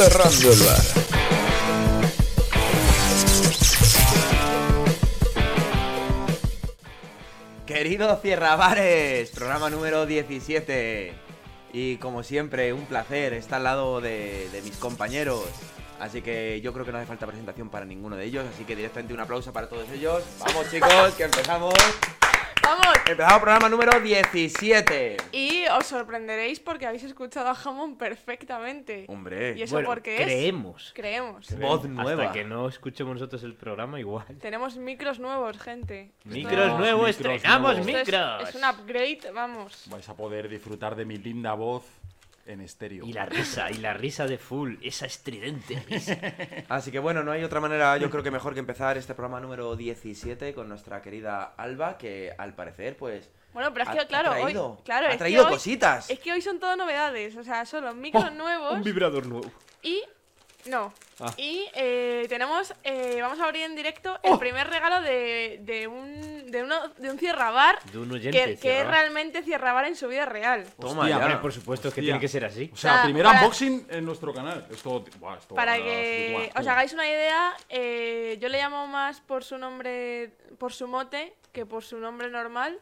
Cerrando el bar. Querido Cierra Bares, programa número 17. Y como siempre, un placer estar al lado de mis compañeros. Así que yo creo que no hace falta presentación para ninguno de ellos. Así que directamente un aplauso para todos ellos. Vamos chicos, que empezamos. ¡Vamos! Empezamos programa número 17. Y os sorprenderéis porque habéis escuchado a Hammond perfectamente. Hombre, ¿Y eso Bueno, por qué es? creemos. Creemos. voz nueva. Hasta que no escuchemos nosotros el programa, igual. Tenemos micros nuevos, gente. Micros Esto- nuevos, micros estrenamos nuevos. esto es- micros. Es, un upgrade, vamos. Vais a poder disfrutar de mi linda voz en estéreo. Y la risa, y la risa de full, esa estridente risa. Así que bueno, no hay otra manera, yo creo que mejor que empezar este programa número 17 con nuestra querida Alba, que al parecer, pues. Bueno, pero es ha- que, ha claro, hoy. traído- Claro, ha es que traído hoy- cositas. Es que hoy son todo novedades. O sea, son los micros Oh, nuevos. Un vibrador nuevo. Y. No. Ah. Y eh, tenemos. eh, vamos a abrir en directo Oh. el primer regalo de, de un. De, uno, de un cierrabar. De un oyente. Que, que es Cierra. realmente cierrabar en su vida real. Toma Hostia, ya. Hombre, por supuesto es que Hostia. tiene que ser así. O sea, O sea, primer para- unboxing en nuestro canal. Esto, buah, esto Para va- que buah, os hagáis una idea, eh, yo le llamo más por su nombre, por su mote, que por su nombre normal,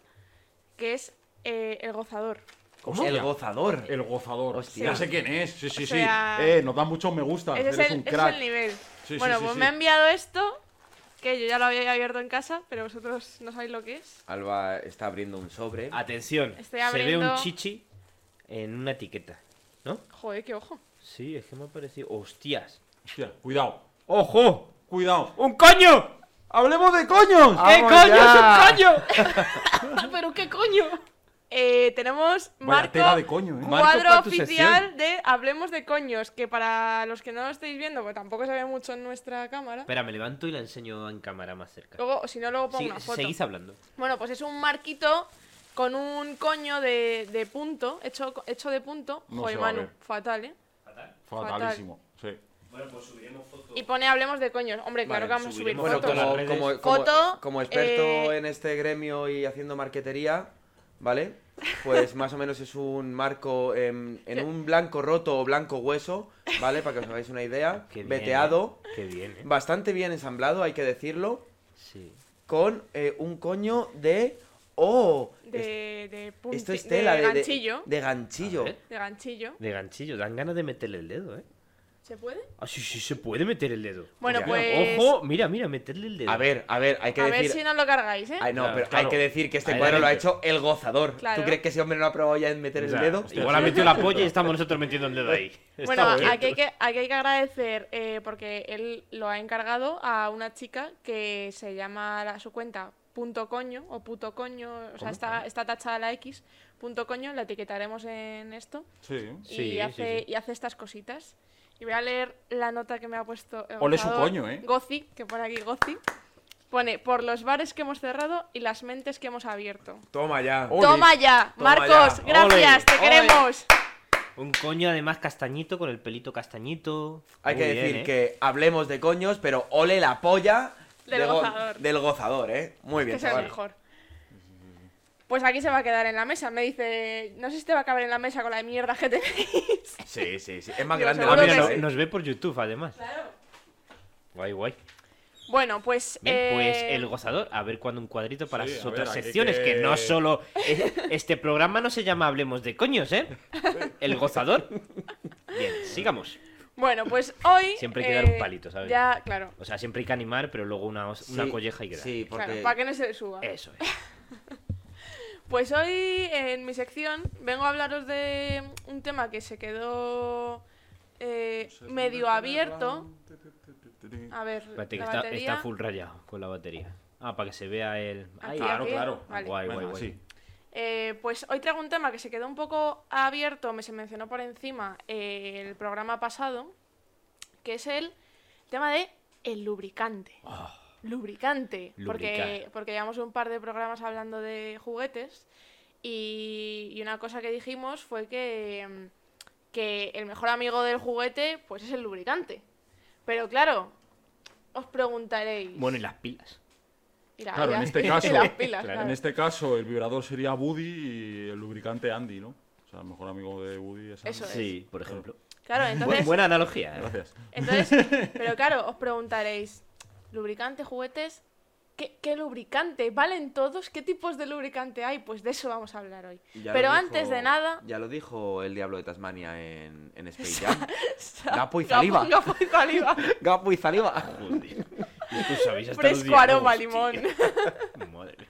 que es eh, el gozador. ¿Cómo? El gozador. El gozador. Hostia. Ya sé quién es. Sí, sí, O sí. sea- Eh, nos dan muchos me gusta. Ese es, Eres el, un ese es crack. el nivel. Sí, bueno, sí, sí, pues sí. me ha enviado esto, que yo ya lo había abierto en casa, pero vosotros no sabéis lo que es. Alba está abriendo un sobre. Atención, Estoy se ve abriendo- un chichi en una etiqueta. ¿No? Joder, qué ojo. Sí, es que me ha parecido. ¡Hostias! Hostia, cuidado. ¡Ojo! Cuidado. ¡Un coño! ¡Hablemos de coños! ¿Qué ¡Vamos coño ya! es un coño? ¿Pero qué coño? Eh, tenemos marco, tela de coño, ¿eh? Marco cuadro oficial de Hablemos de coños, que para los que no lo estáis viendo, pues tampoco se ve mucho en nuestra cámara. Espera, me levanto y la enseño en cámara más cerca. Luego, o si no, luego pongo Sí, una foto. seguid hablando. Bueno, pues es un marquito con un coño de, de punto, hecho, hecho de punto. No Joder, Manu, fatal, ¿eh? Fatalísimo. Sí. Bueno, pues subiremos fotos. Y pone hablemos de coños. Hombre, claro Vale, que vamos a subir Bueno, fotos. fotos. como, las redes. como, como- Foto, como experto eh, en este gremio y haciendo marquetería, ¿vale? Pues más o menos es un marco en, en ¿Qué? un blanco roto o blanco hueso, ¿vale? Para que os hagáis una idea. Qué bien, Veteado, ¿eh? Qué bien, ¿eh? bastante bien ensamblado, hay que decirlo, Sí. con eh, un coño de... ¡Oh! Es- De, de punti- Esto es tela de de, de- ganchillo. ganchillo. De ganchillo. De ganchillo, dan ganas de meterle el dedo, ¿eh? ¿Se puede? Ah, sí, sí, se puede meter el dedo. Bueno, Ya. pues. Ojo, mira, mira, meterle el dedo. A ver, a ver, hay que a decir... ver si no lo cargáis, ¿eh? Ay, no, Claro, pero claro. hay que decir que este Ahí cuadro lo ha hecho el gozador. Claro. ¿Tú crees que ese hombre no ha probado ya en meter el dedo? Igual ha metido la polla y estamos nosotros metiendo el dedo ahí. Está Bueno, aquí hay, que, aquí hay que agradecer eh, porque él lo ha encargado a una chica que se llama la- su cuenta punto coño o puto coño, o sea, está, está tachada la X, punto coño, la etiquetaremos en esto Sí. Sí, y, sí, hace, sí. y hace estas cositas. Y voy a leer la nota que me ha puesto el Ole su coño, ¿eh? Gozi, que pone aquí Gozi. Pone, por los bares que hemos cerrado y las mentes que hemos abierto. Toma ya. Ole. Toma ya, Toma Marcos, ya. gracias, Ole, te ole. queremos. Un coño además castañito con el pelito castañito. Hay Muy que bien, decir ¿eh? que hablemos de coños, pero ole la polla Del de go- gozador. del gozador, ¿eh? Muy bien, que es el chaval. mejor. Pues aquí se va a quedar en la mesa. Me dice, no sé si te va a caber en la mesa con la mierda que tenéis. Sí, sí, sí. Es más Digo, grande Ah, la mira, no- ¿eh? nos ve por YouTube además. Claro. Guay, guay. Bueno, pues. Bien, eh, pues el gozador, a ver cuándo un cuadrito para Sí, sus a otras ver, secciones, que... que- no solo... eh, Este programa no se llama Hablemos de coños, ¿eh? El gozador. Bien, sigamos. Bueno, pues hoy. Siempre hay que dar un eh, palito, ¿sabes? Ya, claro. O sea, siempre hay que animar, pero luego una, os- una Sí, colleja hay que dar. Sí, porque... Claro, para que no se le suba. Eso es. Pues hoy en mi sección vengo a hablaros de un tema que se quedó eh, medio abierto. A ver, Espérate, que la está, batería. está full rayado con la batería. Ah, para que se vea el... Ahí, Aquí, Claro, aquí. claro. Vale. Guay, guay, guay. sí. Eh, pues hoy traigo un tema que se quedó un poco abierto, me se mencionó por encima eh, el programa pasado, que es el tema de el lubricante. Lubricante, porque, porque llevamos un par de programas hablando de juguetes y, y una cosa que dijimos fue que, que el mejor amigo del juguete pues es el lubricante. Pero claro, os preguntaréis... Bueno, y las pilas. y la- Claro, y en este caso- las pilas, Claro, claro. En este caso, el vibrador sería Woody y el lubricante Andy, ¿no? O sea, el mejor amigo de Woody es Andy. Eso es. Sí, por ejemplo. Claro, Bu- buena analogía. ¿eh? Gracias. entonces, pero claro, os preguntaréis, lubricante, juguetes, ¿qué, qué lubricante? ¿Valen todos? ¿Qué tipos de lubricante hay? Pues de eso vamos a hablar hoy. Ya Pero antes de nada, Ya lo dijo el diablo de Tasmania en, en Space Jam. Gapo y saliva. Gapo y saliva. Gapo y saliva. Joder. Hasta Fresco aroma limón. tío. Madre mía.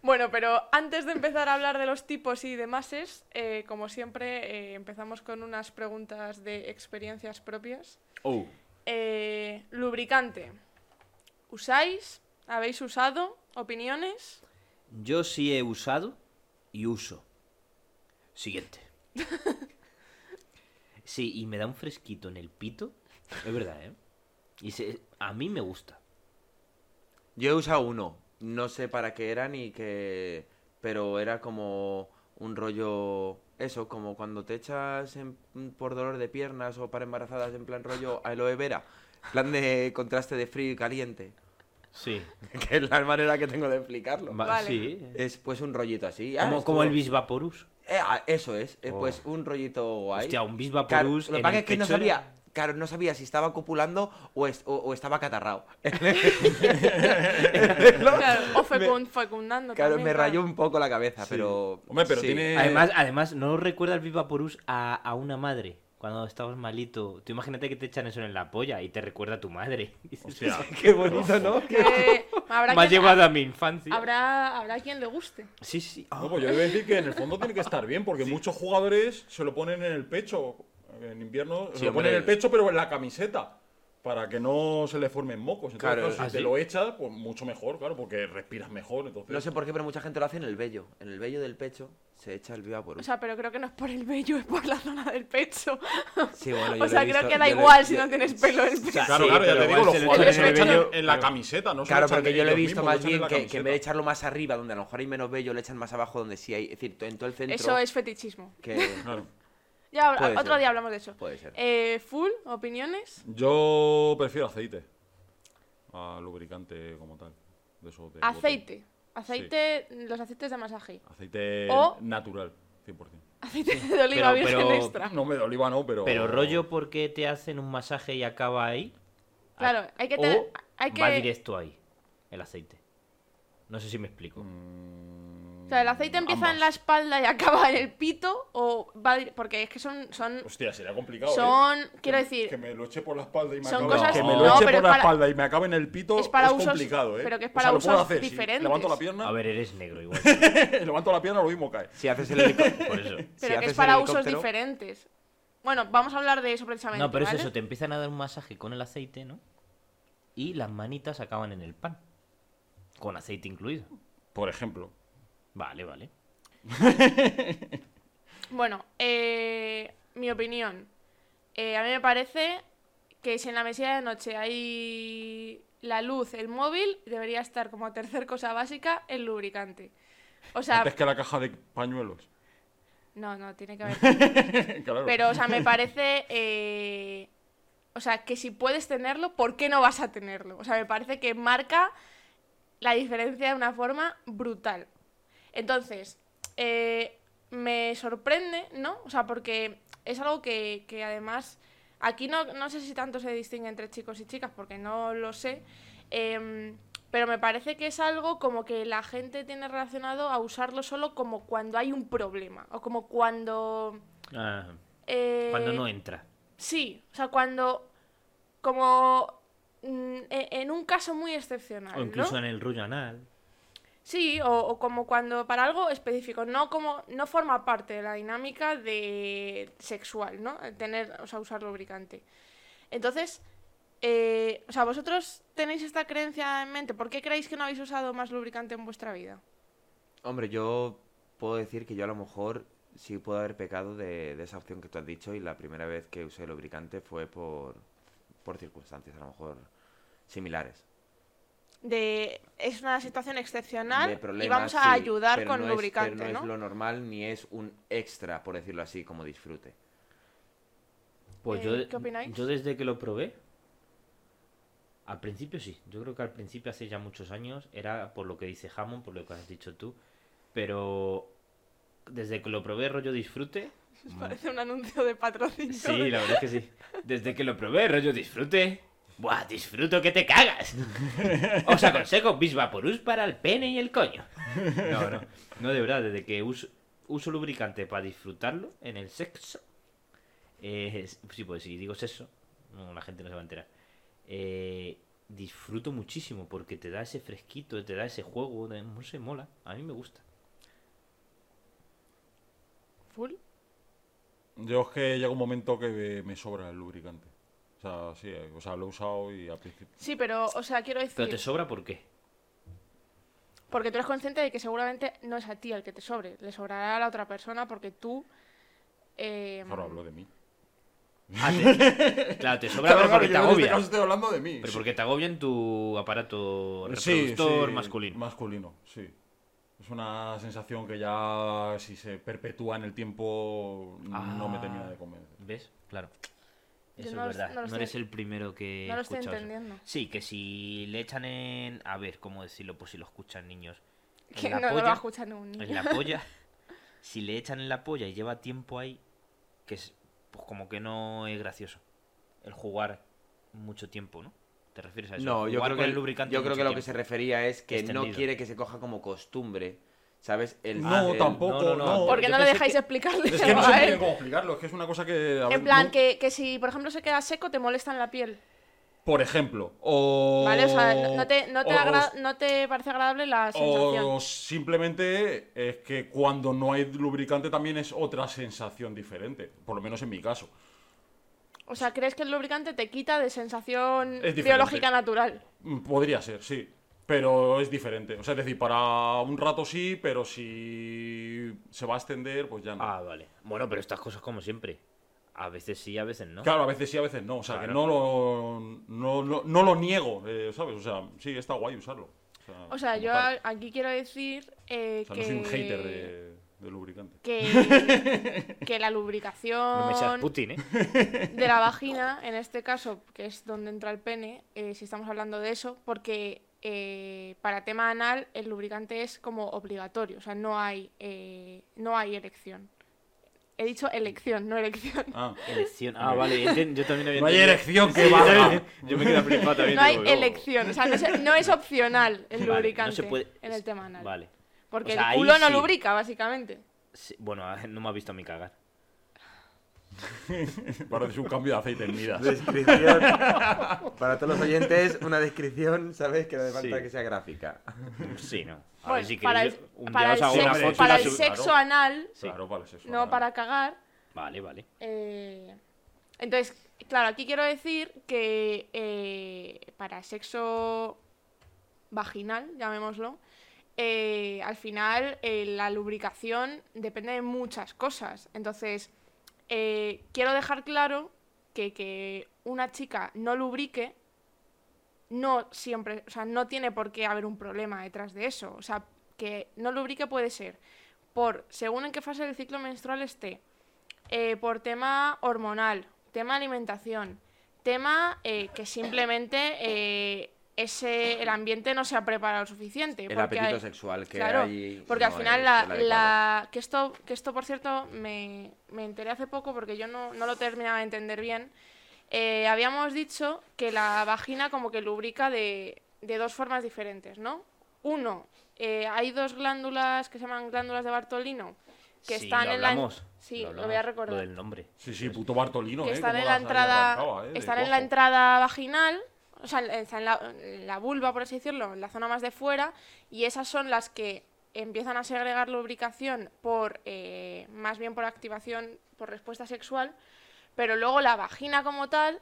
Bueno, pero antes de empezar a hablar de los tipos y demás, eh, como siempre, eh, empezamos con unas preguntas de experiencias propias. Oh, Eh, lubricante. ¿Usáis? ¿Habéis usado? ¿Opiniones? Yo sí he usado y uso. Siguiente. Sí, y me da un fresquito en el pito. Es verdad, ¿eh? Y se- a mí me gusta. Yo he usado uno. No sé para qué era ni qué. Pero era como un rollo. Eso, como cuando te echas en- por dolor de piernas o para embarazadas en plan rollo aloe vera. Plan de contraste de frío y caliente. Sí. que es la manera que tengo de explicarlo. Va- Vale. Sí. Es pues un rollito así. Ah, Como, el Bisvaporus. Eh, ah, eso es. eh, Oh. Pues un rollito guay. Hostia, un Claro, Bisvaporus. lo que pasa es que no era- sabía. Claro, no sabía si estaba copulando o, es- o- o estaba catarrado. Claro, o fecun- fecundando Claro, también, me claro. rayó un poco la cabeza, Sí. pero. Hombre, pero sí. tiene- Además, además, ¿no recuerda el Vivaporus a, a una madre? Cuando estabas malito. Tú imagínate que te echan eso en la polla y te recuerda a tu madre. Dices, hostia. Qué bonito, ¿no? Que habrá, Me ha llevado a mi infancia. habrá, habrá quien le guste. Sí, sí. No, pues yo debo decir que en el fondo tiene que estar bien, porque muchos jugadores se lo ponen en el pecho. En invierno Sí, se lo ponen en el pecho, pero en la camiseta. Para que no se le formen mocos. Entonces, Claro, claro, si ¿ah, te lo echas, pues mucho mejor, claro, porque respiras mejor. Entonces, No sé por qué, pero mucha gente lo hace en el vello. En el vello del pecho se echa el viva por O sea, pero creo que no es por el vello, es por la zona del pecho. Sí, bueno, yo o lo sea, he creo visto- que da yo lo he- igual si yo- no tienes pelo en el pecho. Claro, Sí, claro, ya pero te digo, igual los se lo jugadores echan se lo en echan el en, la camiseta, ¿no? se lo Claro, echan porque yo lo he ellos visto mismos, más lo echan bien la que, que en vez de echarlo más arriba, donde a lo mejor hay menos vello, le echan más abajo, donde sí hay. Es decir, en todo el centro. Eso es fetichismo. Que Claro. Ya, Puede otro ser. día hablamos de eso. puede ser. Eh, full, opiniones. Yo prefiero aceite a lubricante como tal. De esos de Aceite. Aceite, los aceites de masaje. Aceite O- natural, 100%. Aceite de oliva Pero- virgen pero- extra. No me de oliva, no, pero. Pero rollo porque te hacen un masaje y acaba ahí. Claro, hay que O tener. Hay que... va directo ahí, el aceite. No sé si me explico. Mm, O sea, el aceite empieza en la espalda y acaba en el pito o va porque es que son son Hostia, sería complicado. ¿eh? son quiero Que- decir Que me lo eche por la espalda y me son acabe. cosas- Que me no, lo eche por la para- espalda y me acabe en el pito. Es para usos- complicado, ¿eh? pero que es O para sea, lo puedo usos si diferentes. levanto la pierna, A ver, eres negro igual. levanto la pierna, lo mismo cae. Si haces el helicóptero. Por eso. pero si que es para usos diferentes. Bueno, vamos a hablar de eso precisamente. No, pero es eso, te empiezan a dar un masaje con el aceite, ¿no? Y las manitas acaban en el pan. Con aceite incluido. Por ejemplo. Vale, vale. Bueno, eh, mi opinión. Eh, a mí me parece que si en la mesilla de noche hay la luz, el móvil, debería estar como tercer cosa básica el lubricante. O sea, Antes que la caja de pañuelos. no, no, tiene que haber claro. Pero, o sea, me parece. eh, o sea, que si puedes tenerlo, ¿por qué no vas a tenerlo? O sea, me parece que marca la diferencia de una forma brutal. Entonces, eh, me sorprende, ¿no? O sea, porque es algo que, que además. Aquí no, no sé si tanto se distingue entre chicos y chicas, porque no lo sé. em, pero me parece que es algo como que la gente tiene relacionado a usarlo solo como cuando hay un problema. O como cuando. Ah, eh, cuando no entra. Sí, o sea, cuando. Como. mm, e- En un caso muy excepcional. O incluso ¿no? en el rollo anal. Sí, o, o como cuando para algo específico, no como no forma parte de la dinámica de sexual, ¿no? Tener, o sea, usar lubricante. Entonces, eh, o sea, vosotros tenéis esta creencia en mente. ¿Por qué creéis que no habéis usado más lubricante en vuestra vida? Hombre, yo puedo decir que yo a lo mejor sí puedo haber pecado de, de esa opción que tú has dicho y la primera vez que usé lubricante fue por, por circunstancias a lo mejor similares. De es una situación excepcional y vamos a sí, ayudar con no es- pero lubricante, no ¿no? es lo normal ni es un extra, por decirlo así, como disfrute. Pues Eh, yo, ¿qué opináis? yo desde que lo probé, al principio sí. Yo creo que al principio, hace ya muchos años, era por lo que dice Hammond, por lo que has dicho tú. Pero desde que lo probé rollo disfrute. Parece un anuncio de patrocinio. Sí, la verdad es que sí. Desde que lo probé rollo disfrute. Buah, disfruto que te cagas. Os aconsejo Bisvaporus para el pene y el coño. No, no. No, de verdad, desde que uso, uso lubricante para disfrutarlo en el sexo. eh, sí, pues si digo sexo, no, la gente no se va a enterar. Eh, disfruto muchísimo porque te da ese fresquito, te da ese juego, de- no sé, mola. A mí me gusta. Full. Yo es que llega un momento que me sobra el lubricante. O sea, sí, eh, o sea, lo he usado y al principio. Sí, pero, o sea, quiero decir. Pero te sobra por qué. Porque tú eres consciente de que seguramente no es a ti el que te sobre, le sobrará a la otra persona porque tú. eh, Ahora hablo de mí. Ah, te- claro, te sobra Claro, porque te yo en este agobia. caso estoy hablando de mí. Pero porque te agobia en tu aparato reproductor sí, masculino. Masculino, sí. Es una sensación que ya si se perpetúa en el tiempo no me Ah. termina de convencer. ¿Ves? Claro. Eso no es verdad. no eres estoy- el primero que no lo estoy eso. entendiendo. Sí, que si le echan en... A ver, ¿cómo decirlo? Pues si lo escuchan niños. En Que la no, lo polla- escuchar un niño. En la polla. si le echan en la polla y lleva tiempo ahí, que es... Pues como que no es gracioso. El jugar mucho tiempo, ¿no? ¿Te refieres a eso? No, yo creo que, el lubricante yo creo que lo que se refería es que no quiere que se coja como costumbre. ¿Sabes? El, No, el- tampoco, no, no, no. ¿Por qué no le dejáis que- explicarle Es que no sé cómo explicarlo, es que es una cosa que... En plan, no- que, que si, por ejemplo, se queda seco, te molesta en la piel. Por ejemplo, o... ¿Vale? O sea, no- te, no te, o- agra- no te parece agradable la sensación. O simplemente es que cuando no hay lubricante también es otra sensación diferente, por lo menos en mi caso. O sea, ¿crees que el lubricante te quita de sensación biológica natural? Mm, Podría ser, sí. Pero es diferente. O sea, es decir, para un rato sí, pero si se va a extender, pues ya no. Ah, vale. Bueno, pero estas cosas como siempre. A veces sí, a veces no. Claro, a veces sí, a veces no. O sea, que no lo, no, no- no lo niego, eh, ¿sabes? O sea, sí, está guay usarlo. O sea, O sea, como yo tal. aquí quiero decir eh, O sea, que... no soy un hater de, de lubricante. que, que la No lubricación me seas Putin, ¿eh? de la vagina, en este caso, que es donde entra el pene, eh, si estamos hablando de eso, porque eh, para tema anal el lubricante es como obligatorio, o sea, no hay, eh, no hay elección. He dicho elección, no elección. Ah, Elección. Ah, vale. Yo también había no hay erección que Sí, yo me quedo flipado también. No hay digo, elección, o sea, no, es opcional el Vale, lubricante no se puede- en el tema anal. Vale. Porque O sea, el culo no sí. lubrica, básicamente. Sí, bueno, no me ha visto a mí cagar. Parece un cambio de aceite en Midas. Descripción. Para todos los oyentes, una descripción, ¿sabes? Que no hace falta Sí. que sea gráfica. Sí, ¿no? A Bueno, ver si para el, un para día el os hago una sexo, foto para el sexo claro. anal, Sí. Claro, no para cagar, Vale, vale. Eh, entonces, claro, aquí quiero decir que eh, para sexo vaginal, llamémoslo, eh, al final eh, la lubricación depende de muchas cosas. Entonces, eh, quiero dejar claro que, que una chica no lubrique no siempre, o sea, no tiene por qué haber un problema detrás de eso. O sea, que no lubrique puede ser por, según en qué fase del ciclo menstrual esté, eh, por tema hormonal, tema alimentación, tema eh, que simplemente ese, el ambiente no se ha preparado suficiente. El porque apetito hay- sexual que Claro, hay. porque al no final es la, la- que esto que esto por cierto me, me enteré hace poco porque yo no, no lo terminaba de entender bien Eh, habíamos dicho que la vagina como que lubrica de, de dos formas diferentes no uno eh, hay dos glándulas que se llaman glándulas de Bartolino que Sí, están lo en la sí lo, hablamos, voy a recordar Lo del nombre. Sí, sí, puto Bartolino, que ¿eh? están en la entrada arrancaba, ¿eh? están en la entrada vaginal o sea en- la, la vulva por así decirlo en la zona más de fuera y esas son las que empiezan a segregar lubricación por eh, más bien por activación por respuesta sexual pero luego la vagina como tal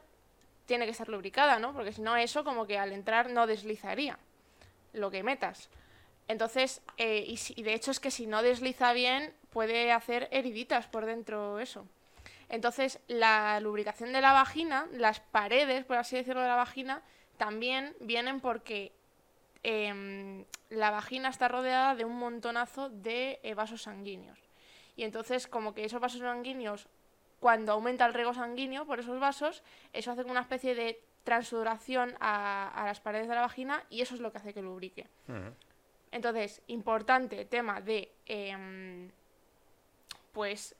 tiene que estar lubricada no porque si no eso como que al entrar no deslizaría lo que metas. Entonces eh, y, si- y de hecho es que si no desliza bien puede hacer heriditas por dentro eso entonces, la lubricación de la vagina, las paredes, por así decirlo, de la vagina, también vienen porque em, la vagina está rodeada de un montonazo de eh, vasos sanguíneos. Y entonces, como que esos vasos sanguíneos, cuando aumenta el riego sanguíneo por esos vasos, eso hace como una especie de transudoración a, a las paredes de la vagina y eso es lo que hace que lubrique. Entonces, importante tema de em, pues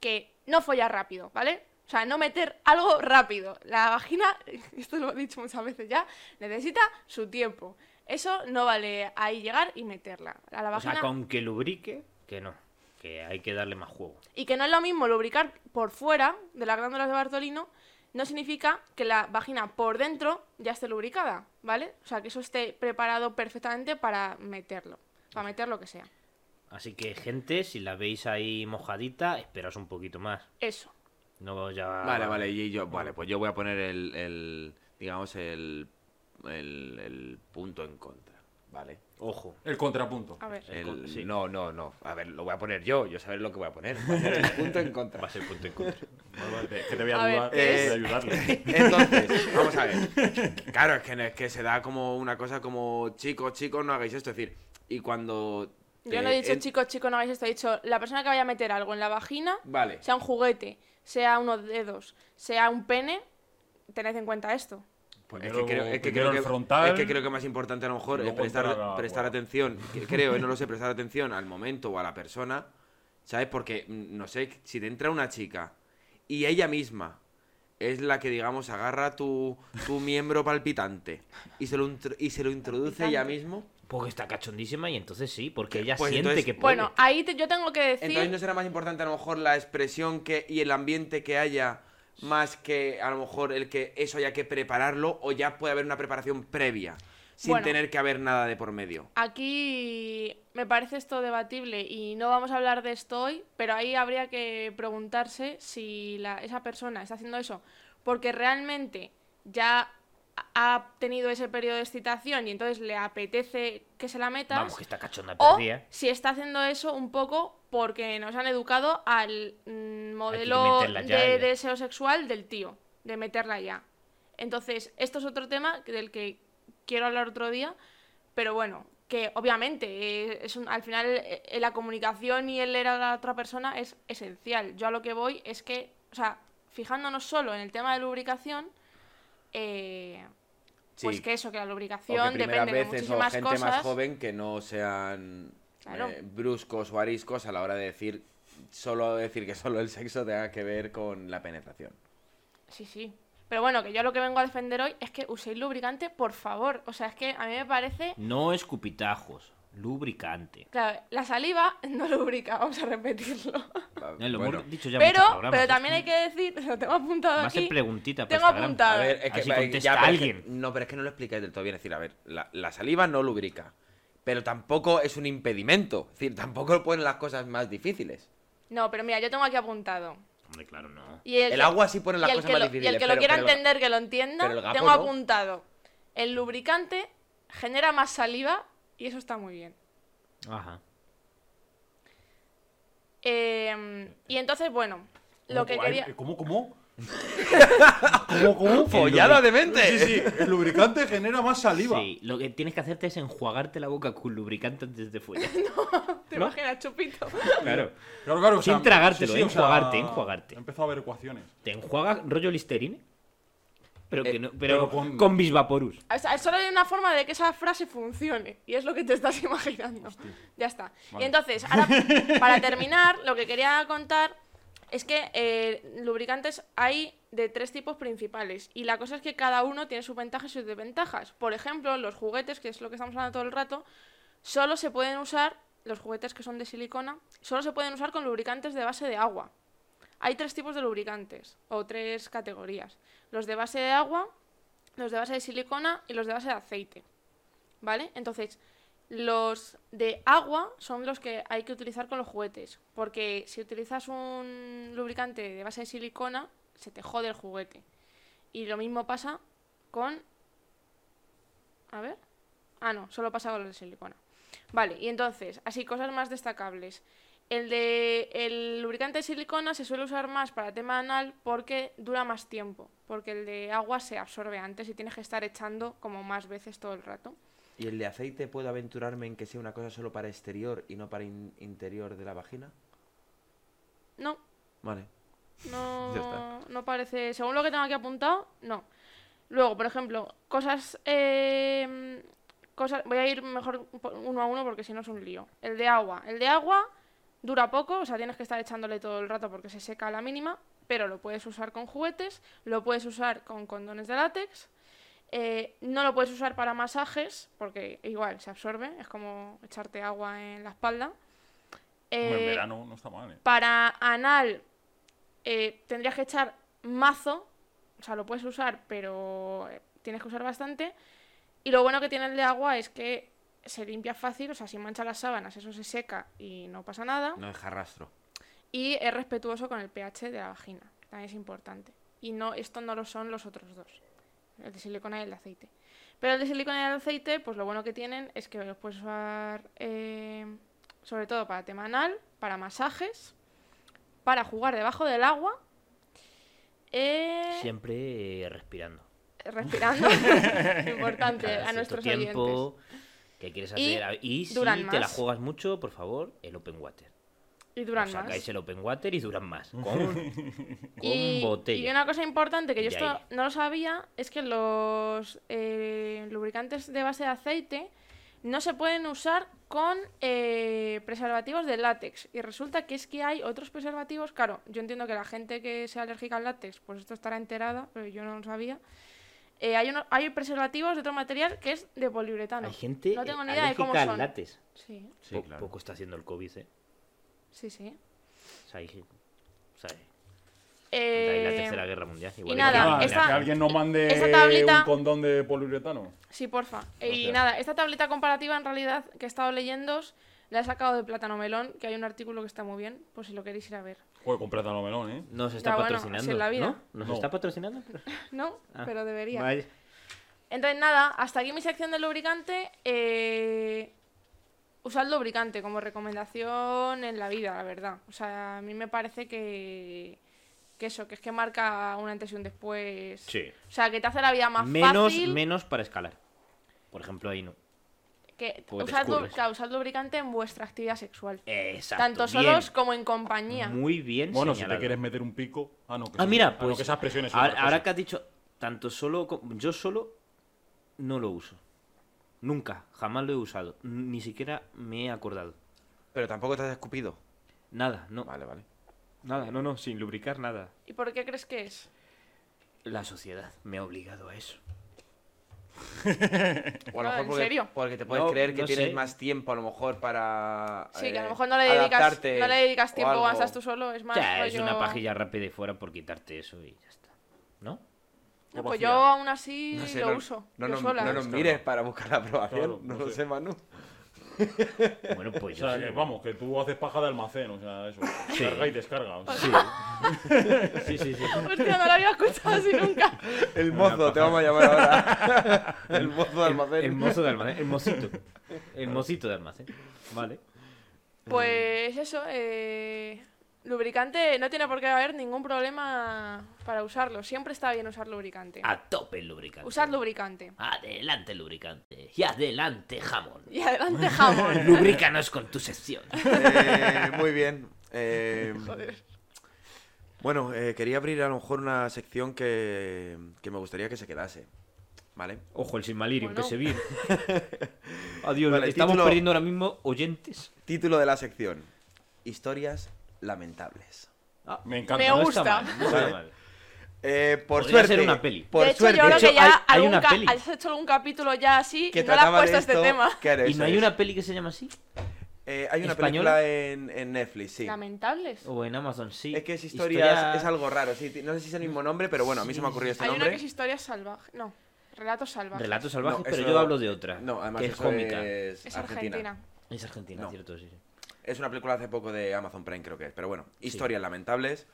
que no follar rápido, ¿vale? O sea, no meter algo rápido. La vagina, esto lo he dicho muchas veces ya, necesita su tiempo. Eso no vale ahí llegar y meterla. A la O vagina. sea, con que lubrique, que no. Que hay que darle más juego. Y que no es lo mismo lubricar por fuera de las glándulas de Bartolino, no significa que la vagina por dentro ya esté lubricada, ¿vale? O sea, que eso esté preparado perfectamente para meterlo, para meter lo que sea. Así que, gente, si la veis ahí mojadita, esperaos un poquito más. Eso. No ya. Vale, vale, y yo, vale, pues yo voy a poner el, el digamos, el, el, el punto en contra, ¿vale? Ojo. El contrapunto. A ver. El- sí. No, no, no. A ver, lo voy a poner yo. Yo sabré lo que voy a poner. Voy a poner el punto en contra. Va a ser punto en contra. Vale, vale, que te voy a, ayudar, ¿qué te es? voy a ayudarle. Entonces, vamos a ver. Claro, es que, es que se da como una cosa como, chicos, chicos, no hagáis esto. Es decir, y cuando... Yo no he dicho, en- chicos, chicos, no hagáis esto. He dicho, la persona que vaya a meter algo en la vagina, Vale. sea un juguete, sea unos dedos, sea un pene, tened en cuenta esto. Pues es que creo, es que creo que, frontal, es que creo que más importante a lo mejor es prestar, entrar a- prestar bueno. atención, que- creo, eh, no lo sé, prestar atención al momento o a la persona, ¿sabes? Porque, mm, no sé, si te entra una chica y ella misma es la que, digamos, agarra tu, tu miembro palpitante y se lo, y se lo introduce ella mismo, Porque está cachondísima y entonces sí, porque ella Pues siente entonces- que puede. Bueno, ahí te- yo tengo que decir... entonces no será más importante a lo mejor la expresión que y el ambiente que haya más que a lo mejor el que eso haya que prepararlo o ya puede haber una preparación previa sin Bueno. tener que haber nada de por medio. Aquí me parece esto debatible y no vamos a hablar de esto hoy, pero ahí habría que preguntarse si la- esa persona está haciendo eso porque realmente ya ha tenido ese periodo de excitación y entonces le apetece que se la metas. Vamos, que está cachonda O perdida. si está haciendo eso un poco porque nos han educado al mm, modelo ya, de ya. deseo sexual del tío, de meterla ya. Entonces, esto es otro tema del que quiero hablar otro día, pero bueno, que obviamente eh, es un- al final eh, la comunicación y el leer a la otra persona es esencial. Yo a lo que voy es que, o sea, fijándonos solo en el tema de lubricación, eh, pues Sí. que eso, que la O lubricación que primeras depende de veces o muchísimas gente cosas. más joven que no sean Claro. eh, bruscos o ariscos a la hora de decir solo decir que solo el sexo tenga que ver con la penetración. Sí, sí. Pero bueno, que yo lo que vengo a defender hoy es que uséis lubricante, por favor. O sea, es que a mí me parece... No escupitajos, lubricante. Claro, la saliva no lubrica, vamos a repetirlo. Eh, lo bueno, hemos dicho ya en Pero, pero también hay que decir, lo tengo apuntado Va a aquí. ser preguntita Tengo Instagram. apuntado. a ver, es que, va- contesta ya, pero es que- alguien. no, pero es que no lo explicáis del todo bien. Es decir, a ver, la, la saliva no lubrica, pero tampoco es un impedimento. Es decir, tampoco ponen las cosas más difíciles. No, pero mira, yo tengo aquí apuntado. Hombre, claro, no. Y el, El que- agua sí pone las cosas más lo- difíciles. Y el que pero- lo quiera pero- entender, que lo entienda, tengo no. apuntado. El lubricante genera más saliva y eso está muy bien. Ajá. Eh, y entonces, bueno, lo que ¿Cómo- quería... ¿Cómo, cómo? ¿Cómo, cómo? ¡Follada de mente! Sí, sí, el lubricante genera más saliva. Sí, lo que tienes que hacerte es enjuagarte la boca con lubricante antes de follar. ¿Te ¿no? imaginas, chupito? Claro. Claro, claro. o Sin sea, tragártelo, sí, sí, o sea, enjuagarte, enjuagarte. He empezado a ver ecuaciones. ¿Te enjuagas rollo Listerine? Pero, que Eh, no, pero, pero con- con Bisvaporus. O sea, solo hay una forma de que esa frase funcione. Y es lo que te estás imaginando. Ya está. Vale. Y entonces, ahora, para terminar, lo que quería contar es que eh, lubricantes hay de tres tipos principales. Y la cosa es que cada uno tiene sus ventajas y sus desventajas. Por ejemplo, los juguetes, que es lo que estamos hablando todo el rato, solo se pueden usar, los juguetes que son de silicona, solo se pueden usar con lubricantes de base de agua. Hay tres tipos de lubricantes, o tres categorías. Los de base de agua, los de base de silicona y los de base de aceite. ¿Vale? Entonces, los de agua son los que hay que utilizar con los juguetes. Porque si utilizas un lubricante de base de silicona, se te jode el juguete. Y lo mismo pasa con... A ver. Ah, no, solo pasa con los de silicona. Vale, y entonces, así, cosas más destacables. El de el lubricante de silicona se suele usar más para tema anal porque dura más tiempo. Porque el de agua se absorbe antes y tienes que estar echando como más veces todo el rato. ¿Y el de aceite puedo aventurarme en que sea una cosa solo para exterior y no para in- interior de la vagina? No, Vale. no, no parece. Según lo que tengo aquí apuntado, no. Luego, por ejemplo, cosas. eh, cosas voy a ir mejor uno a uno porque si no es un lío. El de agua. El de agua Dura poco, o sea, tienes que estar echándole todo el rato porque se seca a la mínima, pero lo puedes usar con juguetes, lo puedes usar con condones de látex. eh, no lo puedes usar para masajes porque igual se absorbe, es como echarte agua en la espalda. Hombre, en Eh, verano no está mal, ¿eh? para anal eh, tendrías que echar mazo, o sea, lo puedes usar, pero eh, tienes que usar bastante. Y lo bueno que tiene el de agua es que se limpia fácil, o sea, si mancha las sábanas, eso se seca y no pasa nada. No deja rastro. Y es respetuoso con el pH de la vagina, también es importante. Y no, esto no lo son los otros dos, el de silicona y el de aceite. Pero el de silicona y el de aceite, pues lo bueno que tienen es que los puedes usar eh, sobre todo para tema anal, para masajes, para jugar debajo del agua, eh, Siempre eh, respirando. respirando, importante Cada a nuestros tiempo oyentes. Que quieres Y hacer. Y, si duran te la juegas mucho, por favor, el open water. Y duran más. sacáis el open water y duran más. Con, con Y, botella. y una cosa importante que yo esto aire. no lo sabía es que los eh, lubricantes de base de aceite no se pueden usar con eh, preservativos de látex. Y resulta que es que hay otros preservativos. Claro, yo entiendo que la gente que sea alérgica al látex, pues esto estará enterada, pero yo no lo sabía. Eh, hay, uno- hay preservativos de otro material que es de poliuretano. Hay gente no tengo eh, ni idea de cómo son. látex. Sí, Sí, Po- claro. Poco está haciendo el COVID, ¿eh? sí, sí. O sea, hay, o sea, Eh, la tercera guerra mundial. Igual que nada, Ah, esta- que alguien no mande tablita- un condón de poliuretano. Sí, porfa. Y sea. nada, esta tablita comparativa en realidad que he estado leyendo la he sacado de Plátano Melón, que hay un artículo que está muy bien, por si lo queréis ir a ver. Joder, con plátano melón, ¿eh? Nos está bueno, patrocinando. la vida. ¿No? ¿Nos No. está patrocinando? No, Ah, pero debería. Entonces nada, hasta aquí mi sección de lubricante. Eh... Usad lubricante como recomendación en la vida, la verdad. O sea, a mí me parece que... Que eso, que es que marca un antes y un después. Sí. O sea, que te hace la vida más Menos, fácil. menos para escalar. Por ejemplo, ahí no. Que usad, claro, lubricante en vuestra actividad sexual. Exacto. Tanto bien. solos como en compañía. Muy bien Bueno, si te quieres meter un pico. Ah, no. Que Ah, mira, Ah, no, pues. que esas presiones. ahora, ahora que has dicho, tanto solo. Yo solo no lo uso. Nunca, jamás lo he usado. Ni siquiera me he acordado. Pero tampoco te has escupido. Nada, no. Vale, vale. Nada, no, no, sin lubricar nada. ¿Y por qué crees que es? La sociedad me ha obligado a eso. O a lo mejor ¿en porque, serio? porque te puedes No, creer que no tienes sé. más tiempo a lo mejor para. Sí, que a lo eh, mejor no le dedicas, adaptarte no le dedicas o tiempo cuando algo. estás tú solo, es más Ya, es rollo- una pajilla rápida y fuera por quitarte eso y ya está. ¿No? No, pues yo aún así No sé, lo no, uso. no, yo nos- sola. no nos mires para buscar la aprobación. Claro, no no lo sé. sé, Manu. Bueno, pues O yo sea, sí. que vamos, que tú haces paja de almacén, o sea, eso. Sí. Carga y descarga. o sea. Sí. sí, sí, sí. Hostia, no lo había escuchado así nunca. El mozo, te vamos a llamar ahora. el mozo de almacén. El mozo de almacén, el mocito. El mocito de almacén. Vale. Pues eso, eh, lubricante no tiene por qué haber ningún problema para usarlo. Siempre está bien usar lubricante. A tope el lubricante. Usad lubricante. Adelante lubricante. Y adelante jamón. Y adelante jamón. Lubrícanos con tu sección. Eh, muy bien. Eh, bueno, eh, quería abrir a lo mejor una sección que, que me gustaría que se quedase. ¿Vale? Ojo, el Silmarillion Bueno. que se viene. Adiós, Vale, estamos título- perdiendo ahora mismo oyentes. Título de la sección: Historias lamentables. Me encanta. Me No gusta. está mal, no está mal. Eh, por Podría suerte. ser una peli. Por de hecho, suerte. yo creo que ya hay- hay una peli. has hecho algún capítulo ya así que no le has trataba puesto de este esto, tema. claro, ¿Y no hay es. una peli que se llama así? Eh, hay una ¿Española? película en, en Netflix, sí. Lamentables. O en Amazon, sí. Es que es historias, Historia- es algo raro, sí. No sé si es el mismo nombre, pero bueno, a mí se me ha ocurrido este Hay una nombre. que es historias salvajes. No, relatos salvajes. Relatos salvajes, No, pero eso- yo hablo de otra. No, además que es cómica. es, Es Argentina. Argentina. Es argentina, No. cierto, sí. sí. Es una película hace poco de Amazon Prime, creo que es. Pero bueno, historias lamentables.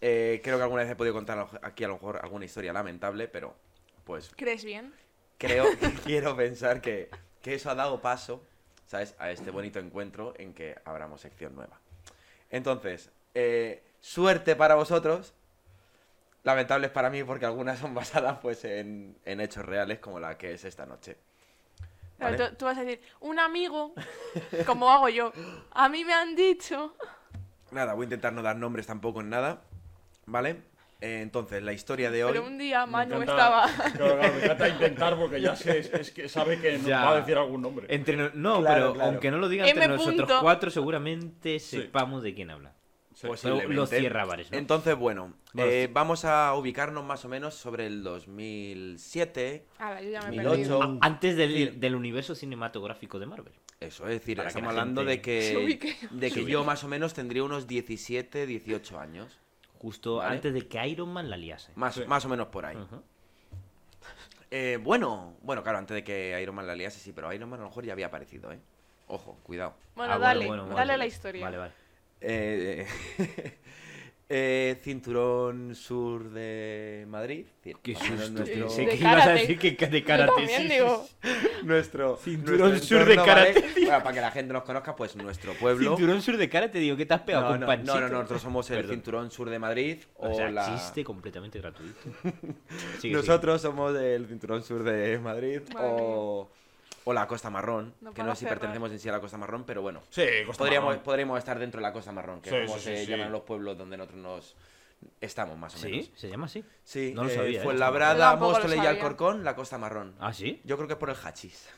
Eh, creo que alguna vez he podido contar aquí a lo mejor alguna historia lamentable, pero pues ¿Crees bien? creo que quiero pensar que, que eso ha dado paso, ¿sabes? A este bonito encuentro en que abramos sección nueva. Entonces, eh, suerte para vosotros. Lamentables para mí porque algunas son basadas pues en, en hechos reales como la que es esta noche. Tú, tú vas a decir, un amigo, como hago yo, a mí me han dicho. Nada, voy a intentar no dar nombres tampoco en nada, ¿vale? eh, entonces, la historia de hoy. Pero un día Me Manu encanta- estaba. Claro, claro, me encanta intentar porque ya sé, es, es que sabe que nos va a decir algún nombre. Entre no, Claro, pero claro. aunque no lo digan entre M. nosotros cuatro, seguramente Sí. sepamos de quién habla. Pues Posiblemente. lo cierra bares, ¿no? Entonces, bueno, eh, vamos a ubicarnos más o menos sobre el 2007. Ala, yo ya me he 2008. perdido. A- Antes del, del universo cinematográfico de Marvel. Eso, es decir, Para estamos la hablando de que, de que yo más o menos tendría unos 17, 18 años. Justo Vale. antes de que Iron Man la liase. Más, Sí. más o menos por ahí. Eh, bueno, bueno, claro, antes de que Iron Man la liase, sí, pero Iron Man a lo mejor ya había aparecido, ¿eh? Ojo, cuidado. Bueno, Ah, dale, bueno, bueno, dale vale. la historia. Vale, vale. Eh, eh, cinturón sur de Madrid. Qué susto. Nuestro, De que ibas a decir que de Yo karate. también sí, digo. sí, nuestro Cinturón nuestro sur de karate. Bueno, para que la gente nos conozca, pues nuestro sí. pueblo. Cinturón sur de karate, digo, ¿qué te has pegado No, con no, Panchito? no, no, nosotros somos el Perdón. cinturón sur de Madrid o, O sea, la... chiste completamente gratuito. Sigue, Nosotros somos el cinturón sur de Madrid Madre o, o la Costa Marrón, No que no sé si pertenecemos en sí a la Costa Marrón, pero bueno, Sí, Costa podríamos, Marrón. podríamos estar dentro de la Costa Marrón, que Sí, es como sí, se sí, sí. llaman los pueblos donde nosotros nos estamos, más o Sí, menos. se llama así. Sí, No lo eh, sabía, ¿eh? Tampoco lo Móstoles y. Alcorcón, la Costa Marrón. ¿Ah, sí? Yo creo que es por el hachís.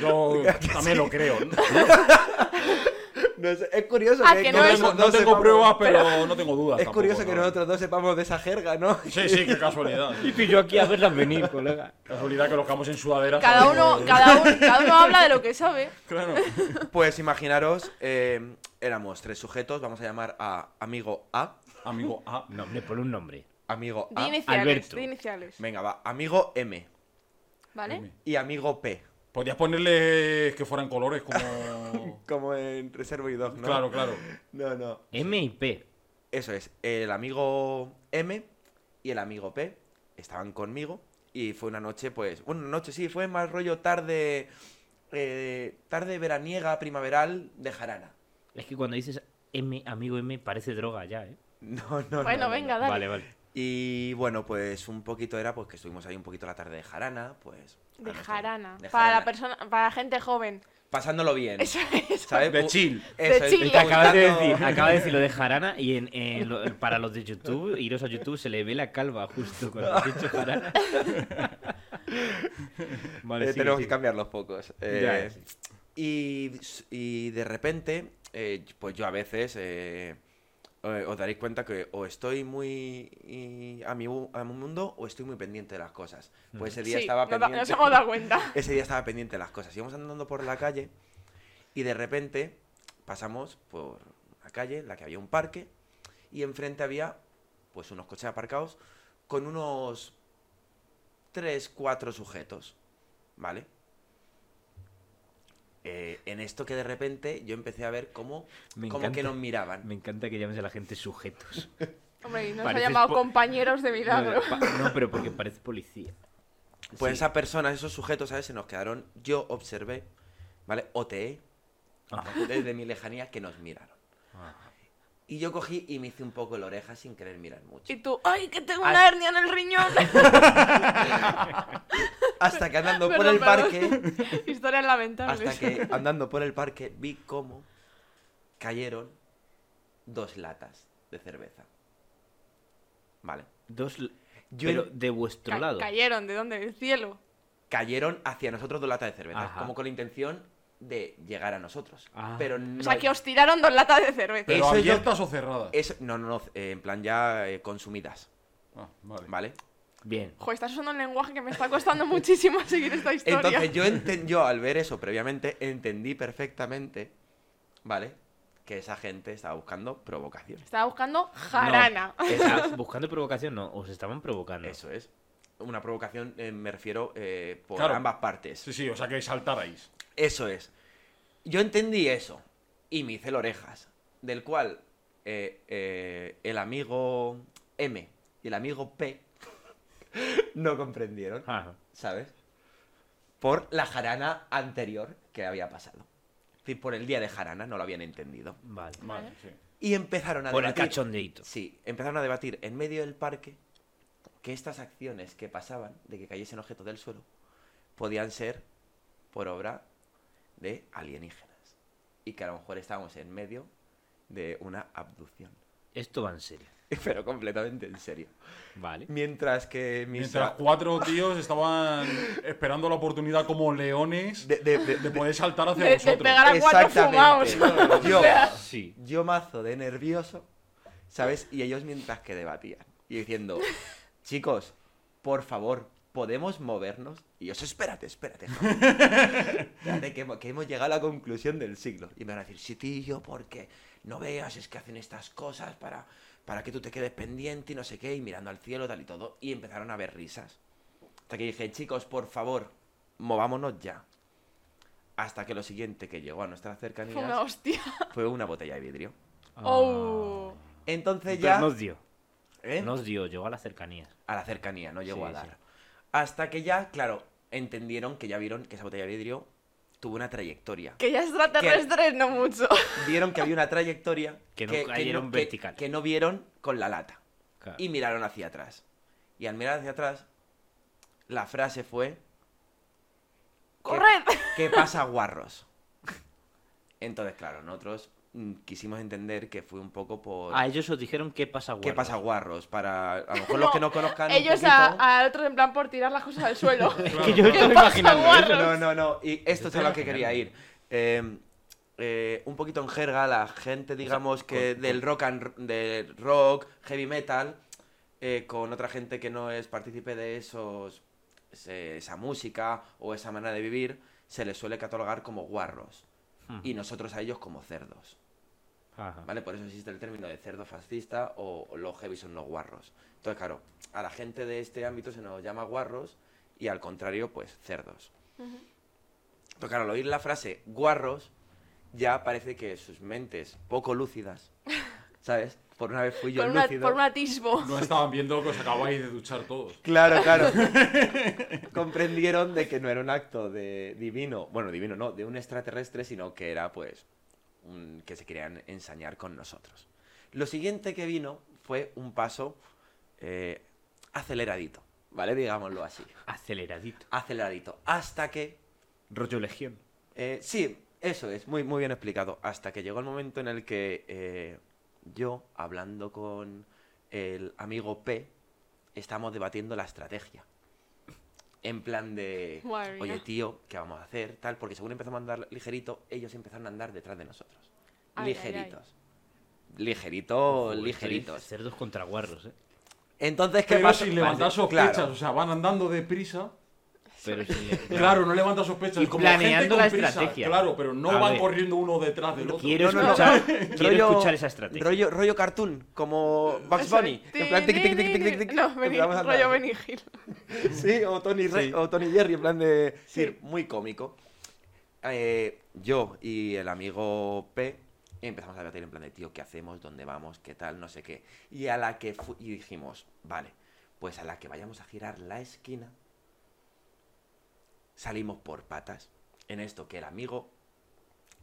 Yo también lo creo. No, No sé, es curioso Ah, que, que no tengo, es- no pruebas, pero no tengo dudas. Es tampoco, curioso que ¿no? nosotros dos sepamos de esa jerga, ¿no? Sí, sí, qué casualidad. Y tú y yo aquí a verlas venir, colega. Casualidad que los camos en sudaderas. Cada uno, cada, uno, cada uno habla de lo que sabe. Claro. Pues imaginaros, eh, éramos tres sujetos, vamos a llamar a amigo A, Amigo A. Nombre, por un nombre. amigo A, iniciales, Alberto. di iniciales. venga, va, amigo M ¿Vale? y amigo P, Podías ponerle que fueran colores como. como en Reservo y Dog, ¿no? Claro, claro. No, no. M y P. Eso es, el amigo M y el amigo P estaban conmigo y fue una noche, pues, bueno, una noche sí, fue más rollo tarde, eh, tarde veraniega, primaveral de jarana. Es que cuando dices M, amigo M, parece droga ya, ¿eh? No, no, Bueno, no, no, venga, no. dale. Vale, vale. Y bueno, pues un poquito era pues que estuvimos ahí un poquito la tarde de jarana, pues... De jarana. de Para la persona, para la gente joven. Pasándolo bien. Eso es. ¿Sabes? De Pu- chill. Eso De chill. Te acabas de decir, acaba de decir lo de Jarana y en, en lo- para los de YouTube, iros a YouTube, se le ve la calva justo cuando has dicho Jarana. Vale, Eh, sigue, tenemos sigue. que cambiar los pocos. Eh, Ya, sí. y, y de repente, eh, pues yo a veces eh, os daréis cuenta que o estoy muy y- a, mi, a mi mundo o estoy muy pendiente de las cosas. Pues ese día Sí, estaba pendiente. nos hemos dado cuenta. Ese día estaba pendiente de las cosas. Íbamos andando por la calle y de repente pasamos por una calle en la que había un parque y enfrente había pues unos coches aparcados con unos 3, 4 sujetos. ¿Vale? Eh, en esto que de repente yo empecé a ver cómo, Me cómo encanta. que nos miraban. Me encanta que llames a la gente sujetos. Hombre, y nos ha Pareces llamado po- compañeros de milagro. No, no, pero porque parece policía. Pues Sí. esas personas, esos sujetos, ¿sabes? Se nos quedaron. Yo observé, ¿vale? OTE, Ajá. desde mi lejanía, que nos miraron. Ajá. Y yo cogí y me hice un poco la oreja sin querer mirar mucho. Y tú, ¡ay, que tengo una hernia en el riñón! Hasta que andando por el perdón. parque, Historias lamentables. hasta que andando por el parque vi cómo cayeron dos latas de cerveza. Vale. Dos, Yo pero de vuestro Ca- lado. Cayeron, ¿de dónde? Del cielo. cayeron hacia nosotros dos latas de cerveza, Ajá. como con la intención de llegar a nosotros. Ah. Pero no O sea, que os tiraron dos latas de cerveza. Pero abiertas o cerradas. eso- no, no, no, eh, en plan ya eh, consumidas, Ah, vale. ¿vale? Bien. Joder, estás usando un lenguaje que me está costando muchísimo seguir esta historia. Entonces yo, enten- yo al ver eso previamente entendí perfectamente, ¿vale? Que esa gente estaba buscando provocación. Estaba buscando jarana. Esa- buscando provocación, no, os estaban provocando. Eso es. Una provocación, eh, me refiero, eh, por Claro. ambas partes. Sí, sí, o sea que saltarais. Eso es. Yo entendí eso y me hice el orejas, del cual eh, eh, el amigo M y el amigo P no comprendieron, Ajá. ¿sabes? Por la jarana anterior que había pasado. Es decir, por el día de jarana no lo habían entendido. Vale. Vale, sí. Y empezaron a Por el debatir. cachondeito. Sí, empezaron a debatir en medio del parque que estas acciones que pasaban, de que cayesen objetos del suelo, podían ser por obra de alienígenas. Y que a lo mejor estábamos en medio de una abducción. Esto va en serio. Pero completamente en serio. Vale. Mientras que mis... Mientras cuatro tíos estaban esperando la oportunidad como leones de- de- de- de poder saltar hacia De, de vosotros. pegar a cuatro fumados. Exactamente. Yo, Sí. yo mazo de nervioso, ¿sabes? Y ellos mientras que debatían. Y diciendo, chicos, por favor, ¿podemos movernos? Y yo, espérate, espérate. Espérate, que, hemos- que hemos llegado a la conclusión del siglo. Y me van a decir, sí, tío, porque no veas, es que hacen estas cosas para, para que tú te quedes pendiente y no sé qué, y mirando al cielo, tal y todo. Y empezaron a haber risas. Hasta que dije, chicos, por favor, movámonos ya. Hasta que lo siguiente que llegó a nuestras Fue una cercanías hostia. fue una botella de vidrio. Oh. Entonces Pero ya... nos dio. ¿eh? Nos dio, llegó a las cercanías. A la cercanía, no llegó Sí, a dar. sí. Hasta que ya, claro, entendieron que ya vieron que esa botella de vidrio tuvo una trayectoria. Que ya extraterrestres no mucho. Vieron que había una trayectoria Que no cayeron que- vertical. que no vieron con la lata. Claro. Y miraron hacia atrás. Y al mirar hacia atrás, la frase fue... ¿qué- ¡Corred! ¿Qué pasa, guarros? Entonces, claro, nosotros quisimos entender que fue un poco por... A ellos os dijeron qué pasa, ¿Qué guarda. pasa, guarros? Para a lo mejor los que no conozcan. un Ellos poquito- a, a otros en plan por tirar las cosas al suelo. Es que yo ¿Qué pasa, guarros? No, no, no. Y esto es a lo que quería ir. Eh, eh, un poquito en jerga, la gente, digamos, que con- del rock and del rock, heavy metal, eh, con otra gente que no es partícipe de esos ese- esa música o esa manera de vivir, se les suele catalogar como guarros. Ujú. Y nosotros a ellos como cerdos. Ajá. ¿Vale? Por eso existe el término de cerdo fascista o los heavy son los guarros. Entonces, claro, a la gente de este ámbito se nos llama guarros y al contrario, pues cerdos. Pero claro, al oír la frase guarros, ya parece que sus mentes poco lúcidas, ¿sabes? Por una vez fui yo Por, una- lúcido. por un atisbo. No estaban viendo que os acabáis de duchar todos. Claro, claro. Comprendieron de que no era un acto de divino, bueno, divino no, de un extraterrestre, sino que era pues un- que se querían ensañar con nosotros. Lo siguiente que vino fue un paso eh, aceleradito, ¿vale? Digámoslo así. Aceleradito. Aceleradito. Hasta que Rollo legión. eh, sí, eso es, muy, muy bien explicado. Hasta que llegó el momento en el que eh, yo, hablando con el amigo P, estamos debatiendo la estrategia. En plan de, Madre mía. oye tío, ¿qué vamos a hacer? Tal, porque según empezamos a andar ligerito, ellos empezaron a andar detrás de nosotros. Ay, ay, ay. ligeritos. Ligeritos, Joder, ligeritos. Cerdos contra guarros, ¿eh? Entonces, ¿qué Pero pasa? sin levantar Vale, sospechas, claro. o sea, van andando deprisa. Pero sí. Claro, no levanta sospechas. Y como planeando gente con la prisa, estrategia. Claro, pero no A van ver. corriendo uno detrás del otro. Quiero No, no, no. escuchar, quiero Rollo- escuchar esa estrategia. Rollo, rollo cartoon, como Bugs Eso, Bunny. En plan, tic, tic, tic, tic, tic, tic. No, Benny- a andar. rollo Benny Hill. Sí, o Tony, Re- Sí. o Tony Jerry, en plan de. Sí, muy cómico. Eh, yo y el amigo P empezamos a debatir en plan de, tío, ¿qué hacemos? ¿Dónde vamos? ¿Qué tal? No sé qué. Y a la que fu- y dijimos, vale, pues a la que vayamos a girar la esquina, salimos por patas. En esto que el amigo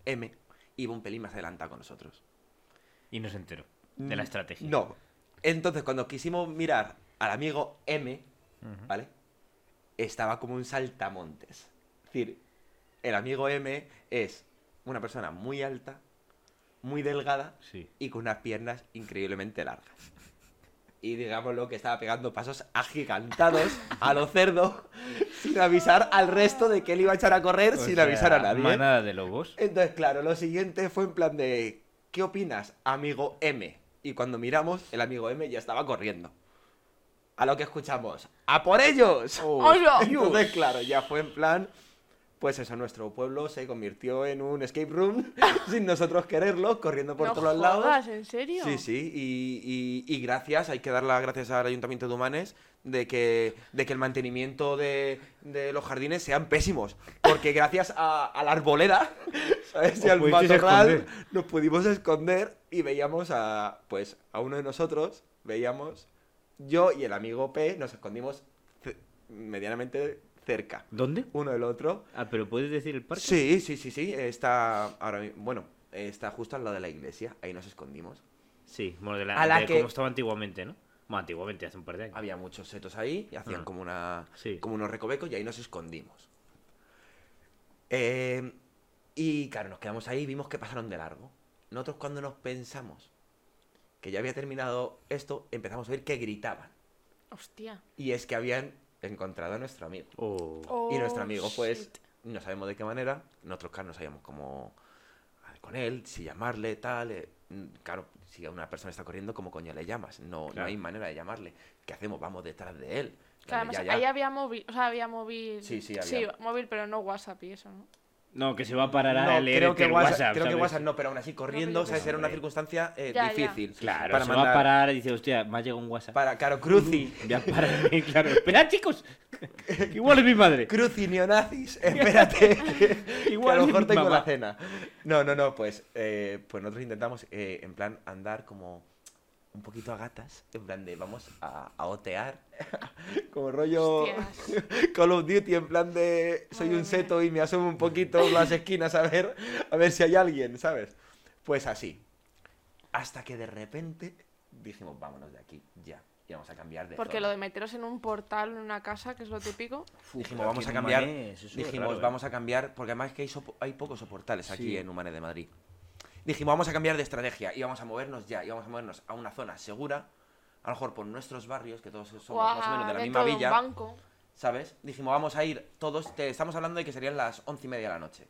M iba un pelín más adelantado con nosotros. Y no se enteró de la estrategia. Mm, No. Entonces, cuando quisimos mirar al amigo M. ¿vale? Estaba como un saltamontes. Es decir, el amigo M es una persona muy alta, muy delgada Sí. y con unas piernas increíblemente largas. Y digámoslo que estaba pegando pasos agigantados a lo cerdo sin avisar al resto de que él iba a echar a correr O sin sea, avisar a nadie. Manada de lobos. Entonces, claro, lo siguiente fue en plan de, ¿qué opinas, amigo M? Y cuando miramos, el amigo M ya estaba corriendo. A lo que escuchamos, ¡a por ellos! ¡Hola! Entonces, claro, ya fue en plan, pues eso, nuestro pueblo se convirtió en un escape room sin nosotros quererlo, corriendo por no todos jodas, lados. ¿en serio? Sí, sí, y, y- y gracias, hay que dar las gracias al Ayuntamiento de Humanes de que, de que el mantenimiento de, de los jardines sean pésimos. Porque gracias a, a la arboleda, ¿sabes? Y al matorral nos pudimos esconder y veíamos a, pues, a uno de nosotros, veíamos, yo y el amigo P nos escondimos medianamente cerca. ¿Dónde? Uno del otro. Ah, pero puedes decir el parque. Sí, sí, sí, sí, está ahora bueno, está justo al lado de la iglesia, ahí nos escondimos. Sí, bueno, de la, A la de que- como estaba antiguamente, ¿no? Bueno, antiguamente, hace un par de años. Había muchos setos ahí y hacían Ah. como una Sí. como unos recovecos y ahí nos escondimos. Eh, y claro, nos quedamos ahí y vimos que pasaron de largo. Nosotros cuando nos pensamos que ya había terminado esto, empezamos a oír que gritaban. Hostia. Y es que habían encontrado a nuestro amigo. Oh. y nuestro Oh, amigo, pues, shit. no sabemos de qué manera. Nosotros, claro, no sabíamos cómo con él, si llamarle, tal. eh, claro, si una persona está corriendo, ¿cómo coño le llamas? No, no hay manera de llamarle. ¿Qué hacemos? Vamos detrás de él. Claro, ya, ya. ahí había móvil, o sea, había móvil. Sí, sí, había. móvil, pero no WhatsApp y eso, ¿no? No, que se va a parar No, a leer creo que el WhatsApp, WhatsApp. creo que. WhatsApp no, pero aún así corriendo, qué ¿sabes? Era una circunstancia eh, Ya, ya. difícil. Claro, para se va a parar y dice, hostia, me ha llegado un WhatsApp. Para, claro, Cruci. Voy a parar, claro. Espera, chicos. Igual es mi madre. Cruci neonazis, espérate. que, Igual que a lo mejor tengo mamá. la cena. No, no, no, pues, eh, pues nosotros intentamos, eh, en plan, andar como un poquito a gatas. En plan de, vamos a, a otear. como rollo Hostias. Call of Duty, en plan de, soy Madre un seto y me asomo un poquito en las esquinas a ver, a ver si hay alguien, ¿sabes? Pues así. Hasta que de repente dijimos, vámonos de aquí, ya. Y vamos a cambiar de Porque zona. lo de meteros en un portal en una casa, que es lo típico. Dijimos, vamos a cambiar. Dijimos, Dijimos, vamos a cambiar, porque además es que hay, sopo- hay pocos soportales aquí Sí. en Humane de Madrid. Dijimos, vamos a cambiar de estrategia y vamos a movernos ya, y vamos a movernos a una zona segura, a lo mejor por nuestros barrios, que todos somos más o menos de la misma villa, banco. ¿sabes? Dijimos, vamos a ir todos, te, estamos hablando de que serían las once y media de la noche,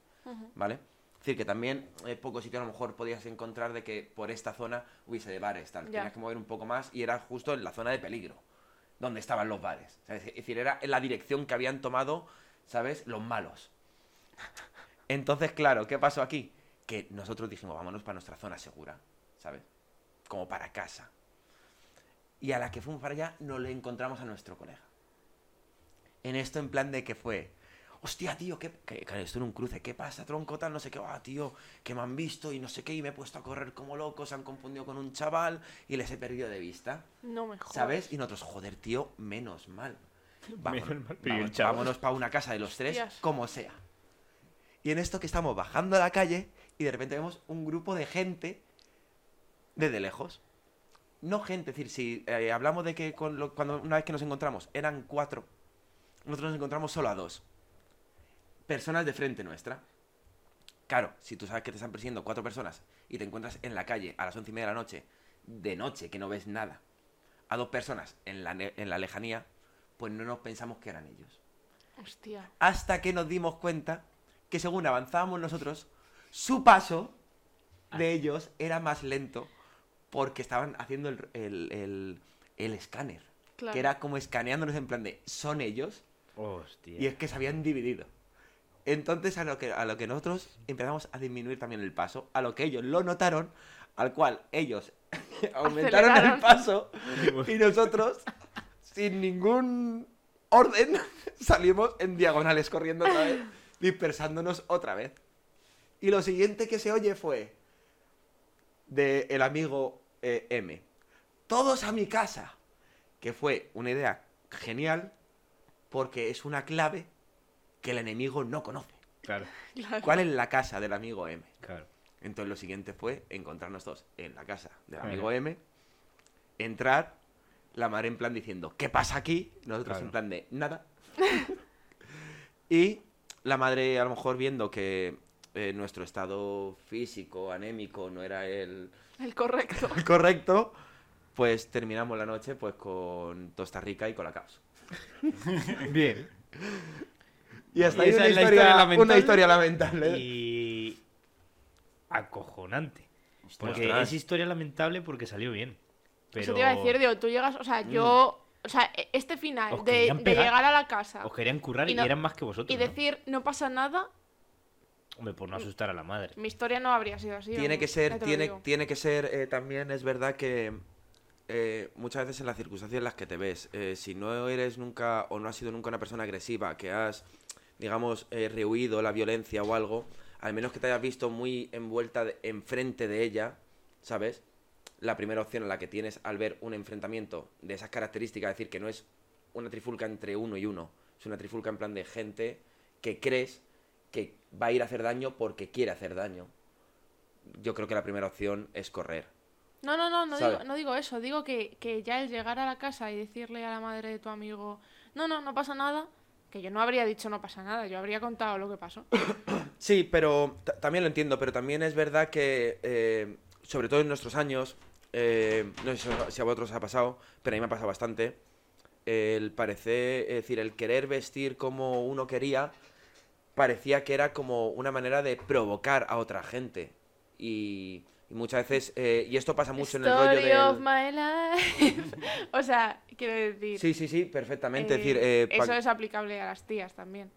¿vale? Es decir, que también eh, pocos sitios a lo mejor podías encontrar de que por esta zona hubiese de bares, tal. Tenías que mover un poco más y era justo en la zona de peligro, donde estaban los bares. ¿sabes? Es decir, era en la dirección que habían tomado, ¿sabes? Los malos. Entonces, claro, ¿qué pasó aquí? Que nosotros dijimos, vámonos para nuestra zona segura, ¿sabes? Como para casa. Y a la que fuimos para allá, no le encontramos a nuestro colega. En esto, en plan de que fue, hostia, tío, ¿qué? Que, claro, esto en un cruce, ¿qué pasa, tronco, tal? No sé qué, va, tío, que me han visto y no sé qué, y me he puesto a correr como loco, se han confundido con un chaval y les he perdido de vista. No me jodas. ¿Sabes? Y nosotros, joder, tío, menos mal. Vámonos, Menos mal, pero ¿y el vámonos, vámonos para una casa de los tres, como sea. Y en esto que estamos bajando a la calle y de repente vemos un grupo de gente desde lejos. No gente, es decir, si eh, hablamos de que con lo- cuando una vez que nos encontramos eran cuatro, nosotros nos encontramos solo a dos. Personas de frente nuestra. Claro, si tú sabes que te están persiguiendo cuatro personas y te encuentras en la calle a las once y media de la noche, de noche, que no ves nada, a dos personas en la, en la lejanía, pues no nos pensamos que eran ellos. Hostia. Hasta que nos dimos cuenta que según avanzábamos nosotros, su paso de ellos era más lento porque estaban haciendo el, el- el- el escáner. Claro. Que era como escaneándonos en plan de, ¿son ellos? Hostia. Y es que se habían dividido. Entonces a lo que, a lo que nosotros empezamos a disminuir también el paso, a lo que ellos lo notaron, al cual ellos aumentaron el paso y nosotros, sin ningún orden, salimos en diagonales corriendo otra vez, dispersándonos otra vez. Y lo siguiente que se oye fue de el amigo eh, M. Todos a mi casa. Que fue una idea genial porque es una clave que el enemigo no conoce. Claro, Claro. ¿Cuál es la casa del amigo M? claro. Entonces lo siguiente fue encontrarnos todos en la casa del Claro. amigo M, entrar, la madre en plan diciendo, ¿qué pasa aquí? Nosotros Claro. en plan de, nada. y la madre a lo mejor viendo que eh, nuestro estado físico, anémico, no era el, El correcto. el correcto, pues terminamos la noche pues con Tosta Rica y Colacaos. Bien. Y hasta Y ahí esa una es la historia, historia lamentable. una historia lamentable. Y. acojonante. Porque Ostras. es historia lamentable porque salió bien. Pero... Eso te iba a decir, digo, tú llegas, o sea, Mm. yo. O sea, e- este final de, llegar a la casa Os querían currar y, Y no- eran más que vosotros. y ¿no? decir no pasa nada, Hombre, por no asustar a la madre. mi historia no habría sido así. tiene que ser, tiene, tiene que ser eh, también, es verdad que eh, muchas veces en las circunstancias en las que te ves, eh, si no eres nunca o no has sido nunca una persona agresiva, que has, digamos, eh, rehuido la violencia o algo, al menos que te hayas visto muy envuelta de- enfrente de ella, ¿sabes? La primera opción en la que tienes al ver un enfrentamiento de esas características, es decir, que no es una trifulca entre uno y uno, es una trifulca en plan de gente que crees que va a ir a hacer daño porque quiere hacer daño yo creo que la primera opción es correr. No, no, no, no digo, no digo eso. Digo que, que ya el llegar a la casa y decirle a la madre de tu amigo, no, no, no pasa nada, que yo no habría dicho no pasa nada, yo habría contado lo que pasó. Sí, pero ta- también lo entiendo, pero también es verdad que, eh, sobre todo en nuestros años, eh, no sé si a vosotros os ha pasado, pero a mí me ha pasado bastante, el parecer, es decir, el querer vestir como uno quería, parecía que era como una manera de provocar a otra gente. Y, y muchas veces, eh, y esto pasa mucho en el rollo Story of del... my life. o sea, quiero decir. Sí, sí, sí, perfectamente. eh, es decir, eh, pa- eso es aplicable a las tías también.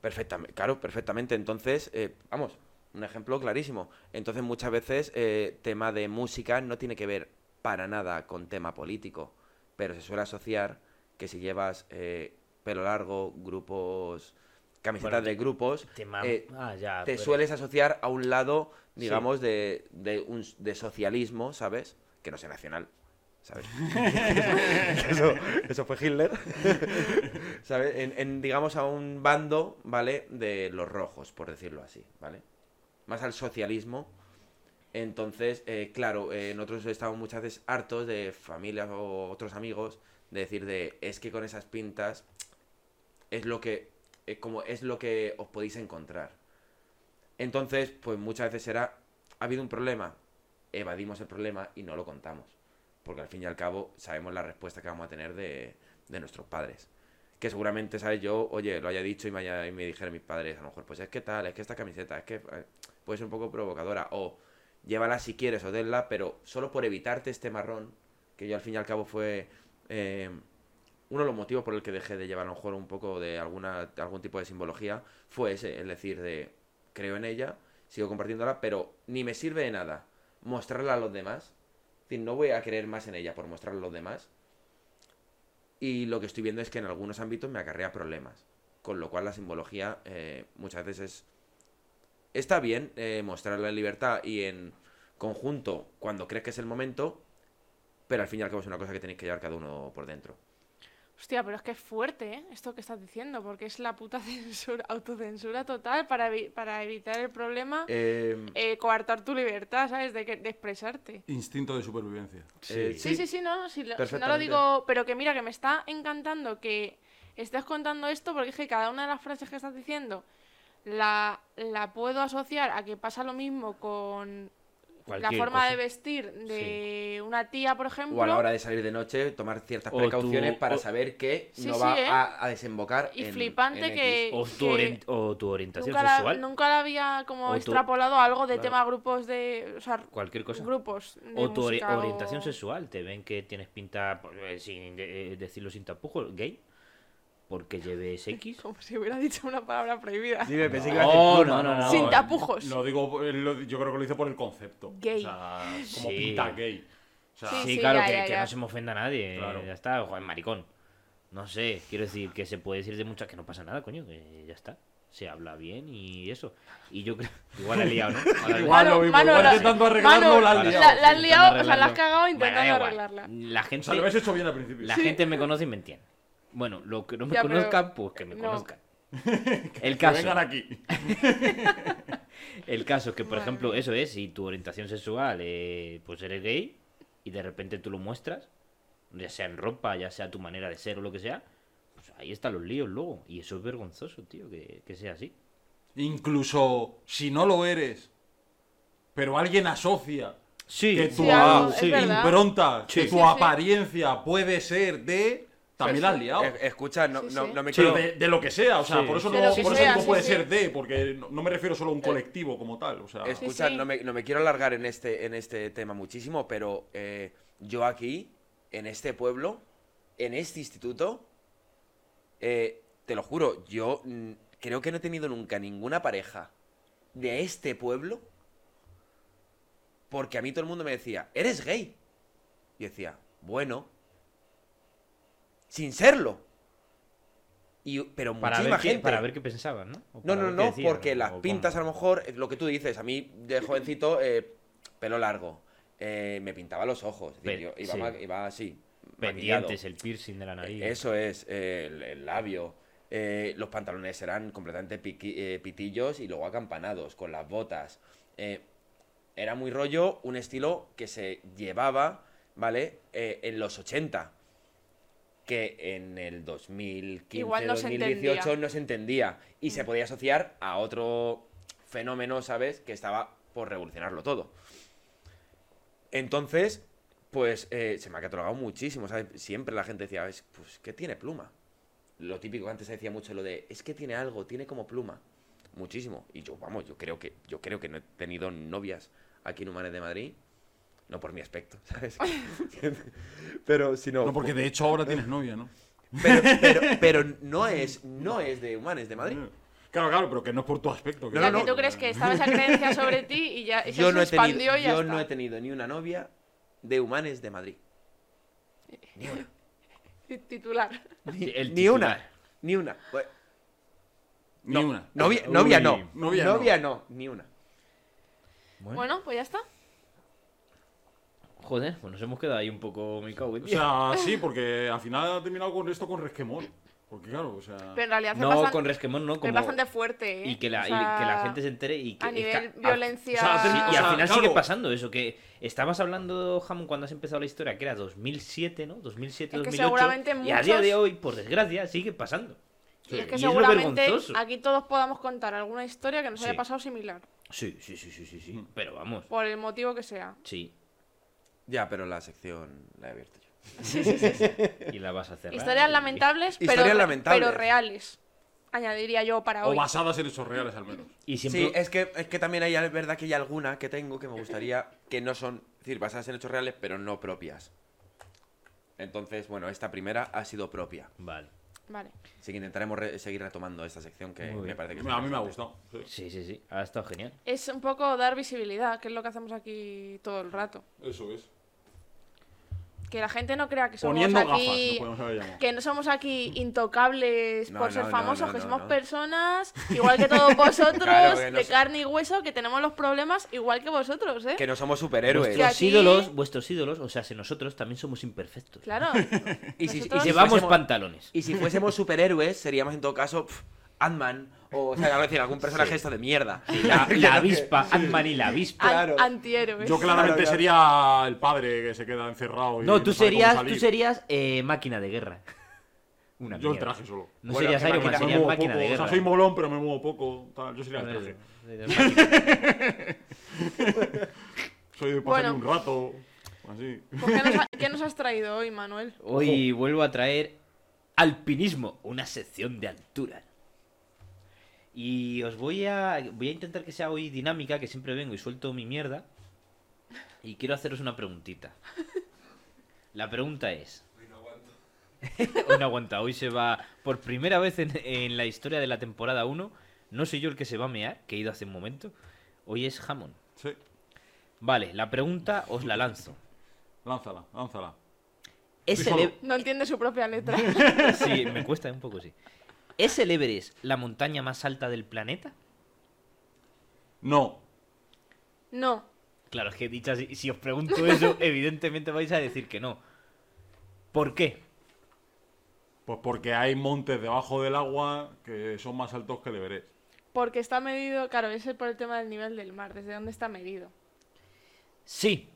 Perfectamente, claro, perfectamente. Entonces, eh, vamos, un ejemplo clarísimo. Entonces, muchas veces, eh, tema de música no tiene que ver para nada con tema político, pero se suele asociar que si llevas eh, pelo largo, grupos, camisetas Bueno, de grupos, Tema... eh, ah, ya. te pero- sueles asociar a un lado, digamos, de, de, un, de socialismo, ¿sabes? Que no sea nacional, ¿sabes? eso, eso fue Hitler. ¿Sabes? En, en, digamos, a un bando, ¿vale? De los rojos, por decirlo así, ¿vale? Más al socialismo. Entonces, eh, claro, eh, nosotros estamos muchas veces hartos de familias o otros amigos de decir de, es que con esas pintas es lo que, eh, como es lo que os podéis encontrar. Entonces, pues muchas veces será, ha habido un problema, evadimos el problema y no lo contamos. Porque al fin y al cabo sabemos la respuesta que vamos a tener de, de nuestros padres. Que seguramente, ¿sabes? Yo, oye, lo haya dicho y me, dijeran mis padres, a lo mejor, pues es que tal, es que esta camiseta, es que eh, puede ser un poco provocadora. O llévala si quieres o denla, pero solo por evitarte este marrón, que yo al fin y al cabo fue eh, uno de los motivos por el que dejé de llevar a lo mejor un poco de alguna algún tipo de simbología, fue ese, el decir de creo en ella, sigo compartiéndola, pero ni me sirve de nada mostrarla a los demás. Es decir, no voy a creer más en ella por mostrarla a los demás. Y lo que estoy viendo es que en algunos ámbitos me acarrea problemas. Con lo cual la simbología eh, muchas veces es... Está bien eh, mostrarla en libertad y en conjunto cuando crees que es el momento, pero al fin y al cabo es una cosa que tenéis que llevar cada uno por dentro. Hostia, pero es que es fuerte, ¿eh? Esto que estás diciendo, porque es la puta censura, autocensura total para, evi- para evitar el problema, Eh, eh, coartar tu libertad, ¿sabes? De, que- de expresarte. Instinto de supervivencia. eh, Sí, sí, sí, no, si lo, si no lo digo, pero que mira, que me está encantando que estés contando esto, porque es que cada una de las frases que estás diciendo la, la puedo asociar a que pasa lo mismo con la forma cosa. de vestir de una tía, por ejemplo. O a la hora de salir de noche, tomar ciertas O precauciones tu- para o- saber que Sí, no sí, va ¿eh? a, a desembocar Y en- flipante en que-. O tu, que orient- o tu orientación Nunca la, sexual. nunca la había como tu- extrapolado a algo de Claro. tema grupos de. O sea, Cualquier cosa. grupos. De O tu ori- orientación o- sexual. Te ven que tienes pinta, pues, eh, sin de- eh, decirlo sin tapujos, gay. Porque lleves X. Como si hubiera dicho una palabra prohibida. Sí, me pensé que No, iba a decir no, pluma, no, no. Sin eh, tapujos. Lo digo, eh, lo- yo creo que lo hice por el concepto. Gay. O sea, como Sí. pinta gay. O sea, Sí, Sí, claro, ya, que, ya, que ya. no se me ofenda a nadie. Claro. Ya está, joder, maricón. No sé, quiero decir que se puede decir de muchas que no pasa nada, coño, que ya está. Se habla bien y eso. Y yo creo. Igual la he liado, ¿no? Ahora- Igual lo mismo, igual la- intentando arreglarlo, Manu, la has la, liado. la has Intentando liado, o sea, la has arreglarlo. cagado Bueno, da intentando igual. arreglarla. La o gente, sea, lo habéis hecho bien al principio. la Sí. gente me conoce y me entiende. Bueno, lo que no me Ya, pero- conozcan, pues que me no. conozcan. El Que caso, vengan aquí. el caso es que, por ejemplo, eso es, si tu orientación sexual, eh, pues eres gay y de repente tú lo muestras, ya sea en ropa, ya sea tu manera de ser o lo que sea, pues ahí están los líos luego. Y eso es vergonzoso, tío, que, que sea así. Incluso si no lo eres, pero alguien asocia Sí, que tu Sí, impronta, Sí. que tu Sí, sí. apariencia puede ser de. También la has liado. Eh, escucha, no, Sí, no, sí. no me quiero... de, de lo que sea, o sea, Sí. por eso De no, lo que por sea, eso no sí, puede sí. ser de, porque no, no me refiero solo a un colectivo como tal, o sea, Escucha, sí. No, me, no me quiero alargar en este, en este tema muchísimo, pero eh, yo aquí, en este pueblo, en este instituto, eh, te lo juro, yo mm, creo que no he tenido nunca ninguna pareja de este pueblo porque a mí todo el mundo me decía, ¿eres gay? Y decía, bueno, sin serlo. Y, pero para muchísima ver, qué, gente. para ver qué pensaban, ¿no? No, no, no, decían, porque las cómo. pintas a lo mejor, eh, lo que tú dices, a mí de jovencito, eh, pelo largo, eh, me pintaba los ojos, es decir, Pe- yo iba, sí. ma- iba así, maquillado. Pendientes, el piercing de la nariz. Eso es, eh, el, el labio, eh, los pantalones eran completamente piqui- eh, pitillos y luego acampanados, con las botas. eh, era muy rollo, un estilo que se llevaba, ¿vale? Eh, en los 80 que en el 2015, Igual no se 2018 entendía. no se entendía y se podía asociar a otro fenómeno, ¿sabes? Que estaba por revolucionarlo todo. Entonces, Pues eh, se me ha catalogado muchísimo, ¿sabes? Siempre la gente decía, "Es- pues que tiene pluma. Lo típico que antes se decía mucho lo de, es que tiene algo, tiene como pluma. Muchísimo. Y yo, vamos, yo creo que, yo creo que no he tenido novias aquí en Humanes de Madrid. No por mi aspecto, ¿sabes? pero si no. No, porque de hecho ahora tienes novia, ¿no? Pero, pero, pero no es, no es de Humanes de Madrid. Claro, claro, pero que no es por tu aspecto. que No, no, que tú crees que estaba esa creencia sobre ti y ya y se, Yo no he expandió tenido, y ya yo está. no he tenido ni una novia de Humanes de Madrid. Ni una. Ti- Titular. Ni, El ni una. Ni una. Ni no, una. Novia, novia Uy. no. Novia Novia, no. no. Ni una. Bueno, Bueno, pues ya está. Joder, pues nos hemos quedado ahí un poco me cago en O sea, sí, porque al final ha terminado con esto con resquemor. Porque claro, o sea. Pero en realidad es No bastante, con resquemón, no, es como... bastante fuerte, ¿eh? Y que, la, O y que la sea, gente se entere y que... A es nivel violencia... o sea, Sí, O y al final claro. sigue pasando eso, que estabas hablando, Jamón, cuando has empezado la historia, que era 2007, ¿no? 2007, Es que 2008. seguramente Y a día muchos- de hoy, por desgracia, sigue pasando. Y es que Y es seguramente aquí todos podamos contar alguna historia que nos haya pasado similar. Sí, sí, sí, sí, sí, sí. Mm. Pero vamos, Por el motivo que sea. sí. Ya, pero la sección la he abierto yo. Y la vas a cerrar. Historias y- lamentables, pero, Historias lamentables. pero reales. Añadiría yo para O hoy. basadas en hechos reales al menos. Y siempre... Sí, es que, es que también hay, es verdad que hay alguna que tengo que me gustaría que no son, es decir, basadas en hechos reales, pero no propias. Entonces, bueno, esta primera ha sido propia. Vale. Vale. Así que intentaremos re- seguir retomando esta sección que me parece que es A mí me ha gustado. Sí, sí. sí, sí. Ha estado genial. Es un poco dar visibilidad, que es lo que hacemos aquí todo el rato. Eso es. Que la gente no crea que somos Poniendo aquí... que no somos aquí intocables No, por ser no, famosos, no, que somos no. personas, igual que todos vosotros, Claro, que no de carne y hueso, que tenemos los problemas igual que vosotros, ¿eh? Que no somos superhéroes. Que Vuestros aquí- ídolos, vuestros ídolos, o sea, si nosotros también somos imperfectos. Claro. Y si, y Nosotros- si Llevamos fuésemos- pantalones. Y si fuésemos superhéroes, seríamos en todo caso Ant-Man o, o sea, algo decir, algún personaje esto de mierda. La, avispa, Ant-Man y la avispa. Claro. antihéroes. Yo claramente Claro, claro. sería el padre que se queda encerrado. y No, tú serías, tú serías eh, máquina de guerra. Una Yo el traje solo. No Bueno, serías ¿qué Iron Man, serías máquina poco. de O guerra. sea, soy molón, pero me muevo poco. tal, Yo sería el traje. Soy de pasar Bueno. un rato. Así. Pues, ¿qué, nos ha- qué nos has traído hoy, Manuel? Hoy vuelvo a traer alpinismo, una sección de altura. Y os voy a voy a intentar que sea hoy dinámica, que siempre vengo y suelto mi mierda. Y quiero haceros una preguntita. La pregunta es. Hoy no aguanta, hoy se va por primera vez en, en la historia de la temporada 1. No soy yo el que se va a mear, que he ido hace un momento. Hoy es Jamón. Sí. Vale, la pregunta os la lanzo. Lánzala, lánzala. ¿Es el, No entiende su propia letra. Sí, me cuesta un poco, sí. ¿Es el Everest la montaña más alta del planeta? No. No. Claro, es que dicho así, si os pregunto eso, evidentemente vais a decir que no. ¿Por qué? Pues porque hay montes debajo del agua que son más altos que el Everest. Porque está medido, claro, ese es por el tema del nivel del mar, desde dónde está medido. Sí.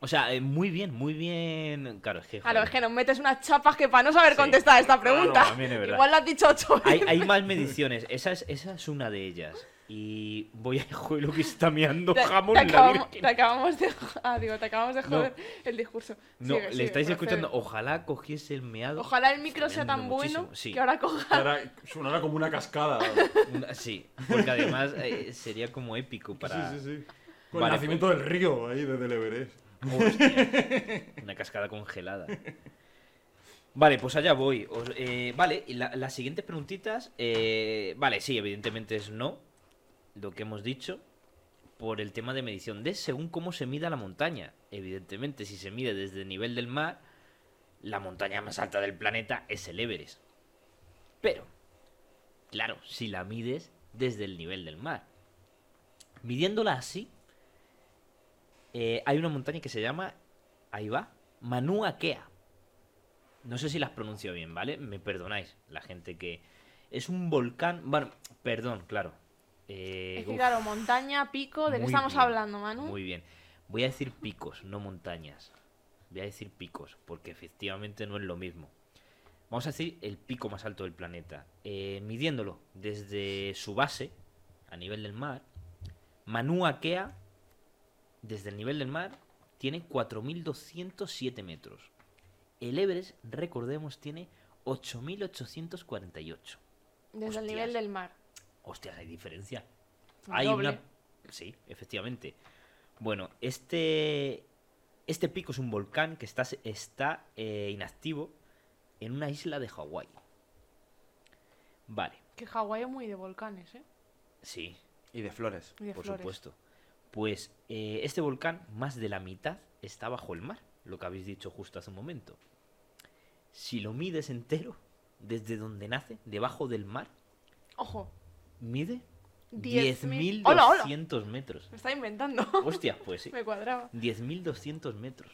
O sea, eh, muy bien, muy bien. Claro, es que. Claro, es que nos metes unas chapas que para no saber Sí. contestar esta pregunta. es. Igual la has dicho ocho Hay, veces. hay más mediciones. Esa es, esa es una de ellas. Y voy a joder lo que está meando Te, jamón te la acabamos, Virgen. te acabamos de ah, digo, te acabamos de No. joder el discurso. No, Sigue, le sigue, estáis escuchando. Ojalá cogiese el meado. Ojalá el micro sea tan bueno sí. que ahora coja. Era, sonara como una cascada. Una- sí, porque además eh, sería como épico para. Sí, sí, sí. Con Vale, el nacimiento del río ahí desde el Everest. Hostia, una cascada congelada. Vale, pues allá voy. Eh, vale, y la- las siguientes preguntitas. eh, vale, sí, evidentemente es no. Lo que hemos dicho. Por el tema de medición de según cómo se mida la montaña. Evidentemente, si se mide desde el nivel del mar, la montaña más alta del planeta es el Everest. Pero, claro, si la mides desde el nivel del mar. Midiéndola así, eh, hay una montaña que se llama, ahí va, Manua Kea. No sé si las pronuncio bien, ¿vale? Me perdonáis, la gente que... Es un volcán, bueno, perdón, claro. Eh, Es que uf, claro, montaña, pico, ¿de qué estamos bien, hablando, Manu? Muy bien. Voy a decir picos, no montañas. Voy a decir picos, porque efectivamente no es lo mismo. Vamos a decir el pico más alto del planeta. Eh, midiéndolo desde su base, a nivel del mar, Manua Kea, desde el nivel del mar, tiene 4.207 metros. El Everest, recordemos, tiene 8.848. Desde el nivel del mar. Hostias, hay diferencia. Hay doble. una... Sí, efectivamente. Bueno, este... Este pico es un volcán que está, está eh, inactivo en una isla de Hawái. Vale, Que Hawái es muy de volcanes, ¿eh? sí, Y de flores. Y de por flores. supuesto. Pues eh, este volcán, más de la mitad, está bajo el mar, lo que habéis dicho justo hace un momento. Si lo mides entero, desde donde nace, debajo del mar, Ojo, mide 10.000. ¡Hola, hola! 10.200 metros. me está inventando. Hostia, pues sí. me cuadraba. 10.200 metros.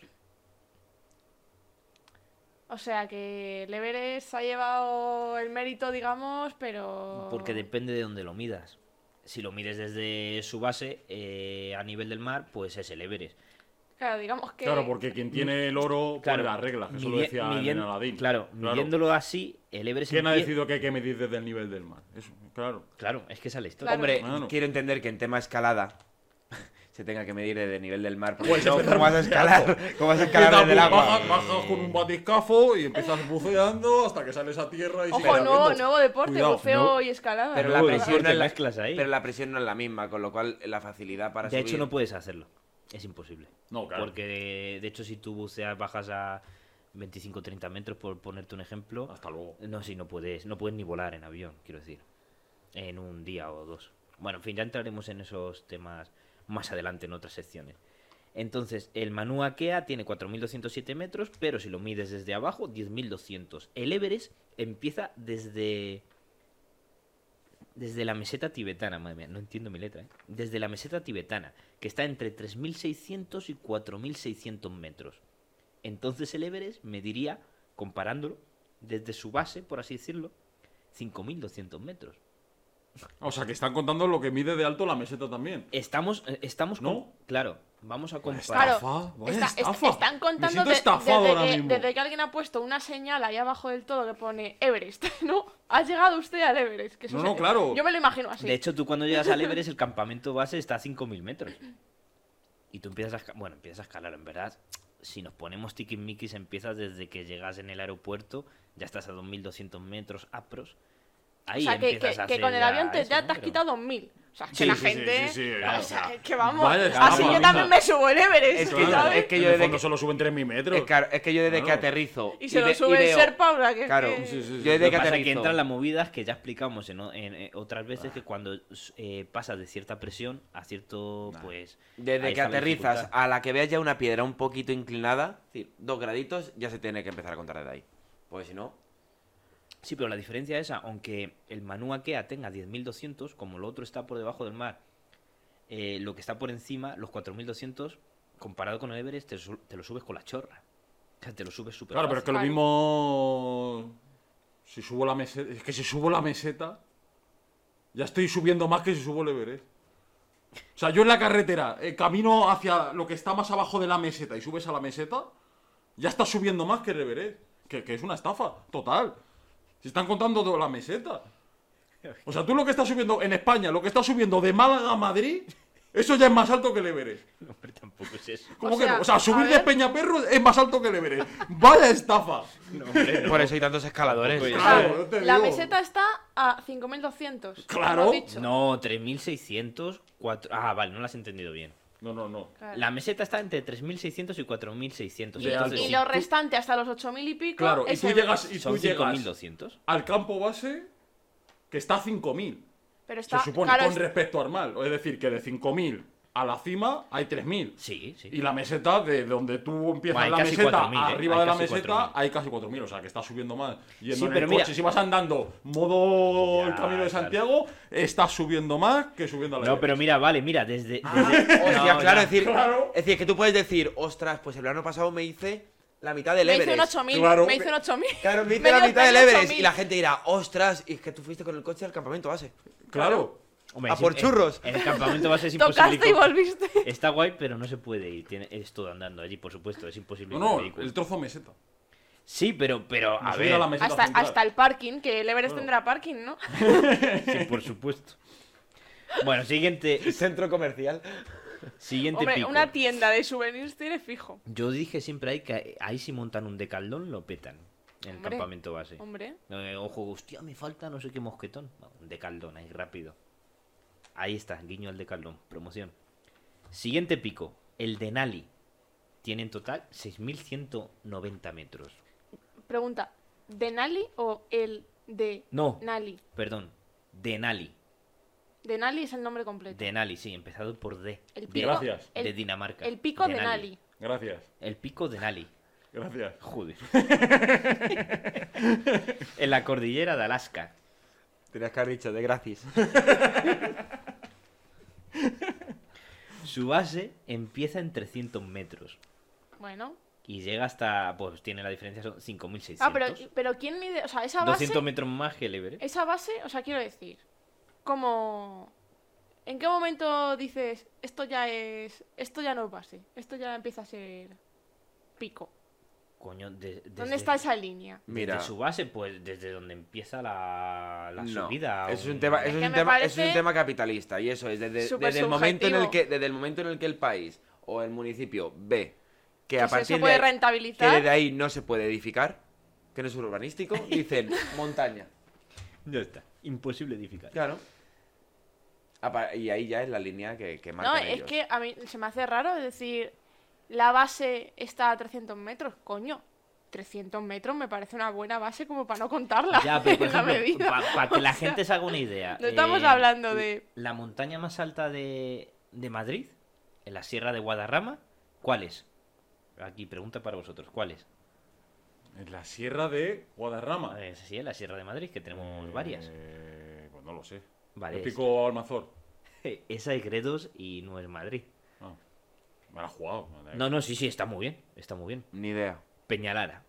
O sea que el Everest ha llevado el mérito, digamos, pero... Porque depende de dónde lo midas. Si lo mides desde su base, eh, a nivel del mar, pues es el Everest. Claro, digamos que... Claro, porque quien tiene el oro pone las reglas, eso lo decía en midien- Aladdin. Claro, midiéndolo así, el Everest ¿Quién ha decidido que hay que medir desde el nivel del mar? Eso, claro. Claro, es que esa es la historia. Claro. Hombre, Claro. quiero entender que en tema escalada se tenga que medir desde el nivel del mar. Porque Pues no, ¿cómo vas a escalar? ¿Cómo vas a escalar desde el agua? Bajas, bajas con un batiscafo y empiezas buceando hasta que sales a tierra y Ojo, nuevo, nuevo deporte, Cuidado, buceo no. y escalada. Pero ¿no? la presión no es la, mezclas ahí. pero la presión no es la misma, con lo cual la facilidad para de subir... hecho, no puedes hacerlo. Es imposible. No, claro. Porque, de, de hecho, si tú buceas, bajas a 25-30 metros, por ponerte un ejemplo, Hasta luego. no, si no puedes, no puedes ni volar en avión, quiero decir. En un día o dos. Bueno, en fin, ya entraremos en esos temas más adelante en otras secciones. Entonces, el Mauna Kea tiene 4.207 metros, pero si lo mides desde abajo, 10.200. El Everest empieza desde... Desde la meseta tibetana, madre mía, no entiendo mi letra, ¿eh? Desde la meseta tibetana, que está entre 3.600 y 4.600 metros. Entonces el Everest mediría, comparándolo, desde su base, por así decirlo, 5.200 metros. O sea, que están contando lo que mide de alto la meseta también. Estamos, eh, estamos ¿No? con- Claro, vamos a comparar. Claro, Estafa, vaya está- est- estafa. están contando de- estafado desde, ahora que, mismo. desde que alguien ha puesto una señal ahí abajo del todo que pone Everest, ¿no? Ha llegado usted al Everest. Que No, no, claro. Yo me lo imagino así. De hecho, tú cuando llegas al Everest, el campamento base está a 5.000 metros. Y tú empiezas a, bueno, empiezas a escalar, en verdad. Si nos ponemos tiquismiquis, empiezas desde que llegas en el aeropuerto, ya estás a 2.200 metros apros. O sea, que, empiezas que- a que hacer con el avión te, eso, ya te has Pero- quitado 2.000. O sea, que Sí, la sí, sí, gente... sí, o sea, que vamos... Así yo también me subo el Everest, Es que, Claro. ¿sabes? es que En yo el desde que, solo suben 3.000 metros. es, claro, es que yo desde que aterrizo Y se lo sube el veo- Sherpa, o sea, que... Claro, que- Sí, sí, sí. yo desde Lo que es que aterrizo... entran las movidas que ya explicamos en, eh, otras veces que cuando eh, pasas de cierta presión a cierto, pues... Desde que aterrizas a la que veas ya una piedra un poquito inclinada, es decir, dos graditos, ya se tiene que empezar a contar desde ahí. Porque si no, Sí, pero la diferencia es, aunque el Mauna Kea tenga 10.200, como lo otro está por debajo del mar, eh, lo que está por encima, los 4.200, comparado con el Everest, te, lo subes con la chorra. O sea, te lo subes súper Claro, pero es que lo mismo. Si subo la meseta. Es que si subo la meseta. Ya estoy subiendo más que si subo el Everest. O sea, yo en la carretera, eh, camino hacia lo que está más abajo de la meseta y subes a la meseta, ya estás subiendo más que el Everest. Que, que es una estafa, total. Si están contando la meseta. O sea, tú lo que estás subiendo en España, lo que estás subiendo de Málaga a Madrid, eso ya es más alto que el Everest. No, hombre, tampoco es eso. ¿Cómo O que sea, no? O sea, subir de. Peñaperro es más alto que el Everest. ¡Vaya estafa! No, hombre, no. por eso hay tantos escaladores. Tampoco es Claro, yo te la meseta está a 5.200. Claro. como he dicho. No, 3.600, 4... Ah, vale, no lo has entendido bien. No, no, no. Claro. La meseta está entre 3.600 y 4.600. Y, alto. y sí, lo restante hasta los 8.000 y pico Claro, y tú Everest. llegas, y son tú llegas 5.200. al campo base que está a 5.000. Pero está, Se supone, claro, con es- respecto al mar. Es decir, que de 5.000 a la cima hay 3.000. Sí, sí. Y la meseta, de donde tú empiezas Bueno, la meseta 4.000, ¿eh? arriba Hay de la meseta, 4.000. hay casi 4.000. O sea, que estás subiendo más. Yendo Sí, en pero el mira- coche, si vas andando modo Ya, el camino de claro. Santiago, estás subiendo más que subiendo a la No, pero mira, vale, mira, desde... desde- Hostia, No, claro, es decir, Claro. es decir, que tú puedes decir, ostras, pues el verano pasado me hice la mitad del me hice un Everest. 8.000. Claro. Me hice un 8.000. Claro, me hice Me la dio- mitad del Everest. 8.000. Y la gente dirá, ostras, y es que tú fuiste con el coche al campamento base. Claro. Hombre, A por en- churros. En el campamento base es imposible. Tocaste y volviste. Está guay, pero no se puede ir. Tiene, es todo andando allí, por supuesto. Es imposible. No, no, vehículo. el trozo meseta. Sí, pero, pero a ver. a Hasta, el parking, que el Everest tendrá parking, ¿no? Sí, por supuesto. Bueno, siguiente. Centro comercial. Siguiente Hombre, pico. una tienda de souvenirs tiene fijo. Yo dije siempre ahí que ahí si montan un decaldón lo petan. En el Hombre. campamento base. Hombre. Eh, ojo, hostia, me falta no sé qué mosquetón. No, un decaldón ahí rápido. Ahí está, guiño al decaldón, promoción. Siguiente pico, el de Nali. Tiene en total 6.190 metros. Pregunta, ¿de Nali o el de No, Nali? perdón, Denali. De Nali es el nombre completo. Denali, sí, empezado por D. El De- pico, Gracias. El, de Dinamarca. el pico de Denali. Nali. Gracias, El pico de Nali. gracias. Joder. en la cordillera de Alaska. Tenías que haber dicho de gratis. Su base empieza en 300 metros. Bueno. Y llega hasta, pues tiene la diferencia, son 5.600. Ah, pero, pero ¿quién mide? O sea, esa base... 200 metros más que el Everest. Esa base, o sea, quiero decir, como... ¿En qué momento dices, esto ya es... Esto ya no es base, esto ya empieza a ser pico? Coño, de- desde, ¿Dónde está esa línea? Mira. Desde su base, pues desde donde empieza la, la No, subida. eso es un- tema, Es eso es que un tema, eso es un parece tema capitalista y eso es desde, el momento en el que desde el momento en el que el país o el municipio ve que, Que a partir puede de ahí, que rentabilizar. desde ahí no se puede edificar, que no es urbanístico, dicen montaña. Ya está. Imposible edificar. Claro. Y ahí ya es la línea que, que No, marcan es ellos. que a mí se me hace raro decir, la base está a 300 metros, coño. 300 metros me parece una buena base como para no contarla Ya, pero por ejemplo, para que la O sea, gente se haga una idea. No estamos eh, hablando de... La montaña más alta de, de Madrid, en la Sierra de Guadarrama, ¿cuál es? Aquí, pregunta para vosotros, ¿cuál es? En la sierra de Guadarrama. Eh, sí, en la Sierra de Madrid, que tenemos varias. Eh, pues no lo sé. Vale, El pico Almazor. esa es Gredos y no es Madrid. Ah, me la jugado. No, no, sí, sí, está muy bien, está muy bien. Ni idea. Peñalara.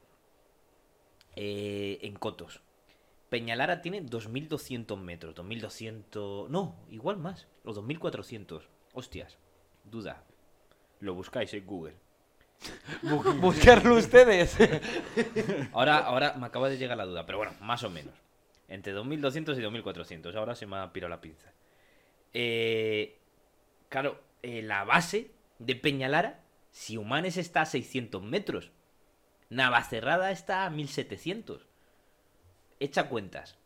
Eh, en Cotos. Peñalara tiene 2.200 metros. 2.200... No, igual más. O 2.400. Hostias. Duda. Lo buscáis en Google. Bu- Buscarlo ustedes. Ahora, ahora me acaba de llegar la duda, pero bueno, más o menos. Entre 2.200 y 2.400. Ahora se me ha pirado la pinza. Eh, claro, eh, la base de Peñalara, si Humanes está a 600 metros, Navacerrada está a 1.700. Echa cuentas.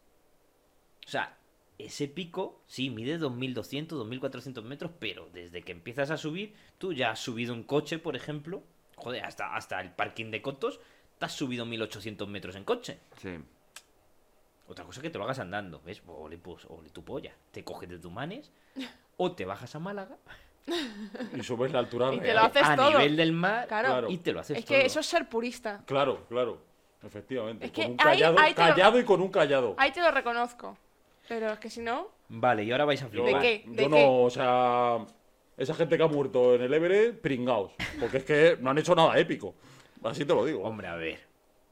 O sea, ese pico, sí, mide 2.200, 2.400 metros, pero desde que empiezas a subir, tú ya has subido un coche, por ejemplo, joder, hasta, hasta el parking de Cotos, te has subido 1.800 metros en coche. Sí. Otra cosa que te lo hagas andando, ¿ves? Ole, pues, ole tu polla. Te coges de Tumanes o te bajas a Málaga Y subes la altura Y te real. lo haces a todo. nivel del mar Claro. Claro. y te lo haces Es que todo. eso es ser purista. Claro, claro. Efectivamente. Es con que un ahí- callado, ahí te lo- callado y con un callado. Ahí te lo reconozco. Pero es que si no... Vale, y ahora vais a Yo, flipar. ¿De qué? yo ¿De no, qué? o sea, esa gente que ha muerto en el Everest, pringaos. Porque es que no han hecho nada épico. Así te lo digo. Hombre, a ver.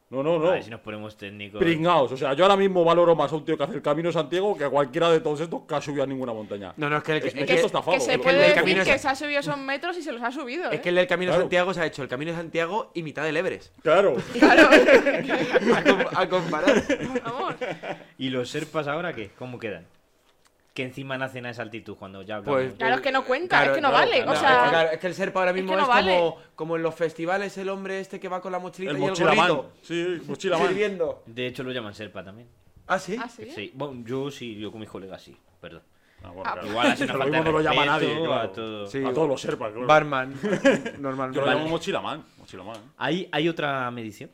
No, no, A no. ver si nos ponemos técnicos. Pringaos. O sea, yo ahora mismo valoro más a un tío que hace el Camino Santiago que a cualquiera de todos estos que ha subido a ninguna montaña. No, no, es que el, Es- es es que- esto está Que se el puede decir camino que se ha subido esos metros y se los ha subido. es ¿eh? que el del Camino Claro. Santiago se ha hecho el Camino de Santiago y mitad del Everest. Claro. A, com- a comparar. Vamos. ¿Y los serpas ahora qué? ¿Cómo quedan? Que encima nacen a esa altitud cuando ya hablamos. Pues, Claro, es que no cuenta, Claro, es que no vale. o sea, claro, es que el Serpa ahora mismo que es, vale. como, como en los festivales el hombre este que va con la mochilita El y el mochilamán. gorrito. Sí, mochilamán. Sirviendo. De hecho lo llaman serpa también. ¿Ah, sí? ¿Ah, sí? Sí. Bueno, yo sí, yo con mis colegas sí. Perdón. Ah, bueno, Ah, claro. Igual así Lo no lo llama nadie. claro. a todo. Sí. A todos los serpas, claro. Barman. Yo Normalmente. lo Vale. llamo mochilamán. Mochilamán. Hay, hay otra medición.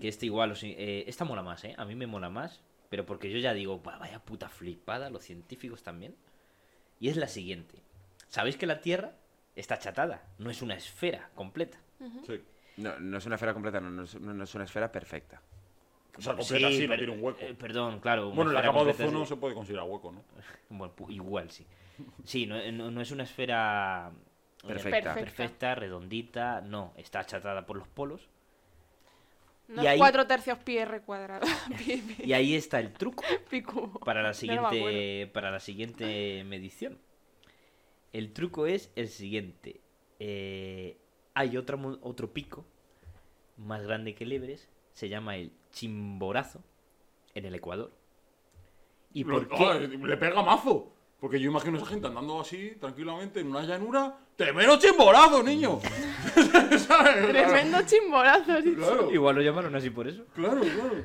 Que este igual, os- eh, esta mola más, ¿eh? A mí me mola más. Pero porque yo ya digo, "Buah, vaya puta flipada, los científicos también. Y es la siguiente. ¿Sabéis que la Tierra está achatada? No es una esfera completa. Sí. No, no es una esfera completa, no, no es, no- no es una esfera perfecta. O sea, completa sí, no pero- tiene un hueco. eh, perdón, claro. bueno, la capa de ozono sí. se puede considerar hueco, ¿no? Bueno, pu- igual sí. Sí, no, no- no es una esfera eh, Perfecta. perfecta, redondita. No, está achatada por los polos. No Y es ahí- 4 tercios pi r cuadrado. pi, pi- Y ahí está el truco. pi cubo. para la no siguiente para la siguiente medición. El truco es el siguiente. Eh, hay otra mo- otro pico más grande que el Everest, se llama el Chimborazo en el Ecuador. ¿Y por Lo- qué? le pega mazo. Porque yo imagino a esa gente andando así, tranquilamente, en una llanura. ¡Tremendo chimborazo, niño! ¿Sabes? Tremendo chimborazo. sí. Claro, Igual lo llamaron así por eso. claro, claro.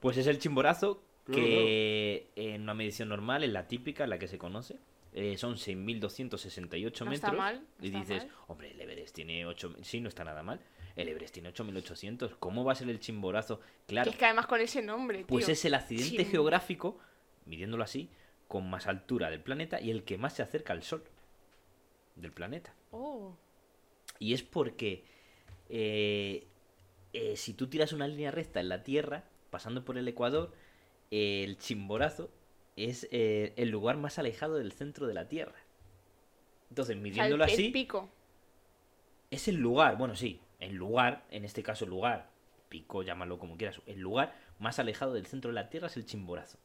Pues es el chimborazo Claro, que en una medición normal, en la típica, en la que se conoce, eh, son 6.268 No metros. está mal, no y está dices, mal. hombre, el Everest tiene 8... Sí, no está nada mal. El Everest tiene 8.800. ¿Cómo va a ser el chimborazo? Que Claro, es que además con ese nombre, tío. pues es el accidente Chim- geográfico, midiéndolo así, con más altura del planeta y el que más se acerca al Sol del planeta. Oh. Y es porque eh, eh, si tú tiras una línea recta en la Tierra, pasando por el Ecuador, eh, el Chimborazo es eh, el lugar más alejado del centro de la Tierra. Entonces, O sea, el, midiéndolo así, pico. es el lugar, bueno, sí, el lugar, en este caso el lugar, pico, llámalo como quieras, el lugar más alejado del centro de la Tierra es el Chimborazo.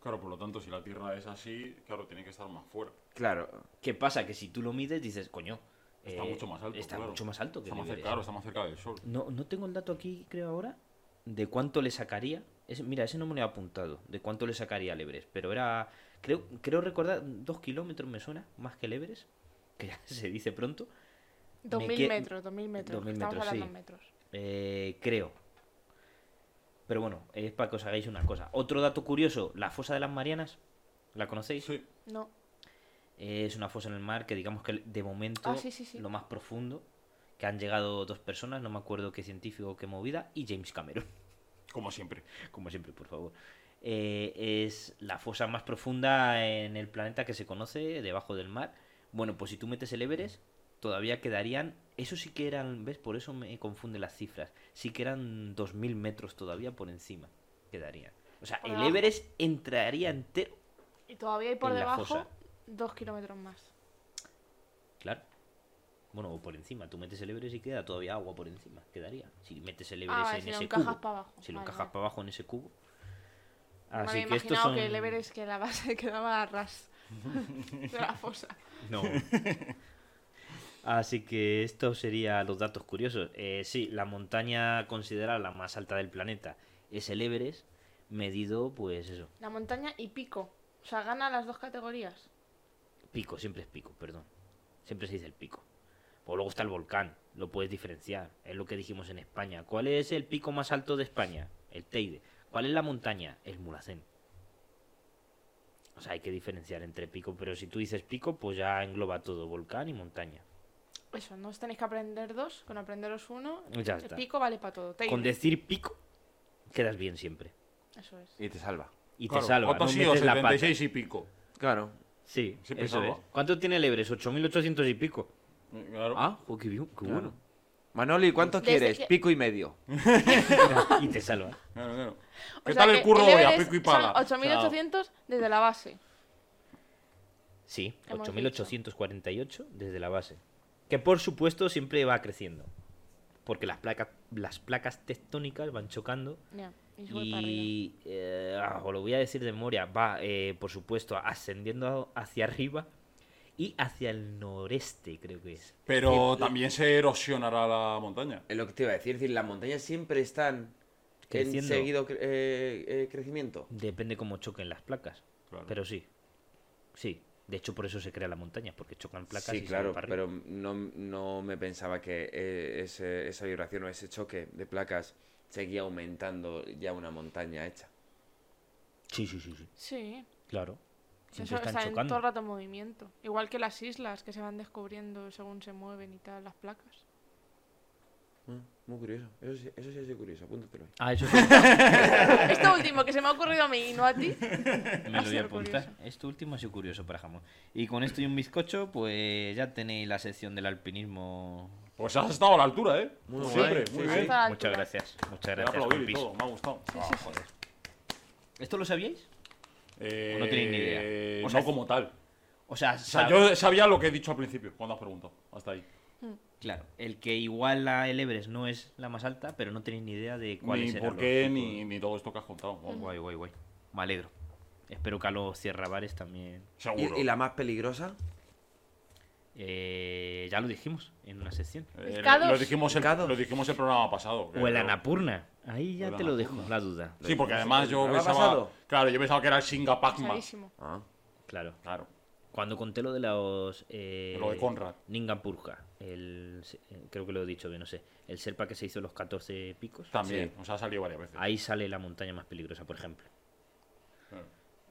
Claro, por lo tanto, si la Tierra es así, claro, tiene que estar más fuera. Claro. ¿Qué pasa? Que si tú lo mides, dices, coño, Está eh, mucho más alto. Está claro. mucho más alto que está el más claro, está más cerca del Sol. No, no tengo el dato aquí, creo ahora, de cuánto le sacaría. Ese- mira, ese no me lo he apuntado, de cuánto le sacaría al Everest. Pero era, creo, creo recordar, dos kilómetros me suena, más que el Everest, que ya se dice pronto. Dos me mil metros, dos mil metros. 2000 Estamos metros, hablando sí. metros. Eh, creo. Pero bueno, es para que os hagáis una cosa. Otro dato curioso, la fosa de las Marianas, ¿la conocéis? Sí. No. Es una fosa en el mar que digamos que de momento Ah, sí, sí, sí. lo más profundo, que han llegado dos personas, no me acuerdo qué científico, qué movida, y James Cameron. Como siempre. como siempre, por favor. Eh, es la fosa más profunda en el planeta que se conoce, debajo del mar. Bueno, pues si tú metes el Everest, todavía quedarían. Eso sí que eran, ¿ves? Por eso me confunde las cifras. Sí que eran 2.000 metros todavía por encima. Quedarían. O sea, Por el debajo. Everest entraría entero. Y todavía hay por debajo dos kilómetros más. Claro. Bueno, o por encima. Tú metes el Everest y queda todavía agua por encima. Quedaría. Si metes el Everest Ah, en si lo ese encajas cubo. para abajo. Si lo Vale, encajas vale. para abajo en ese cubo. Me Así había que estos son... que el Everest que la base quedaba a ras de la fosa. No. Así que estos serían los datos curiosos. Eh, sí, la montaña considerada la más alta del planeta es el Everest, medido, pues eso, La montaña y pico. O sea, gana las dos categorías. pico, siempre es pico, perdón. Siempre se dice el pico. O luego está el volcán, lo puedes diferenciar. Es lo que dijimos en España. ¿Cuál es el pico más alto de España? El Teide. ¿Cuál es la montaña? El Mulhacén. O sea, hay que diferenciar entre pico, pero si tú dices pico, pues ya engloba todo, volcán y montaña. Eso, no os tenéis que aprender dos. Con aprenderos uno, Ya el está. pico vale para todo. Con decir pico, quedas bien siempre. Eso es. Y te salva. Y te salva, ¿cuánto no metes la pata. 76 y pico. Claro. Sí, Siempre eso salva. es. ¿Cuánto tiene el Everest? 8.800 y pico. Claro. Ah, jo, qué bien, qué Claro. bueno. Manoli, ¿cuánto Desde quieres? que- Pico y medio. y te salva. Claro, claro. O ¿Qué sea tal el curro hoy? A pico y pala. Son 8.800 desde la base. Sí, Hemos 8.848 desde la base. Que por supuesto siempre va creciendo. Porque las placas, las placas tectónicas van chocando y eh, ah, os lo voy a decir de memoria, va, eh, por supuesto, ascendiendo hacia arriba y hacia el noreste, creo que es. Pero también se erosionará la montaña. Es lo que te iba a decir. Es decir, las montañas siempre están Creciendo. en seguido cre- eh, eh, crecimiento. Depende cómo choquen las placas. Claro. Pero sí. Sí. De hecho, por eso se crea la montaña, porque chocan placas Sí, y se claro, van para arriba. pero no, no me pensaba que eh, ese- esa vibración o ese choque de placas seguía aumentando ya una montaña hecha. Sí, sí, sí, sí. Sí, Claro. eso Siempre está están en chocando. todo el rato en movimiento. Igual que las islas que se van descubriendo según se mueven y tal, las placas. Mm, muy curioso. Eso sí, eso sí ha sido curioso. Apúntatelo ahí. Ah, eso sí. Esto último que se me ha ocurrido a mí y no a ti. Me lo voy a apuntar. curioso. Esto último ha sido curioso para jamón. Y con esto y un bizcocho, pues ya tenéis la sección del alpinismo. Pues has estado a la altura, ¿eh? Muy siempre, muy sí. bien. Muchas gracias. Muchas gracias, y todo, me ha gustado. Ah, joder. ¿Esto lo sabíais? Eh, no tenéis ni idea? O no sea, como tal. O sea, O sea, yo sabía lo que he dicho al principio, cuando has preguntado. Hasta ahí. Claro, el que igual la el Everest no es la más alta, pero no tenéis ni idea de cuál Ni es por qué, ni, ni todo esto que has contado. Vamos, Guay, guay, guay. Me alegro. Espero que a los cierrabares también. Seguro. ¿Y, y la más peligrosa? Eh, ya lo dijimos en una sección. Eh, lo, dijimos el, lo dijimos el programa pasado. O el Anapurna. Ahí ya el te lo dejo, la duda. Sí, porque además yo ¿Lo ha pensaba. pasado? Claro, yo pensaba que era el Singa Pacma. Pasadísimo. Ah. Claro. Claro. Cuando conté lo de los. Eh, Lo de Conrad. Ningampurga. El, creo que lo he dicho bien, no sé. El Serpa que se hizo los 14 picos. También, Sí. o sea, ha salido varias veces. Ahí sale la montaña más peligrosa, por ejemplo. Claro.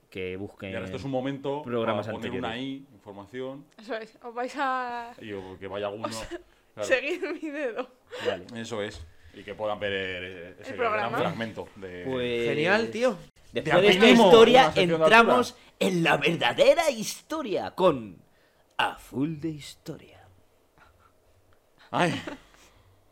Que busquen. Y ahora esto es un momento programas para poner anteriores. una I, información, Eso es, os vais a y o que vaya alguno. claro, seguir mi dedo. Vale. Eso es. Y que puedan ver eh, ese El gran fragmento de. Pues- Genial, tío. Después de esta historia, entramos en la verdadera historia con. A full de historia. Ay,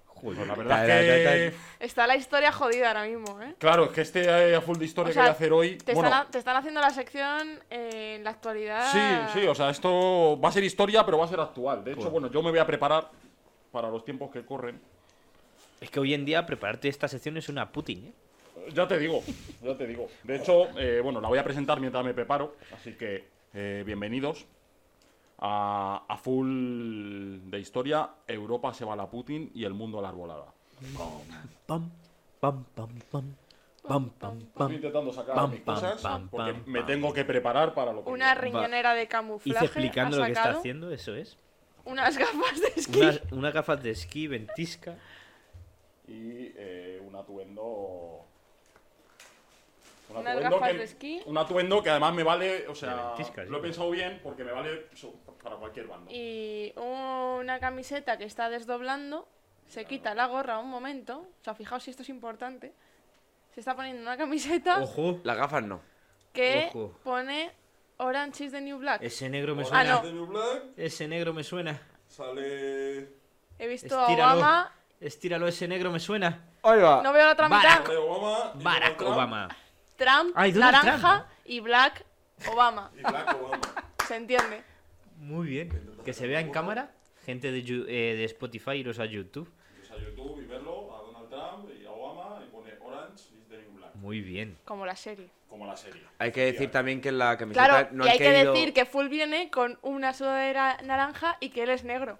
Joder, la verdad es que. Está la historia jodida ahora mismo, ¿eh? Claro, es que este a full de historia O sea, que voy a hacer hoy. Te, bueno, están, te están haciendo la sección eh, en la actualidad. Sí, sí, o sea, esto va a ser historia, pero va a ser actual. De hecho, bueno, yo me voy a preparar para los tiempos que corren. Es que hoy en día prepararte esta sección es una Putin, ¿eh? Ya te digo, ya te digo. De hecho, eh, bueno, la voy a presentar mientras me preparo, así que eh, bienvenidos a, a full de historia. Europa se va a la Putin y el mundo a la arbolada. Pam, pam, pam, pam. Pam, pam, Estoy pam. intentando sacar Pam, mis pam, cosas pam, porque pam, me tengo que preparar para lo que Una viene. riñonera de camuflaje. Hice explicando ha lo que está haciendo, eso es. Unas gafas de esquí. Unas, unas gafas de esquí, ventisca. y eh, un atuendo. Un Unas atuendo, gafas que, de esquí. un atuendo que además me vale, o sea, ventisca, sí. lo he pensado bien porque me vale eso, para cualquier bando. Y una camiseta que está desdoblando. Se quita la gorra un momento. O sea, fijaos si esto es importante. Se está poniendo una camiseta Ojo. Las gafas no. que ojo. pone Orange is the New Black. Ese negro me Ah, suena. no. De New Black Ese negro me suena. sale. He visto a. Obama. Estíralo, ese negro me suena. Oiga. No veo la otra Barack. mitad. Obama. Barack Obama. Trump, Ay, naranja Trump. y Black Obama. Y Black Obama. Se entiende. Muy bien. Que se vea en cámara. Gente de, eh, de Spotify, iros a YouTube. Pues a YouTube y verlo a Donald Trump y a Obama y pone Orange is the New Black. Muy bien. Como la serie. Como la serie. Hay que decir también que en la camiseta Claro, no y hay que decir que Full viene con una sudadera naranja y que él es negro.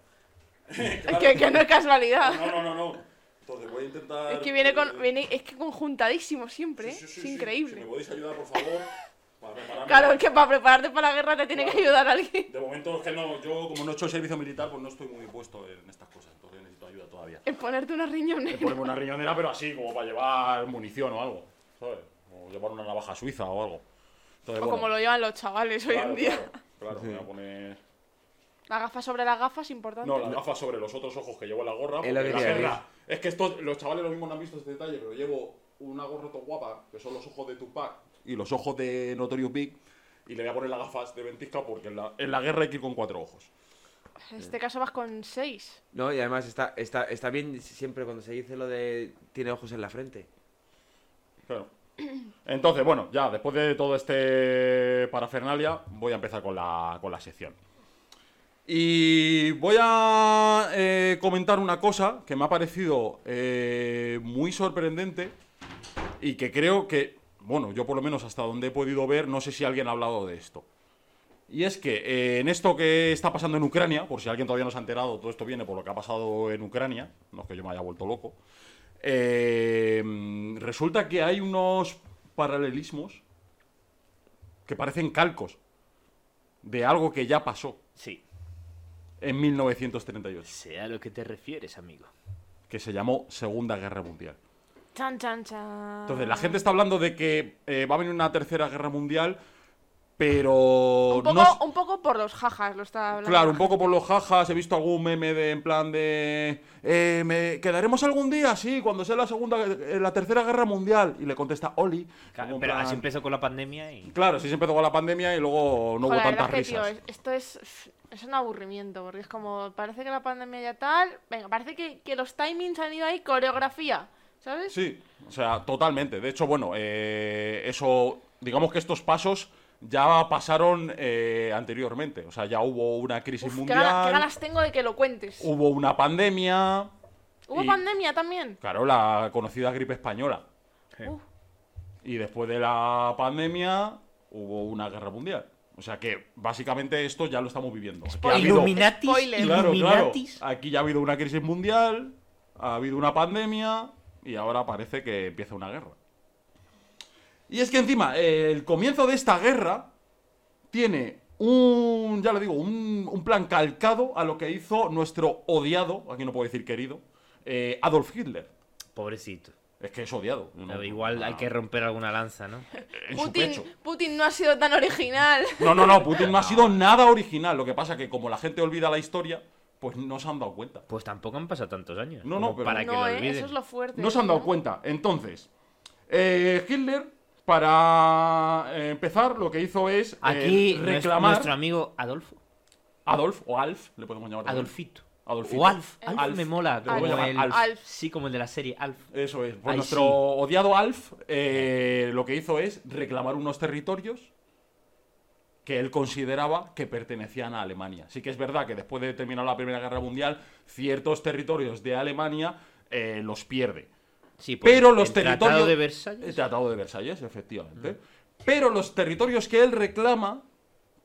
que, que no es casualidad. No, no, no, no. Entonces voy a intentar. Es que viene con. eh, Viene, es que conjuntadísimo siempre. sí, sí, es sí, increíble. Si me podéis ayudar, por favor, para. Claro, es que para prepararte para la guerra te tiene que ayudar alguien. De momento es que no, yo como no he hecho el servicio militar, pues no estoy muy puesto en estas cosas, entonces necesito ayuda todavía. En ponerte una riñonera. Ponerme una riñonera, pero así, como para llevar munición o algo, ¿sabes? O llevar una navaja suiza o algo. Entonces, O bueno, como lo llevan los chavales hoy en día. Claro, claro, me voy a poner... La gafa sobre las gafas, importante. No, las gafas sobre los otros ojos que llevo en la gorra. Es lo porque que la guerra- Es que esto, los chavales lo mismo no han visto este detalle, pero llevo una gorra todo guapa, que son los ojos de Tupac y los ojos de Notorious Big, y le voy a poner las gafas de ventisca porque en la, en la guerra hay que ir con cuatro ojos. En este caso vas con seis. No, y además está, está, está bien siempre cuando se dice lo de tiene ojos en la frente. Claro. Entonces, bueno, ya después de todo este parafernalia, voy a empezar con la, con la sección. Y voy a eh, comentar una cosa que me ha parecido eh, muy sorprendente y que creo que, bueno, yo por lo menos hasta donde he podido ver, no sé si alguien ha hablado de esto. Y es que eh, en esto que está pasando en Ucrania, por si alguien todavía no se ha enterado, todo esto viene por lo que ha pasado en Ucrania, no es que yo me haya vuelto loco, eh, resulta que hay unos paralelismos que parecen calcos de algo que ya pasó Sí. en 1938, Sea a lo que te refieres, amigo. que se llamó Segunda Guerra Mundial. Chan, chan, chan. Entonces, la gente está hablando de que eh, va a venir una tercera guerra mundial, pero Un poco, no s- un poco por los jajas lo está hablando. Claro, la un poco por los jajas, he visto algún meme de en plan de eh, ¿me quedaremos algún día? Sí, cuando sea la segunda eh, la tercera guerra mundial y le contesta Oli. Claro, pero plan- así empezó con la pandemia y. Claro, sí se empezó con la pandemia y luego no Joder, hubo tantas es que, risas. es- esto es, es un aburrimiento, porque es como, parece que la pandemia ya tal, venga, parece que, que los timings han ido ahí, coreografía, ¿sabes? Sí, o sea, totalmente. De hecho, bueno, eh, eso, digamos que estos pasos ya pasaron eh, anteriormente. O sea, ya hubo una crisis Uf, qué, mundial, gana- qué ganas tengo de que lo cuentes. hubo una pandemia. ¿Hubo y- pandemia también? Claro, la conocida gripe española. Uf, Y después de la pandemia hubo una guerra mundial. O sea que básicamente esto ya lo estamos viviendo. Aquí ha habido- Illuminatis. Claro, claro. Aquí ya ha habido una crisis mundial, ha habido una pandemia y ahora parece que empieza una guerra. Y es que encima, eh, el comienzo de esta guerra tiene un, ya lo digo, un, un plan calcado a lo que hizo nuestro odiado, aquí no puedo decir querido, eh, Adolf Hitler. Pobrecito. Es que es odiado. Pero No, igual hay no, que romper alguna lanza, ¿no? en su Putin, pecho. Putin no ha sido tan original. No, no, no, Putin no ha sido nada original. Lo que pasa que como la gente olvida la historia, pues no se han dado cuenta. Pues tampoco han pasado tantos años. No, no, pero- para que no, lo ¿eh? olviden. Eso es lo fuerte. No se han dado ¿no? cuenta. Entonces, eh, Hitler, para eh, empezar, lo que hizo es eh, Aquí nuestro- reclamar nuestro amigo Adolfo. Adolf o Alf, le podemos llamar. también. Adolfito. Adolfito. O Alf. Alf, Alf. me mola. Le Como podemos llamar el, Alf. Alf. Sí, como el de la serie Alf. Eso es. Pues Ay, nuestro sí. odiado Alf eh, lo que hizo es reclamar unos territorios que él consideraba que pertenecían a Alemania. Sí que es verdad que después de terminar la Primera Guerra Mundial, ciertos territorios de Alemania eh, los pierde. Sí, pues, Pero los el territorios... Tratado de El Versalles. Tratado de Versalles, efectivamente. Pero los territorios que él reclama,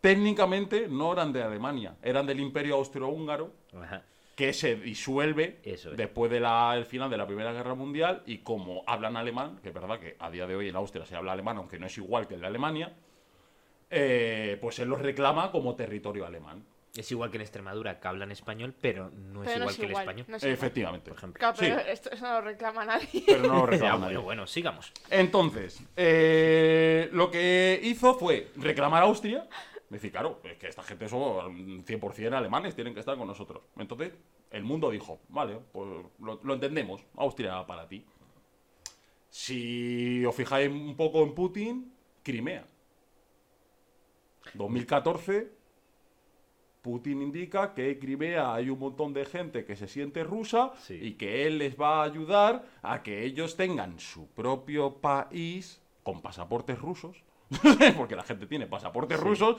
técnicamente no eran de Alemania, eran del Imperio Austrohúngaro, Ajá. que se disuelve Eso es. después del final de la Primera Guerra Mundial y como hablan alemán, que es verdad que a día de hoy en Austria se habla alemán, aunque no es igual que el de Alemania, eh, pues él los reclama como territorio alemán. Es igual que en Extremadura, que hablan español, pero no es igual es que el igual. español. no es. Efectivamente. Por ejemplo. Claro, pero Sí. esto, eso no lo reclama nadie. Pero no lo reclama nadie. bueno, bueno, sigamos. Entonces, eh, lo que hizo fue reclamar a Austria. Decir, claro, es que esta gente son 100% alemanes, tienen que estar con nosotros. Entonces, el mundo dijo, vale, pues lo, lo entendemos, Austria para ti. Si os fijáis un poco en Putin, Crimea. 2014, Putin indica que en Crimea hay un montón de gente que se siente rusa Sí. y que él les va a ayudar a que ellos tengan su propio país con pasaportes rusos, porque la gente tiene pasaportes Sí. rusos,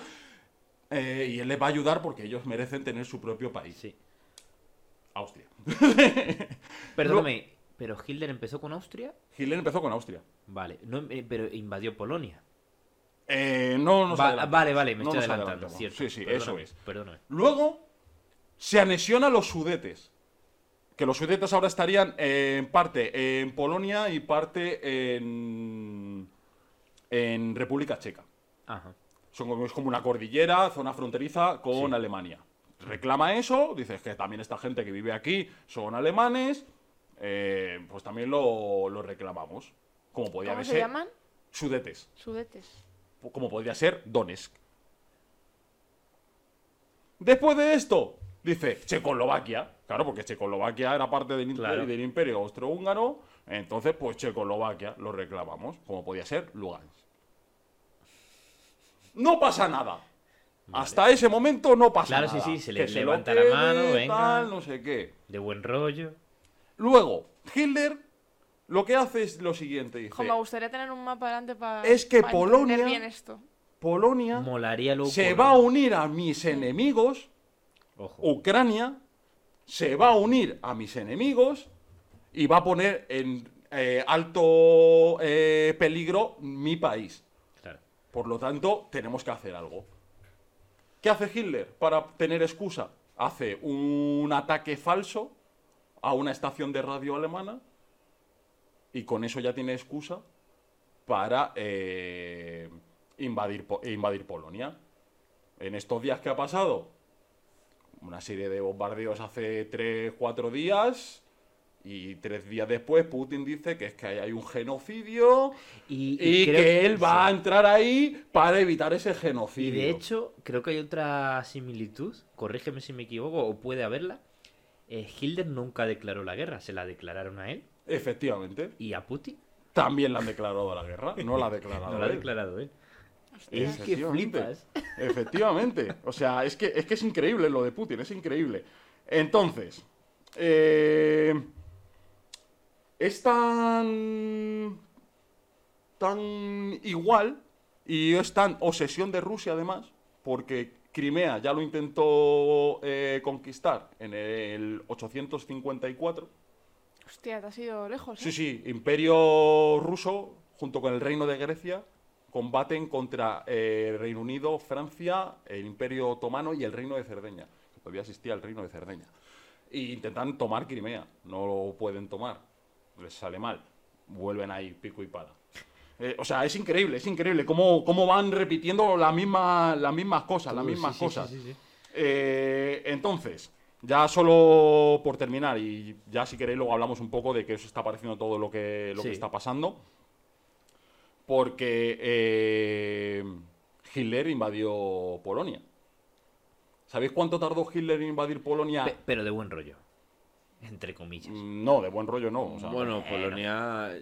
eh, y él les va a ayudar porque ellos merecen tener su propio país. Sí. Austria. Perdóname, pero Hitler empezó con Austria. Hitler empezó con Austria. Vale, no, eh, pero invadió Polonia. Eh, no nos Va- vale, vale, me No estoy adelantando, cierto. Sí, sí, eso es. Perdóname. Luego se anexiona los sudetes. Que los sudetes ahora estarían eh, en parte en Polonia y parte en, en República Checa. Ajá. Son como, es como una cordillera, zona fronteriza con Sí. Alemania. Reclama eso, dices que también esta gente que vive aquí son alemanes, eh, pues también lo, lo reclamamos. Como podía ¿Cómo se ser llaman? Sudetes, Sudetes. Como podría ser Donetsk. Después de esto, dice Checoslovaquia. Claro, porque Checoslovaquia era parte del, imperio- Claro. del imperio austrohúngaro. Entonces, pues Checoslovaquia lo reclamamos, como podía ser Lugansk. No pasa nada. Hasta ese momento no pasa Claro, nada. sí, sí, se Que le lo levanta la mano, venga. tal, no sé qué. De buen rollo. Luego, Hitler lo que hace es lo siguiente, dice, Jo, me gustaría tener un mapa delante para. Es que Polonia- entender bien esto. Polonia Molaría luego. se va a unir a mis enemigos Ojo. Ucrania se va a unir a mis enemigos y va a poner en eh, alto eh, peligro mi país. Claro. Por lo tanto, tenemos que hacer algo. ¿Qué hace Hitler para tener excusa? Hace un ataque falso a una estación de radio alemana y con eso ya tiene excusa para eh, invadir, invadir Polonia. En estos días que ha pasado, una serie de bombardeos hace 3-4 días y tres días después Putin dice que es que hay un genocidio Y, y que él va a entrar ahí para evitar ese Y genocidio. de hecho, creo que hay otra similitud. Corrígeme si me equivoco, o puede haberla. Eh, Hitler nunca declaró la guerra, se la declararon a él Efectivamente. y a Putin. También le han declarado la guerra. No la ha declarado No la ha él. declarado él. Es que flipas. Efectivamente. O sea, es que, es que es increíble lo de Putin, es increíble. Entonces, eh, es tan, tan igual y es tan obsesión de Rusia además, porque Crimea ya lo intentó eh, conquistar en el 854. Hostia, te has ido lejos. ¿eh? Sí, sí, Imperio ruso junto con el Reino de Grecia combaten contra eh, el Reino Unido, Francia, el Imperio Otomano y el Reino de Cerdeña. que Todavía existía el Reino de Cerdeña. Y intentan tomar Crimea. No lo pueden tomar. Les sale mal. Vuelven ahí, pico y pala. Eh, o sea, es increíble, es increíble cómo, cómo van repitiendo la misma, las mismas cosas, las mismas Sí, sí, cosas. sí, sí, sí. Eh, entonces, ya solo por terminar, y ya si queréis luego hablamos un poco de qué os está pareciendo todo lo que, lo que está pasando. Porque eh, Hitler invadió Polonia. ¿Sabéis cuánto tardó Hitler en invadir Polonia? Pe- pero de buen rollo. Entre comillas. Mm, No, de buen rollo no. o sea, Bueno, Polonia.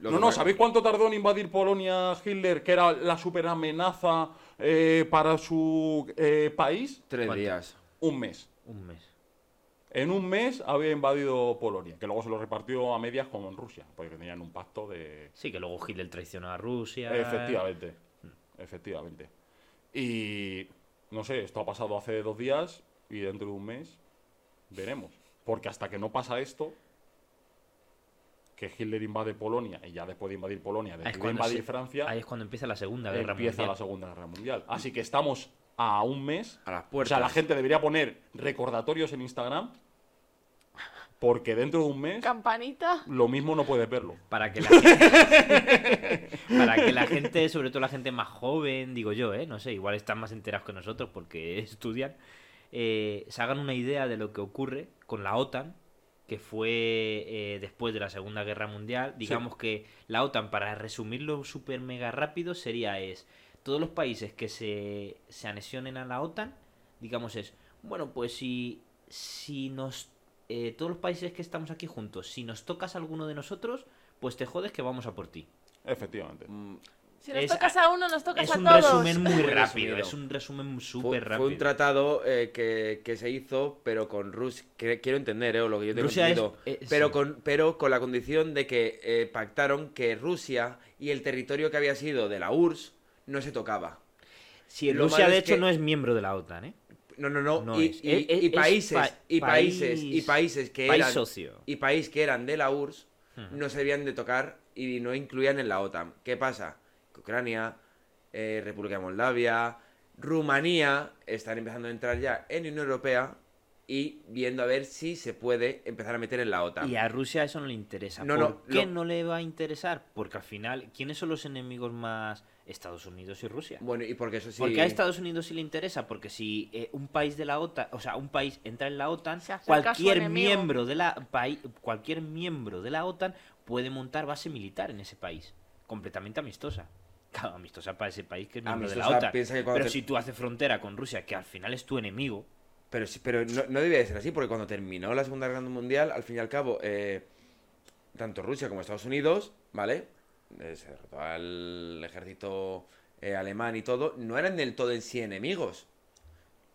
lo no, no, ¿sabéis cuánto tardó en invadir Polonia Hitler, que era la super amenaza eh, para su eh, país? Tres ¿Cuánto? días. Un mes. Un mes. En un mes había invadido Polonia, que luego se lo repartió a medias con Rusia, porque tenían un pacto de... Sí, que luego Hitler traicionó a Rusia. Efectivamente, efectivamente. Y no sé, esto ha pasado hace dos días y dentro de un mes veremos. Porque hasta que no pasa esto, que Hitler invade Polonia y ya después de invadir Polonia decide cuando invadir se- Francia, Ahí es cuando empieza la Segunda Guerra empieza Mundial. la Segunda Guerra Mundial. Así que estamos a un mes. A las O puertas. sea, la gente debería poner recordatorios en Instagram porque dentro de un mes Campanita. lo mismo no puedes verlo. Para que la gente, para que la gente, sobre todo la gente más joven, digo yo, ¿eh? no sé, igual están más enterados que nosotros porque estudian, eh, se hagan una idea de lo que ocurre con la OTAN, que fue eh, después de la Segunda Guerra Mundial. Digamos que la OTAN, para resumirlo súper mega rápido, sería es todos los países que se, se anexionen a la OTAN, digamos es, bueno, pues si, si nos... eh, todos los países que estamos aquí juntos, si nos tocas a alguno de nosotros, pues te jodes que vamos a por ti. Efectivamente. Mm, Si nos Es- tocas a uno, nos tocas Es a un todos. resumen muy rápido, es un resumen Fue, súper fue rápido. un tratado eh, que, que se hizo, pero con Rusia. quiero entender, eh, o lo que yo tengo Rusia es- entendido. eh, pero, sí. con, pero con la condición de que eh, pactaron que Rusia y el territorio que había sido de la URSS no se tocaba. Lo Rusia de hecho que- no es miembro de la OTAN, ¿eh? No, no, no. No y, es. y- Es- y es países, pa- y países, y país- países que país eran. socio. Y países que eran de la URSS Hmm. no se debían de tocar y no incluían en la OTAN. ¿Qué pasa? Ucrania, eh, República de Moldavia, Rumanía están empezando a entrar ya en Unión Europea y viendo a ver si se puede empezar a meter en la OTAN. Y a Rusia eso no le interesa. No, ¿Por no, qué lo- no le va a interesar? Porque al final, ¿quiénes son los enemigos más? Estados Unidos y Rusia. Bueno, y porque eso sí. Porque a Estados Unidos sí le interesa, porque si eh, un país de la OTAN, o sea, un país entra en la OTAN, cualquier miembro de la cualquier miembro de la OTAN puede montar base militar en ese país, completamente amistosa. Claro, amistosa para ese país que es miembro de la OTAN. piensa que cuando Pero te- si tú haces frontera con Rusia, que al final es tu enemigo, Pero, sí- pero no, no debía de ser así, porque cuando terminó la Segunda Guerra Mundial, al fin y al cabo, eh, tanto Rusia como Estados Unidos, ¿vale? Eh, se derrotó al ejército eh, alemán y todo, no eran del todo en sí enemigos.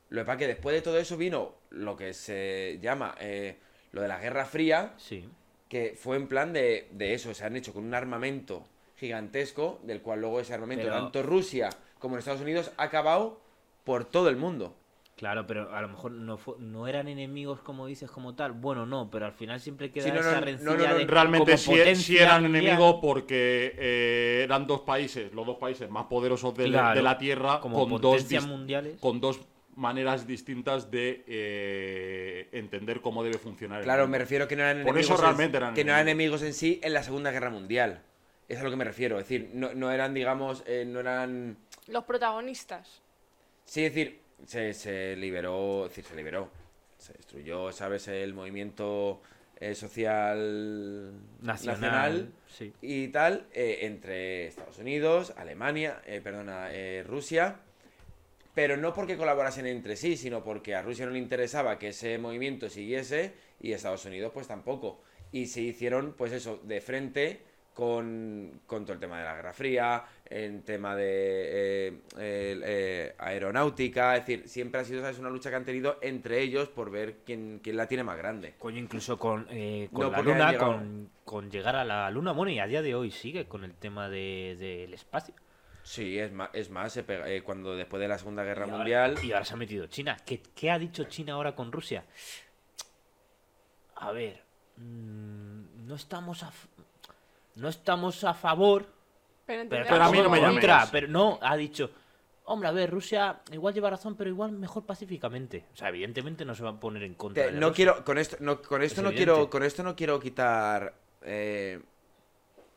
Lo que pasa es que después de todo eso vino lo que se llama eh, lo de la Guerra Fría, sí. que fue en plan de, de eso, se han hecho con un armamento gigantesco, del cual luego ese armamento, Pero- tanto Rusia como en Estados Unidos, ha acabado por todo el mundo. Claro, pero a lo mejor no, no eran enemigos como dices como tal. Bueno, no, pero al final siempre queda Sí, no, esa no, rencilla no, no, de Realmente como sí, eran enemigos porque eh, eran dos países, los dos países más poderosos de, la- Claro, de la Tierra, como con dos, potencias dis- mundiales. con dos maneras distintas de eh, entender cómo debe funcionar. el Claro, me refiero que no eran Por enemigos. eso en- realmente eran que no eran enemigos. enemigos en sí en la Segunda Guerra Mundial. Es a lo que me refiero. Es decir, no, no eran, digamos, eh, no eran. Los protagonistas. Sí, es decir, se, se liberó. Es decir, se liberó. Se destruyó, ¿sabes? El movimiento eh, social Nacional, sí. y tal eh, entre Estados Unidos, Alemania, eh, perdona, eh, Rusia, pero no porque colaborasen entre sí, sino porque a Rusia no le interesaba que ese movimiento siguiese y Estados Unidos pues tampoco. Y se hicieron pues eso, de frente con, con todo el tema de la Guerra Fría, en tema de eh, eh, aeronáutica, es decir, siempre ha sido ¿sabes? una lucha que han tenido entre ellos por ver quién, quién la tiene más grande. Coño, incluso con, eh, con No, la luna, llegado. con, con llegar a la luna. Bueno, y a día de hoy sigue con el tema de- del espacio. Sí, es más, es más se pega- eh, cuando después de la Segunda Guerra Y ahora- Mundial... y ahora se ha metido China. ¿Qué, qué ha dicho China ahora con Rusia? A ver, mm, no estamos a, no estamos a favor, Pero, pero, Pero a mí no me contra. Pero no, ha dicho, hombre, a ver, Rusia igual lleva razón, pero igual mejor pacíficamente. O sea, evidentemente no se va a poner en contra. Te- de no Rusia. quiero con esto no con esto Es no evidente. quiero con esto no quiero quitar eh,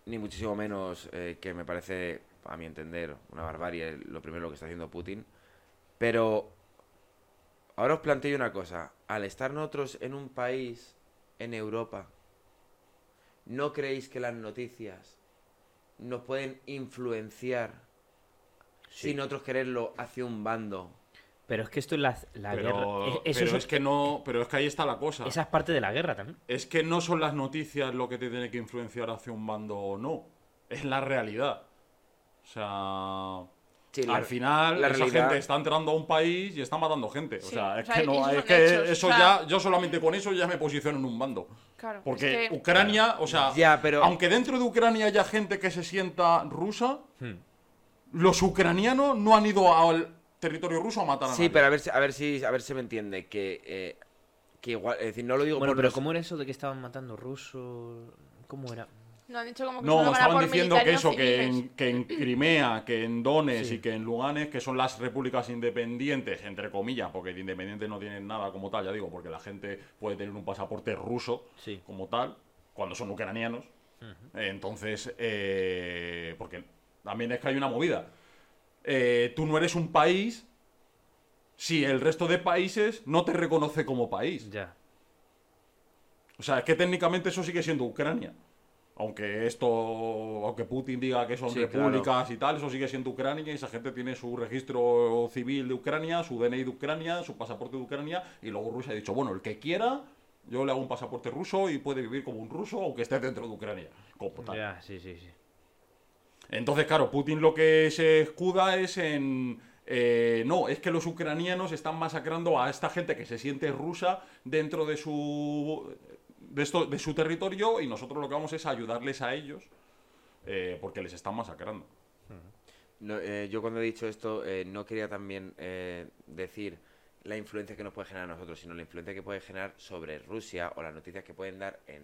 ni muchísimo menos eh, que me parece, a mi entender, una barbarie lo primero que está haciendo Putin. Pero ahora os planteo una cosa. Al estar nosotros en un país, en Europa, ¿no creéis que las noticias nos pueden influenciar sin nosotros quererlo hacia un bando? Pero es que esto es la, la Pero, guerra. E- Eso pero es, es que no, pero es que ahí está la cosa. esa es parte de la guerra también. Es que no son las noticias lo que te tiene que influenciar hacia un bando o no. Es la realidad. O sea. Sí, la- al final, la esa realidad- gente está entrando a un país y está matando gente. O Sí, sea, o es sea, que, no, es que hechos, eso o sea- ya. Yo solamente con eso ya me posiciono en un bando. Claro. Porque es que- Ucrania, o sea, Ya, pero- aunque dentro de Ucrania haya gente que se sienta rusa, Hmm. los ucranianos no han ido al territorio ruso a matar a Sí, nadie. pero a ver, si- a ver si a ver si me entiende que eh, que igual, es decir, no lo digo Bueno, por pero los- ¿cómo era eso de que estaban matando rusos? ¿Cómo era? No, han dicho como que No, solo van a estaban por diciendo que eso, que en, que en Crimea, que en Donetsk Sí. y que en Lugansk, que son las repúblicas independientes, entre comillas, porque de independientes no tienen nada como tal, ya digo, porque la gente puede tener un pasaporte ruso Sí. como tal, cuando son ucranianos. Entonces, eh, porque también es que hay una movida. Eh, tú no eres un país si el resto de países no te reconoce como país. Ya. O sea, es que técnicamente eso sigue siendo Ucrania. Aunque esto, aunque Putin diga que son Sí, repúblicas y tal, eso sigue siendo Ucrania y esa gente tiene su registro civil de Ucrania, su DNI de Ucrania, su pasaporte de Ucrania y luego Rusia ha dicho, bueno, el que quiera, yo le hago un pasaporte ruso y puede vivir como un ruso aunque esté dentro de Ucrania. Como tal. Ya, sí, sí, sí. Entonces, claro, Putin lo que se escuda es en... eh, no, es que los ucranianos están masacrando a esta gente que se siente rusa dentro de su, de esto, de su territorio y nosotros lo que vamos es ayudarles a ellos eh, porque les están masacrando. No, eh, yo cuando he dicho esto eh, no quería también eh, decir la influencia que nos puede generar a nosotros, sino la influencia que puede generar sobre Rusia o las noticias que pueden dar en,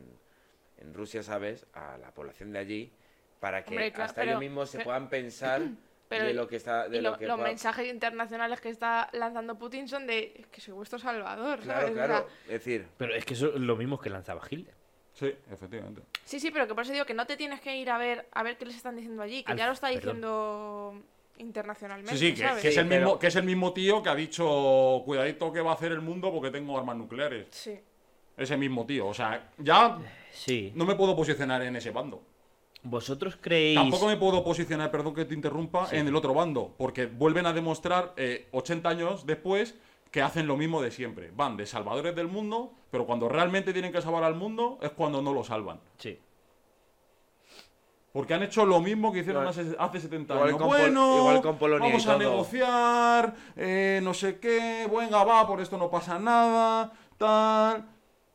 en Rusia, ¿sabes? A la población de allí para que Hombre, claro, hasta pero- ellos mismos se puedan pensar pero de lo que está de y lo, lo- que los pueda- mensajes internacionales que está lanzando Putin son de "Es que soy vuestro salvador, Claro, ¿sabes? O sea, claro. Es decir, Pero es que eso es lo mismo que lanzaba Hitler. Sí, efectivamente. sí, sí, pero que por eso digo que no te tienes que ir a ver a ver qué les están diciendo allí, que Al- ya lo está perdón. diciendo internacionalmente, Sí, sí, que, ¿sabes? que es el pero- mismo, que es el mismo tío que ha dicho, cuidadito que va a hacer el mundo porque tengo armas nucleares. Sí. Ese mismo tío. O sea, ya Sí. no me puedo posicionar en ese bando. ¿Vosotros creéis...? Tampoco me puedo posicionar, perdón que te interrumpa, Sí. en el otro bando, porque vuelven a demostrar eh, 80 años después que hacen lo mismo de siempre. Van de salvadores del mundo, pero cuando realmente tienen que salvar al mundo es cuando no lo salvan. Sí. Porque han hecho lo mismo que hicieron Igual- hace, hace 70 igual años. con bueno, igual con Polonia vamos a todo. negociar, eh, no sé qué, venga, va, por esto no pasa nada, tal.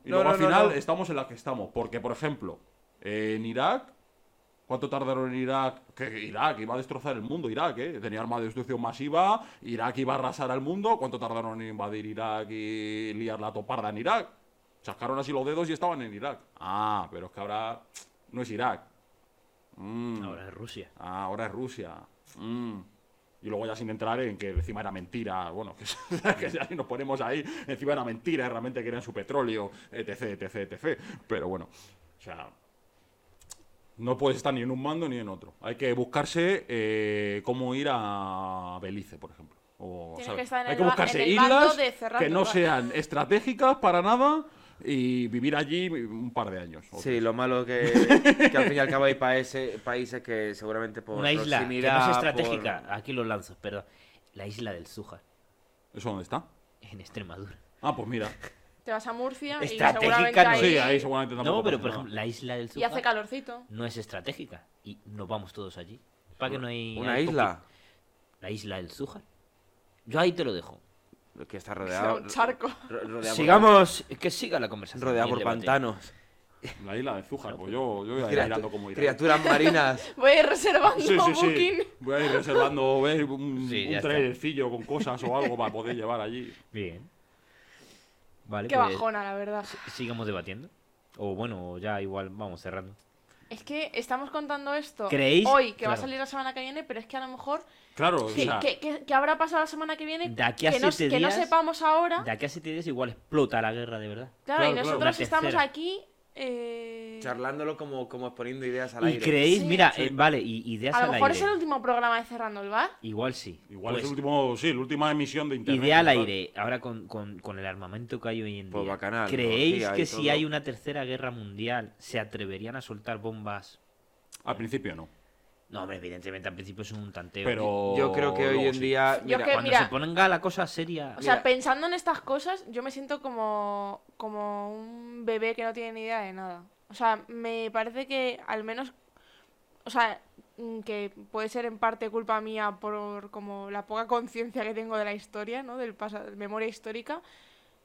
Y No, luego no, al no, final no. estamos en la que estamos. Porque, por ejemplo, eh, en Irak, ¿cuánto tardaron en Irak? Que Irak iba a destrozar el mundo, Irak, ¿eh? Tenía arma de destrucción masiva, Irak iba a arrasar al mundo. ¿Cuánto tardaron en invadir Irak y liar la toparda en Irak? Chascaron así los dedos y estaban en Irak. Ah, pero es que ahora no es Irak. Mm. Ahora es Rusia. Ah, ahora es Rusia. Mm. Y luego ya sin entrar en que encima era mentira, bueno, que, que ya si nos ponemos ahí, encima era mentira, realmente querían su petróleo, etc, etc, etc. Pero bueno, o sea, no puedes estar ni en un mando ni en otro. Hay que buscarse eh, cómo ir a Belice, por ejemplo. O, que estar en Hay el que buscarse en el bando islas de que no sean estratégicas para nada y vivir allí un par de años. sí, tres. lo malo que, que al fin y al cabo hay países, países que seguramente por Una isla que no es por- estratégica. Aquí lo lanzo, perdón. La isla del Zújar, ¿Eso dónde está? en Extremadura. Ah, pues mira. Te vas a Murcia y Estratégica seguramente no. ahí... Sí, ahí seguramente tampoco No, pero por ejemplo, la isla del Y Zújar hace calorcito. no es estratégica. Y nos vamos todos allí. ¿Para que no hay... una hay isla poqui- La isla del Zújar. Yo ahí te lo dejo. que está rodeado un charco. ro- rodeado por- Sigamos, que siga la conversación. rodeado y por pantanos, La isla de Zújar, pues yo, yo voy a ir Criatu- mirando cómo ir. ahí. criaturas marinas. Voy a ir reservando Sí, sí, sí. booking. Voy a ir reservando ver, un, Sí, un está. trailercillo con cosas o algo para poder llevar allí. Bien. Vale, Qué pues bajona, la verdad. sigamos debatiendo. O bueno, ya igual vamos cerrando. Es que estamos contando esto ¿Creéis? hoy, que va a salir la semana que viene, pero es que a lo mejor... Claro, o ¿Qué, sea, qué- qué- qué habrá pasado la semana que viene? De aquí a que, no, siete que no días- sepamos ahora. De aquí a siete días igual explota la guerra de verdad. Claro, Claro, y nosotros estamos aquí eh, Charlándolo como, como exponiendo ideas al ¿Y aire. creéis? Sí. Mira, Sí. eh, vale, y ideas a lo al mejor aire. es el último programa de Cerrando el Bar. Igual sí. Igual Pues, es el último, sí, la última emisión de internet. Idea al aire, ahora con, con- con el armamento que hay hoy en Pues día. bacanal, ¿Creéis y que si todo. hay una tercera guerra mundial se atreverían a soltar bombas? Al principio no. No, hombre, evidentemente al principio es un tanteo. Pero. Yo creo que hoy en sí. día. Yo mira, que- Cuando mira- se ponga la cosa seria... O sea, Mira. pensando en estas cosas, yo me siento como, como un bebé que no tiene ni idea de nada. O sea, me parece que al menos, o sea, mm, que puede ser en parte culpa mía por como la poca conciencia que tengo de la historia, ¿no? Del pasado, memoria histórica.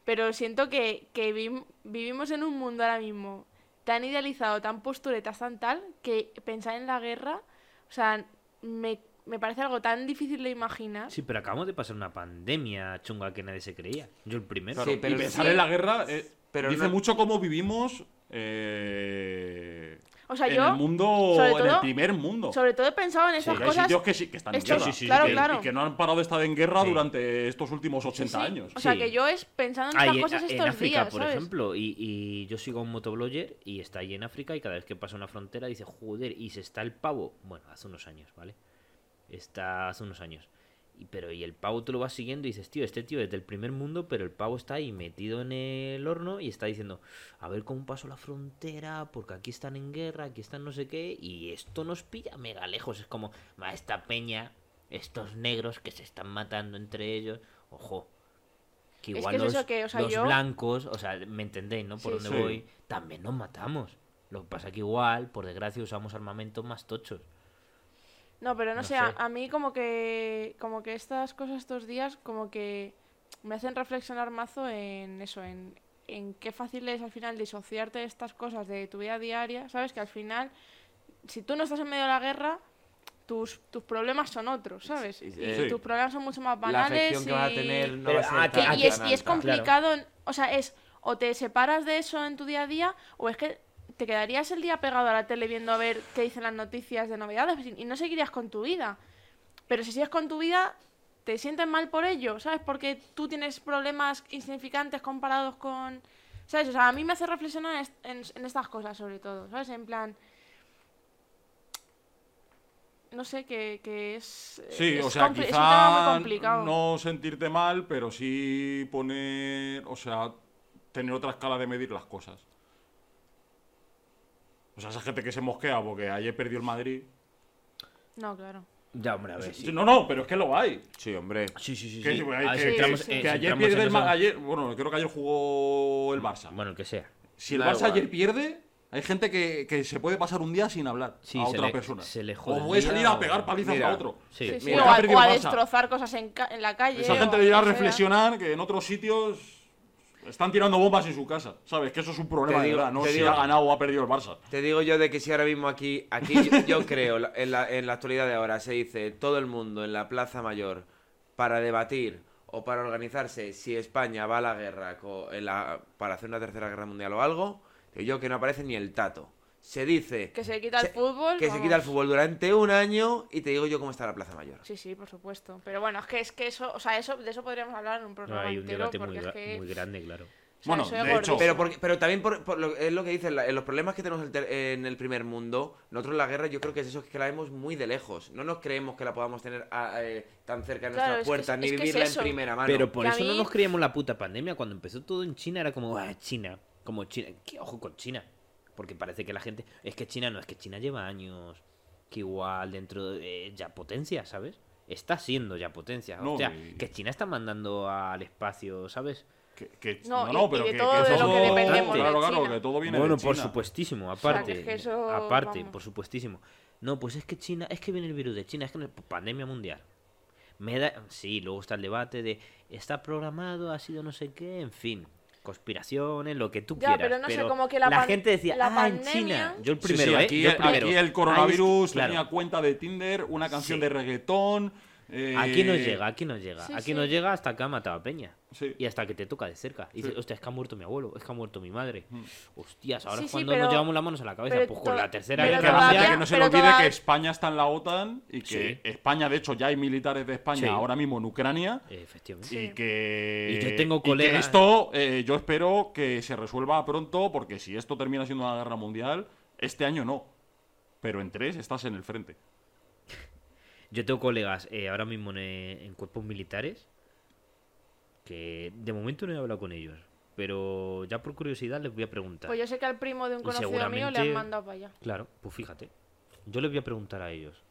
Pero siento que, que vivim- vivimos en un mundo ahora mismo tan idealizado, tan posturetas, tan tal, que pensar en la guerra, o sea, me, me parece algo tan difícil de imaginar. Sí, pero acabamos de pasar una pandemia chunga que nadie se creía. Yo el primero. Claro, Sí, pero- y pensar sí. en la guerra eh, Pero dice no- mucho cómo vivimos eh, O sea, en yo, el mundo, sobre en el primer mundo. sobre todo he pensado en Sí, estas hay cosas. sitios que, sí, que están en guerra. sí, sí, claro, y, que, claro. y que no han parado de estar en guerra Sí. durante estos últimos Sí, 80 sí. años. O sea, Sí. que yo es pensando en estas Ahí, cosas en estos África, días, por ¿sabes? ejemplo, y, y yo sigo a un motoblogger y está ahí en África y cada vez que pasa una frontera dice, joder, y se está el pavo. Bueno, hace unos años, ¿vale? Está hace unos años. Y, pero y el pavo tú lo vas siguiendo y dices, tío, este tío es del primer mundo, pero el pavo está ahí metido en el horno y está diciendo, a ver cómo paso la frontera, porque aquí están en guerra, aquí están no sé qué, y esto nos pilla mega lejos. Es como, va, esta peña, estos negros que se están matando entre ellos, ojo. Que Es igual que es los, eso que, o sea, los yo- blancos, o sea, me entendéis, ¿no? Por Sí, dónde sí. voy, también nos matamos. Lo que pasa que igual, por desgracia, usamos armamentos más tochos. No, pero no, No sé, a, sé. a mí como que como que estas cosas estos días como que me hacen reflexionar mazo en eso, en, en qué fácil es al final disociarte de estas cosas de tu vida diaria, ¿sabes? Que al final, si tú no estás en medio de la guerra, tus, tus problemas son otros, ¿sabes? Sí, sí. Y Sí. tus problemas son mucho más banales afección que vas a y- tener no Pero, va a ser ah, y, es, y es complicado, o sea, es o te separas de eso en tu día a día o es que te quedarías el día pegado a la tele viendo a ver qué dicen las noticias de novedades y no seguirías con tu vida. Pero si sigues con tu vida, te sientes mal por ello, ¿sabes? Porque tú tienes problemas insignificantes comparados con... ¿Sabes? O sea, a mí me hace reflexionar en, est- en- en estas cosas sobre todo, ¿sabes? En plan... No sé, que, que es... Sí, es o sea, compli- es un tema muy quizá complicado. no sentirte mal, pero sí poner, o sea, tener otra escala de medir las cosas. O sea, esa gente que se mosquea porque ayer perdió el Madrid. No, claro. Ya, hombre, a ver. Sí, no, no, pero es que lo hay. Sí, hombre. Sí, sí, sí. Que, sí. eh, ayer pierde el Ma- eso- ayer, bueno, creo que ayer jugó el Barça. Bueno, el que sea. Si el Da Barça igual. ayer pierde, hay gente que, que se puede pasar un día sin hablar Sí, a otra le- persona. se le jode o puede salir a pegar palizas Mira, a otro. Sí. Sí, sí, Mira, o, a, o a destrozar cosas en, ca- en la calle. Esa gente debería reflexionar que en otros sitios están tirando bombas en su casa. ¿Sabes? Que eso es un problema Te de digo- verdad, no si digo- ha ganado o ha perdido el Barça. Te digo yo de que si ahora mismo aquí, aquí yo, yo creo, en la, en la actualidad de ahora, se dice todo el mundo en la Plaza Mayor para debatir o para organizarse si España va a la guerra co- en la- para hacer una tercera guerra mundial o algo, digo yo que no aparece ni el tato. Se dice Que se quita el se- fútbol. que se quita el fútbol durante un año y te digo yo cómo está la Plaza Mayor. Sí, sí, por supuesto. Pero bueno, es que es que eso, o sea, eso de eso podríamos hablar en un No, programa hay un entero debate porque muy, es gra- que muy grande, claro. o sea, Bueno, de hecho-. Pero, porque, pero también por, por lo, es lo que dicen, los problemas que tenemos en el primer mundo, nosotros la guerra yo creo que es eso, que la vemos muy de lejos. No nos creemos que la podamos tener a- eh, tan cerca de Claro, nuestras es que puertas, es- ni es que es vivirla en primera mano. Pero por Que eso no nos creíamos la puta pandemia. Cuando empezó todo en China era como, ah, China. Como China. ¿Qué ojo con China? Porque parece que la gente. Es que China no, es que China lleva años. Que igual dentro de. eh, ya potencia, ¿sabes? Está siendo ya potencia. No, o sea, y- que China está mandando al espacio, ¿sabes? Que, que- No, no, y- no, y pero de que, todo que de eso- lo que dependemos de claro, que todo viene Bueno, de por China. supuestísimo, sea, aparte. que es que eso, aparte, vamos. por supuestísimo. No, pues es que China, es que viene el virus de China, es que no- pandemia mundial. Me da, sí, luego está el debate de está programado, ha sido no sé qué, en fin, conspiraciones, lo que tú Ya, quieras. pero no sé, como que la pan- gente decía, la ah, en pandemia- China. Yo el Sí, primero, sí, ¿eh? aquí, Yo el primero. aquí el Ahí coronavirus es- claro. tenía cuenta de Tinder, una canción Sí. de reggaetón, Eh, Aquí no llega, aquí no llega. Sí, aquí sí. no llega hasta que ha matado a Peña. Sí. Y hasta que te toca de cerca. Y dices, hostia, es que ha muerto mi abuelo, es que ha muerto mi madre. Mm. Hostias, ahora Sí, es sí, cuando pero- nos llevamos las manos a la cabeza. pero Pues con la tercera pero que, guerra todavía- que no se le olvide toda- que España está en la OTAN y que Sí. España, de hecho, ya hay militares de España Sí. ahora mismo en Ucrania. Efectivamente. Y que, Y yo tengo y que colegas- esto eh, yo espero que se resuelva pronto porque si esto termina siendo una guerra mundial, este año no. Pero en tres estás en el frente. Yo tengo colegas eh, ahora mismo en, eh, en cuerpos militares que de momento no he hablado con ellos. Pero ya por curiosidad les voy a preguntar. Pues yo sé que al primo de un conocido mío le han mandado para allá. Claro, pues fíjate. Yo les voy a preguntar a ellos.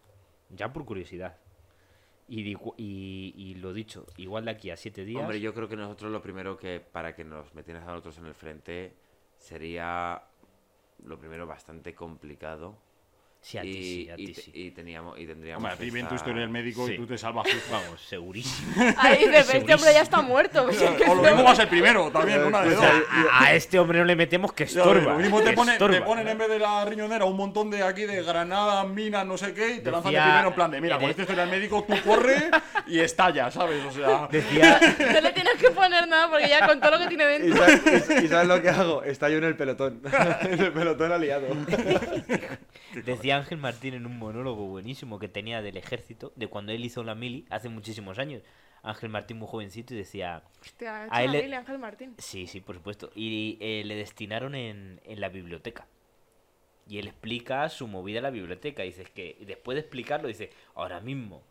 Ya por curiosidad. Y, digo- y, y lo dicho, igual de aquí a siete días. Hombre, yo creo que nosotros lo primero que para que nos metieras a nosotros en el frente sería lo primero bastante complicado. Sí, a ti y, sí, a y ti te- sí. y teníamos y tendríamos Hombre, a ti tu historia del médico Sí. y tú te salvas. Vamos, segurísimo. Ahí dices, este hombre ya está muerto. pues o lo mismo va a ser primero, también, una de O dos. sea, a, a este hombre no le metemos que estorba. Lo mismo te, pone- te ponen en vez de la riñonera un montón de aquí de granadas, minas, no sé qué, y te lanzan de primero en plan de, mira, con de- este historia del médico tú corre y estalla, ¿sabes? O sea, Decía, No le tienes que poner nada porque ya con todo lo que tiene ¿Y dentro. sabes, y- y sabes lo que hago? Estallo en el pelotón. en el pelotón aliado. decía Ángel Martín en un monólogo buenísimo que tenía del ejército, de cuando él hizo la mili hace muchísimos años. Ángel Martín muy jovencito y decía, Hostia, A él le- Ángel Martín. Sí, sí, por supuesto. Y eh, le destinaron en, en la biblioteca. Y él explica su movida en la biblioteca. Dice que después de explicarlo, dice, ahora mismo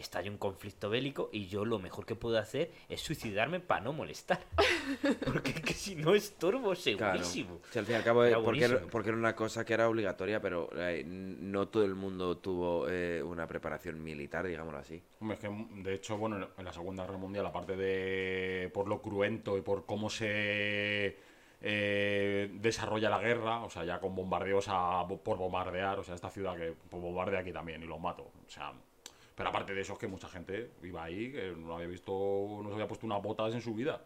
estalla un conflicto bélico y yo lo mejor que puedo hacer es suicidarme para no molestar. Porque es que si no estorbo, Claro. segurísimo. Si al fin y al cabo, eh, Era porque, era, porque era una cosa que era obligatoria, pero eh, no todo el mundo tuvo eh, una preparación militar, digámoslo así. Hombre, es que de hecho, bueno, en la Segunda Guerra Mundial, aparte de por lo cruento y por cómo se eh, desarrolla la guerra, o sea, ya con bombardeos a, por bombardear, o sea, esta ciudad que pues, bombardea aquí también y los mato, o sea, pero aparte de eso es que mucha gente iba ahí, que no había visto, no se había puesto unas botas en su vida,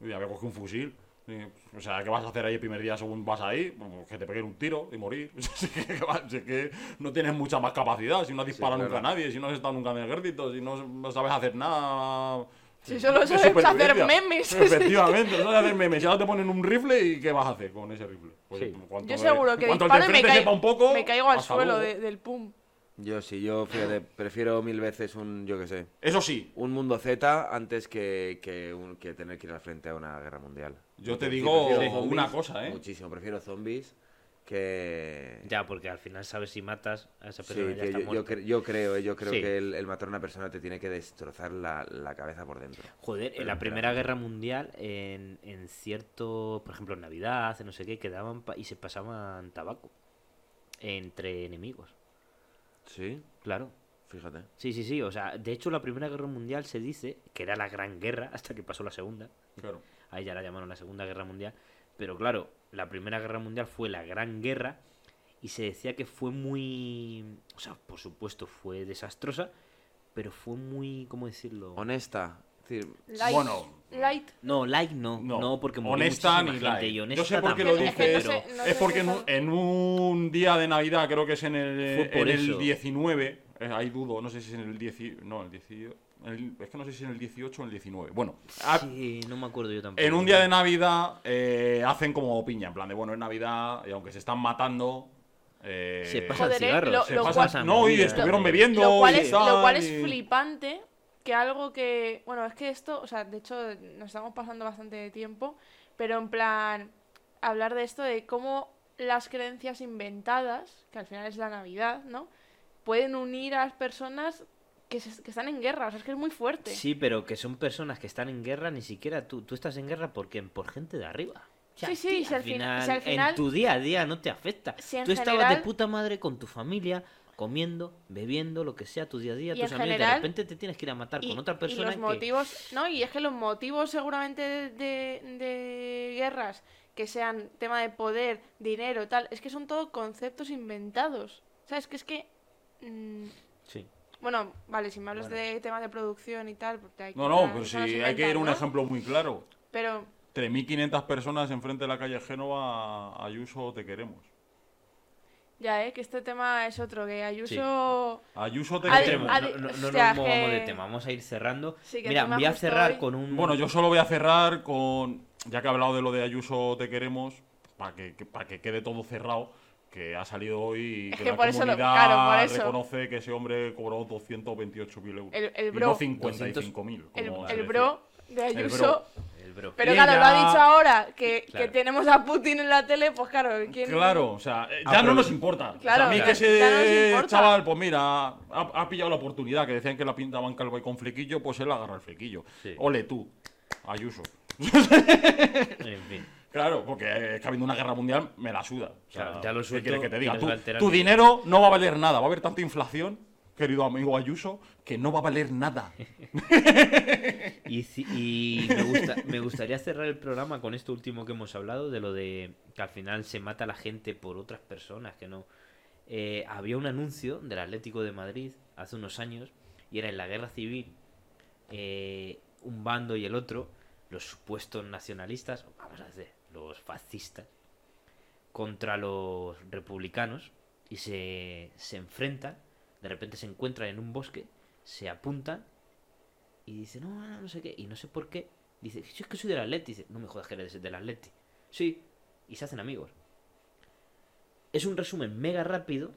y había cogido un fusil. y, O sea, ¿qué vas a hacer ahí el primer día según vas ahí? Pues que te peguen un tiro y morir. Si es que, si es que no tienes mucha más capacidad, si no has disparado claro. nunca a nadie, si no has estado nunca en el ejército, si no, sabes hacer nada. Si solo sabes hacer memes. Efectivamente, no sabes hacer memes. Y ahora te ponen un rifle y ¿qué vas a hacer con ese rifle? Pues, Sí. Yo seguro que disparo y me caigo, un poco, me caigo al suelo de- del pum. Yo sí, yo fíjate, prefiero mil veces un, yo qué sé, Eso sí, un mundo Z antes que, que, un- que tener que ir al frente a una guerra mundial. Yo te Sí, digo una cosa, ¿eh? Muchísimo, prefiero zombies que... Ya, porque al final sabes si matas a esa Sí, persona ya que está yo, yo, cre- yo creo, eh, yo creo Sí. que el, el matar a una persona te tiene que destrozar la, la cabeza por dentro. Joder, en la Primera Guerra Mundial, en, en cierto, por ejemplo, en Navidad, en no sé qué, quedaban pa- y se pasaban tabaco entre enemigos. Sí, Claro. fíjate. Sí, sí, sí. O sea, de hecho, la Primera Guerra Mundial se dice que era la Gran Guerra hasta que pasó la Segunda. Claro. Ahí ya la llamaron la Segunda Guerra Mundial. Pero claro, la Primera Guerra Mundial fue la Gran Guerra y se decía que fue muy... O sea, por supuesto fue desastrosa, pero fue muy... ¿Cómo decirlo? Honesta. Es decir, Light. Bueno. Light. No, like no. No, No, porque honesta ni gente, light. y Yo sé por qué lo Es que no dices. sé- no es porque en un, tal. en un día de Navidad, creo que es en el, en el eso. 19, eh, ahí dudo, no sé si es en el 10, no, el 18, el- es que no sé si es en el 18 o en el 19. Bueno, a- Sí, no me acuerdo yo tampoco. en un día de Navidad eh, hacen como piña, en plan de, bueno, es Navidad y aunque se están matando... eh, Se pasan eh, cigarros. lo- se lo pasan cual- no, y estuvieron eh. bebiendo Lo cual, y es, lo tal, cual es y- flipante que algo que. Bueno, es que esto, o sea, de hecho, nos estamos pasando bastante tiempo, pero en plan, hablar de esto, de cómo las creencias inventadas, que al final es la Navidad, ¿no? Pueden unir a las personas que, se- que están en guerra, o sea, es que es muy fuerte. Sí, pero que son personas que están en guerra, ni siquiera tú. Tú estás en guerra porque por gente de arriba. O sea, Sí, sí, si al al fin- final, si al final- en tu día a día no te afecta. Si tú estabas de puta madre con tu familia, comiendo, bebiendo, lo que sea, tu día a día, Y tus amigos, de general- repente te tienes que ir a matar Y, con otra y persona los que... motivos, no, y es que los motivos seguramente de, de- de guerras que sean tema de poder, dinero, tal, es que son todo conceptos inventados. ¿Sabes? Que es que mm, Sí. bueno, vale, si me hablas Bueno. de temas de producción y tal, porque hay No, no, pero si hay que ir a un ejemplo muy claro. Pero 3.500 personas enfrente de la calle Génova, Ayuso, te queremos. Ya, ¿eh? Que este tema es otro, que Ayuso... Ayuso te Adi- Adi- no, no- no hostia, nos movamos que- de tema, vamos a ir cerrando. Sí, que Mira, voy a cerrar hoy- con un... Bueno, yo solo voy a cerrar con. Ya que he hablado de lo de Ayuso te queremos, para que, para que quede todo cerrado, que ha salido hoy y Es que, que la por eso lo- comunidad claro, por eso. reconoce que ese hombre cobró 228.000 euros. El, el y bro, no 55.000. el, como el bro de Ayuso... El bro. Pero claro, lo ha dicho ahora, que, Claro. que tenemos a Putin en la tele, pues claro. ¿quién... Claro, o sea, eh, ya no nos importa. O sea, Claro, a mí ya- que ese no chaval, pues mira, ha, ha pillado la oportunidad, que decían que la pintaban calvo y con flequillo, pues él agarra el flequillo. Sí. Ole tú, Ayuso. En fin. Claro, porque es que habiendo una guerra mundial me la suda. O sea, Claro, ya lo ¿qué suelto quieres que te diga? Tu, dinero no va a valer nada. Va a haber tanta inflación, querido amigo Ayuso, que no va a valer nada. Y, me, gusta- me gustaría cerrar el programa con esto último que hemos hablado, de lo de que al final se mata la gente por otras personas, que no... Eh, había un anuncio del Atlético de Madrid hace unos años, y era en la guerra civil, eh, un bando y el otro, los supuestos nacionalistas, vamos a decir, los fascistas, contra los republicanos, y se, se enfrentan, de repente se encuentran en un bosque, se apuntan, y dice, no, no, sé qué. Y no sé por qué. Dice, si es que soy del Atleti. Dice, no me jodas que eres del Atleti. Sí. Y se hacen amigos. Es un resumen mega rápido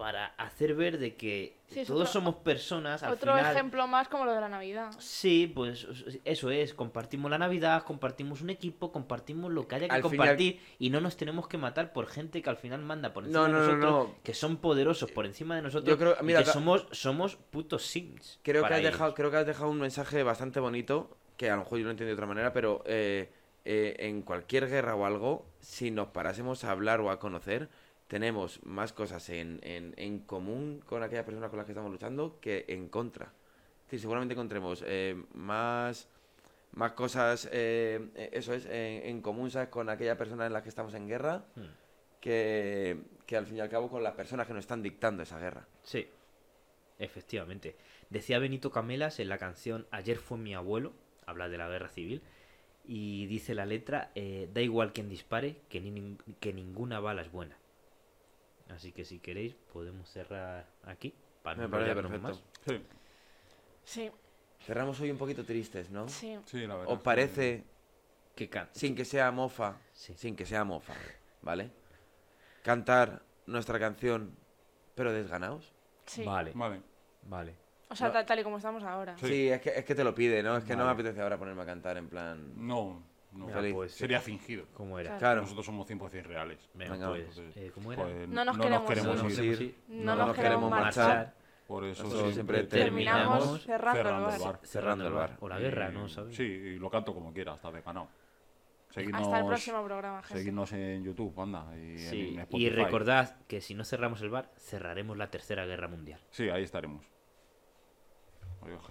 para hacer ver de que Sí, todos otro- somos personas al Otro final. ejemplo más como lo de la Navidad. Sí, pues eso es, compartimos la Navidad, compartimos un equipo, compartimos lo que haya que Al compartir y no nos tenemos que matar por gente que al final manda por encima No, no, de no, nosotros, no. que son poderosos por encima de nosotros Yo creo- y mira, que somos, somos putos sims. Creo que, has ellos. dejado, creo que has dejado un mensaje bastante bonito, que a lo mejor yo lo entiendo de otra manera, pero eh, eh, en cualquier guerra o algo, si nos parásemos a hablar o a conocer, tenemos más cosas en, en, en común con aquella persona con la que estamos luchando que en contra. Es decir, seguramente encontremos eh, más, más cosas, eh, eh, eso es, en, en común ¿sabes? con aquella persona en la que estamos en guerra, Hmm. que, que al fin y al cabo con las personas que nos están dictando esa guerra. Sí, efectivamente. Decía Benito Camelas en la canción Ayer fue mi abuelo, habla de la guerra civil, y dice la letra, eh, da igual quien dispare, que, ni- que ninguna bala es buena. Así que si queréis podemos cerrar aquí. Para Me parece perfecto. más. Sí, Sí, Cerramos hoy un poquito tristes, ¿no? sí. sí, la verdad. ¿Os parece, Que can- sin que sea mofa, Sí. sin que sea mofa, ¿vale? Cantar nuestra canción, pero desganaos. sí. Vale, Vale. vale. O sea, No. tal y como estamos ahora. Sí. Sí, es, que, es que te lo pide, ¿no? Es que no me apetece ahora ponerme a cantar en plan... No, no. Feliz. pues, Sería fingido. ¿Cómo era? Claro. Nosotros somos 100% reales. Venga, Venga, pues, entonces, eh, ¿cómo era? Pues No nos queremos No nos ir. queremos ir. No, nos, queremos marchar. Por eso Nosotros siempre Terminamos cerrando, cerrando el el bar. Cerrando el bar. O la guerra, ¿no? ¿Sabes? Sí, y lo canto como quiera, hasta de ganado. Seguidnos, Hasta el próximo programa, Jesús. seguidnos en YouTube, anda. Y, Sí, en y recordad que si no cerramos el bar, cerraremos la tercera guerra mundial. Sí, ahí estaremos. Adiós.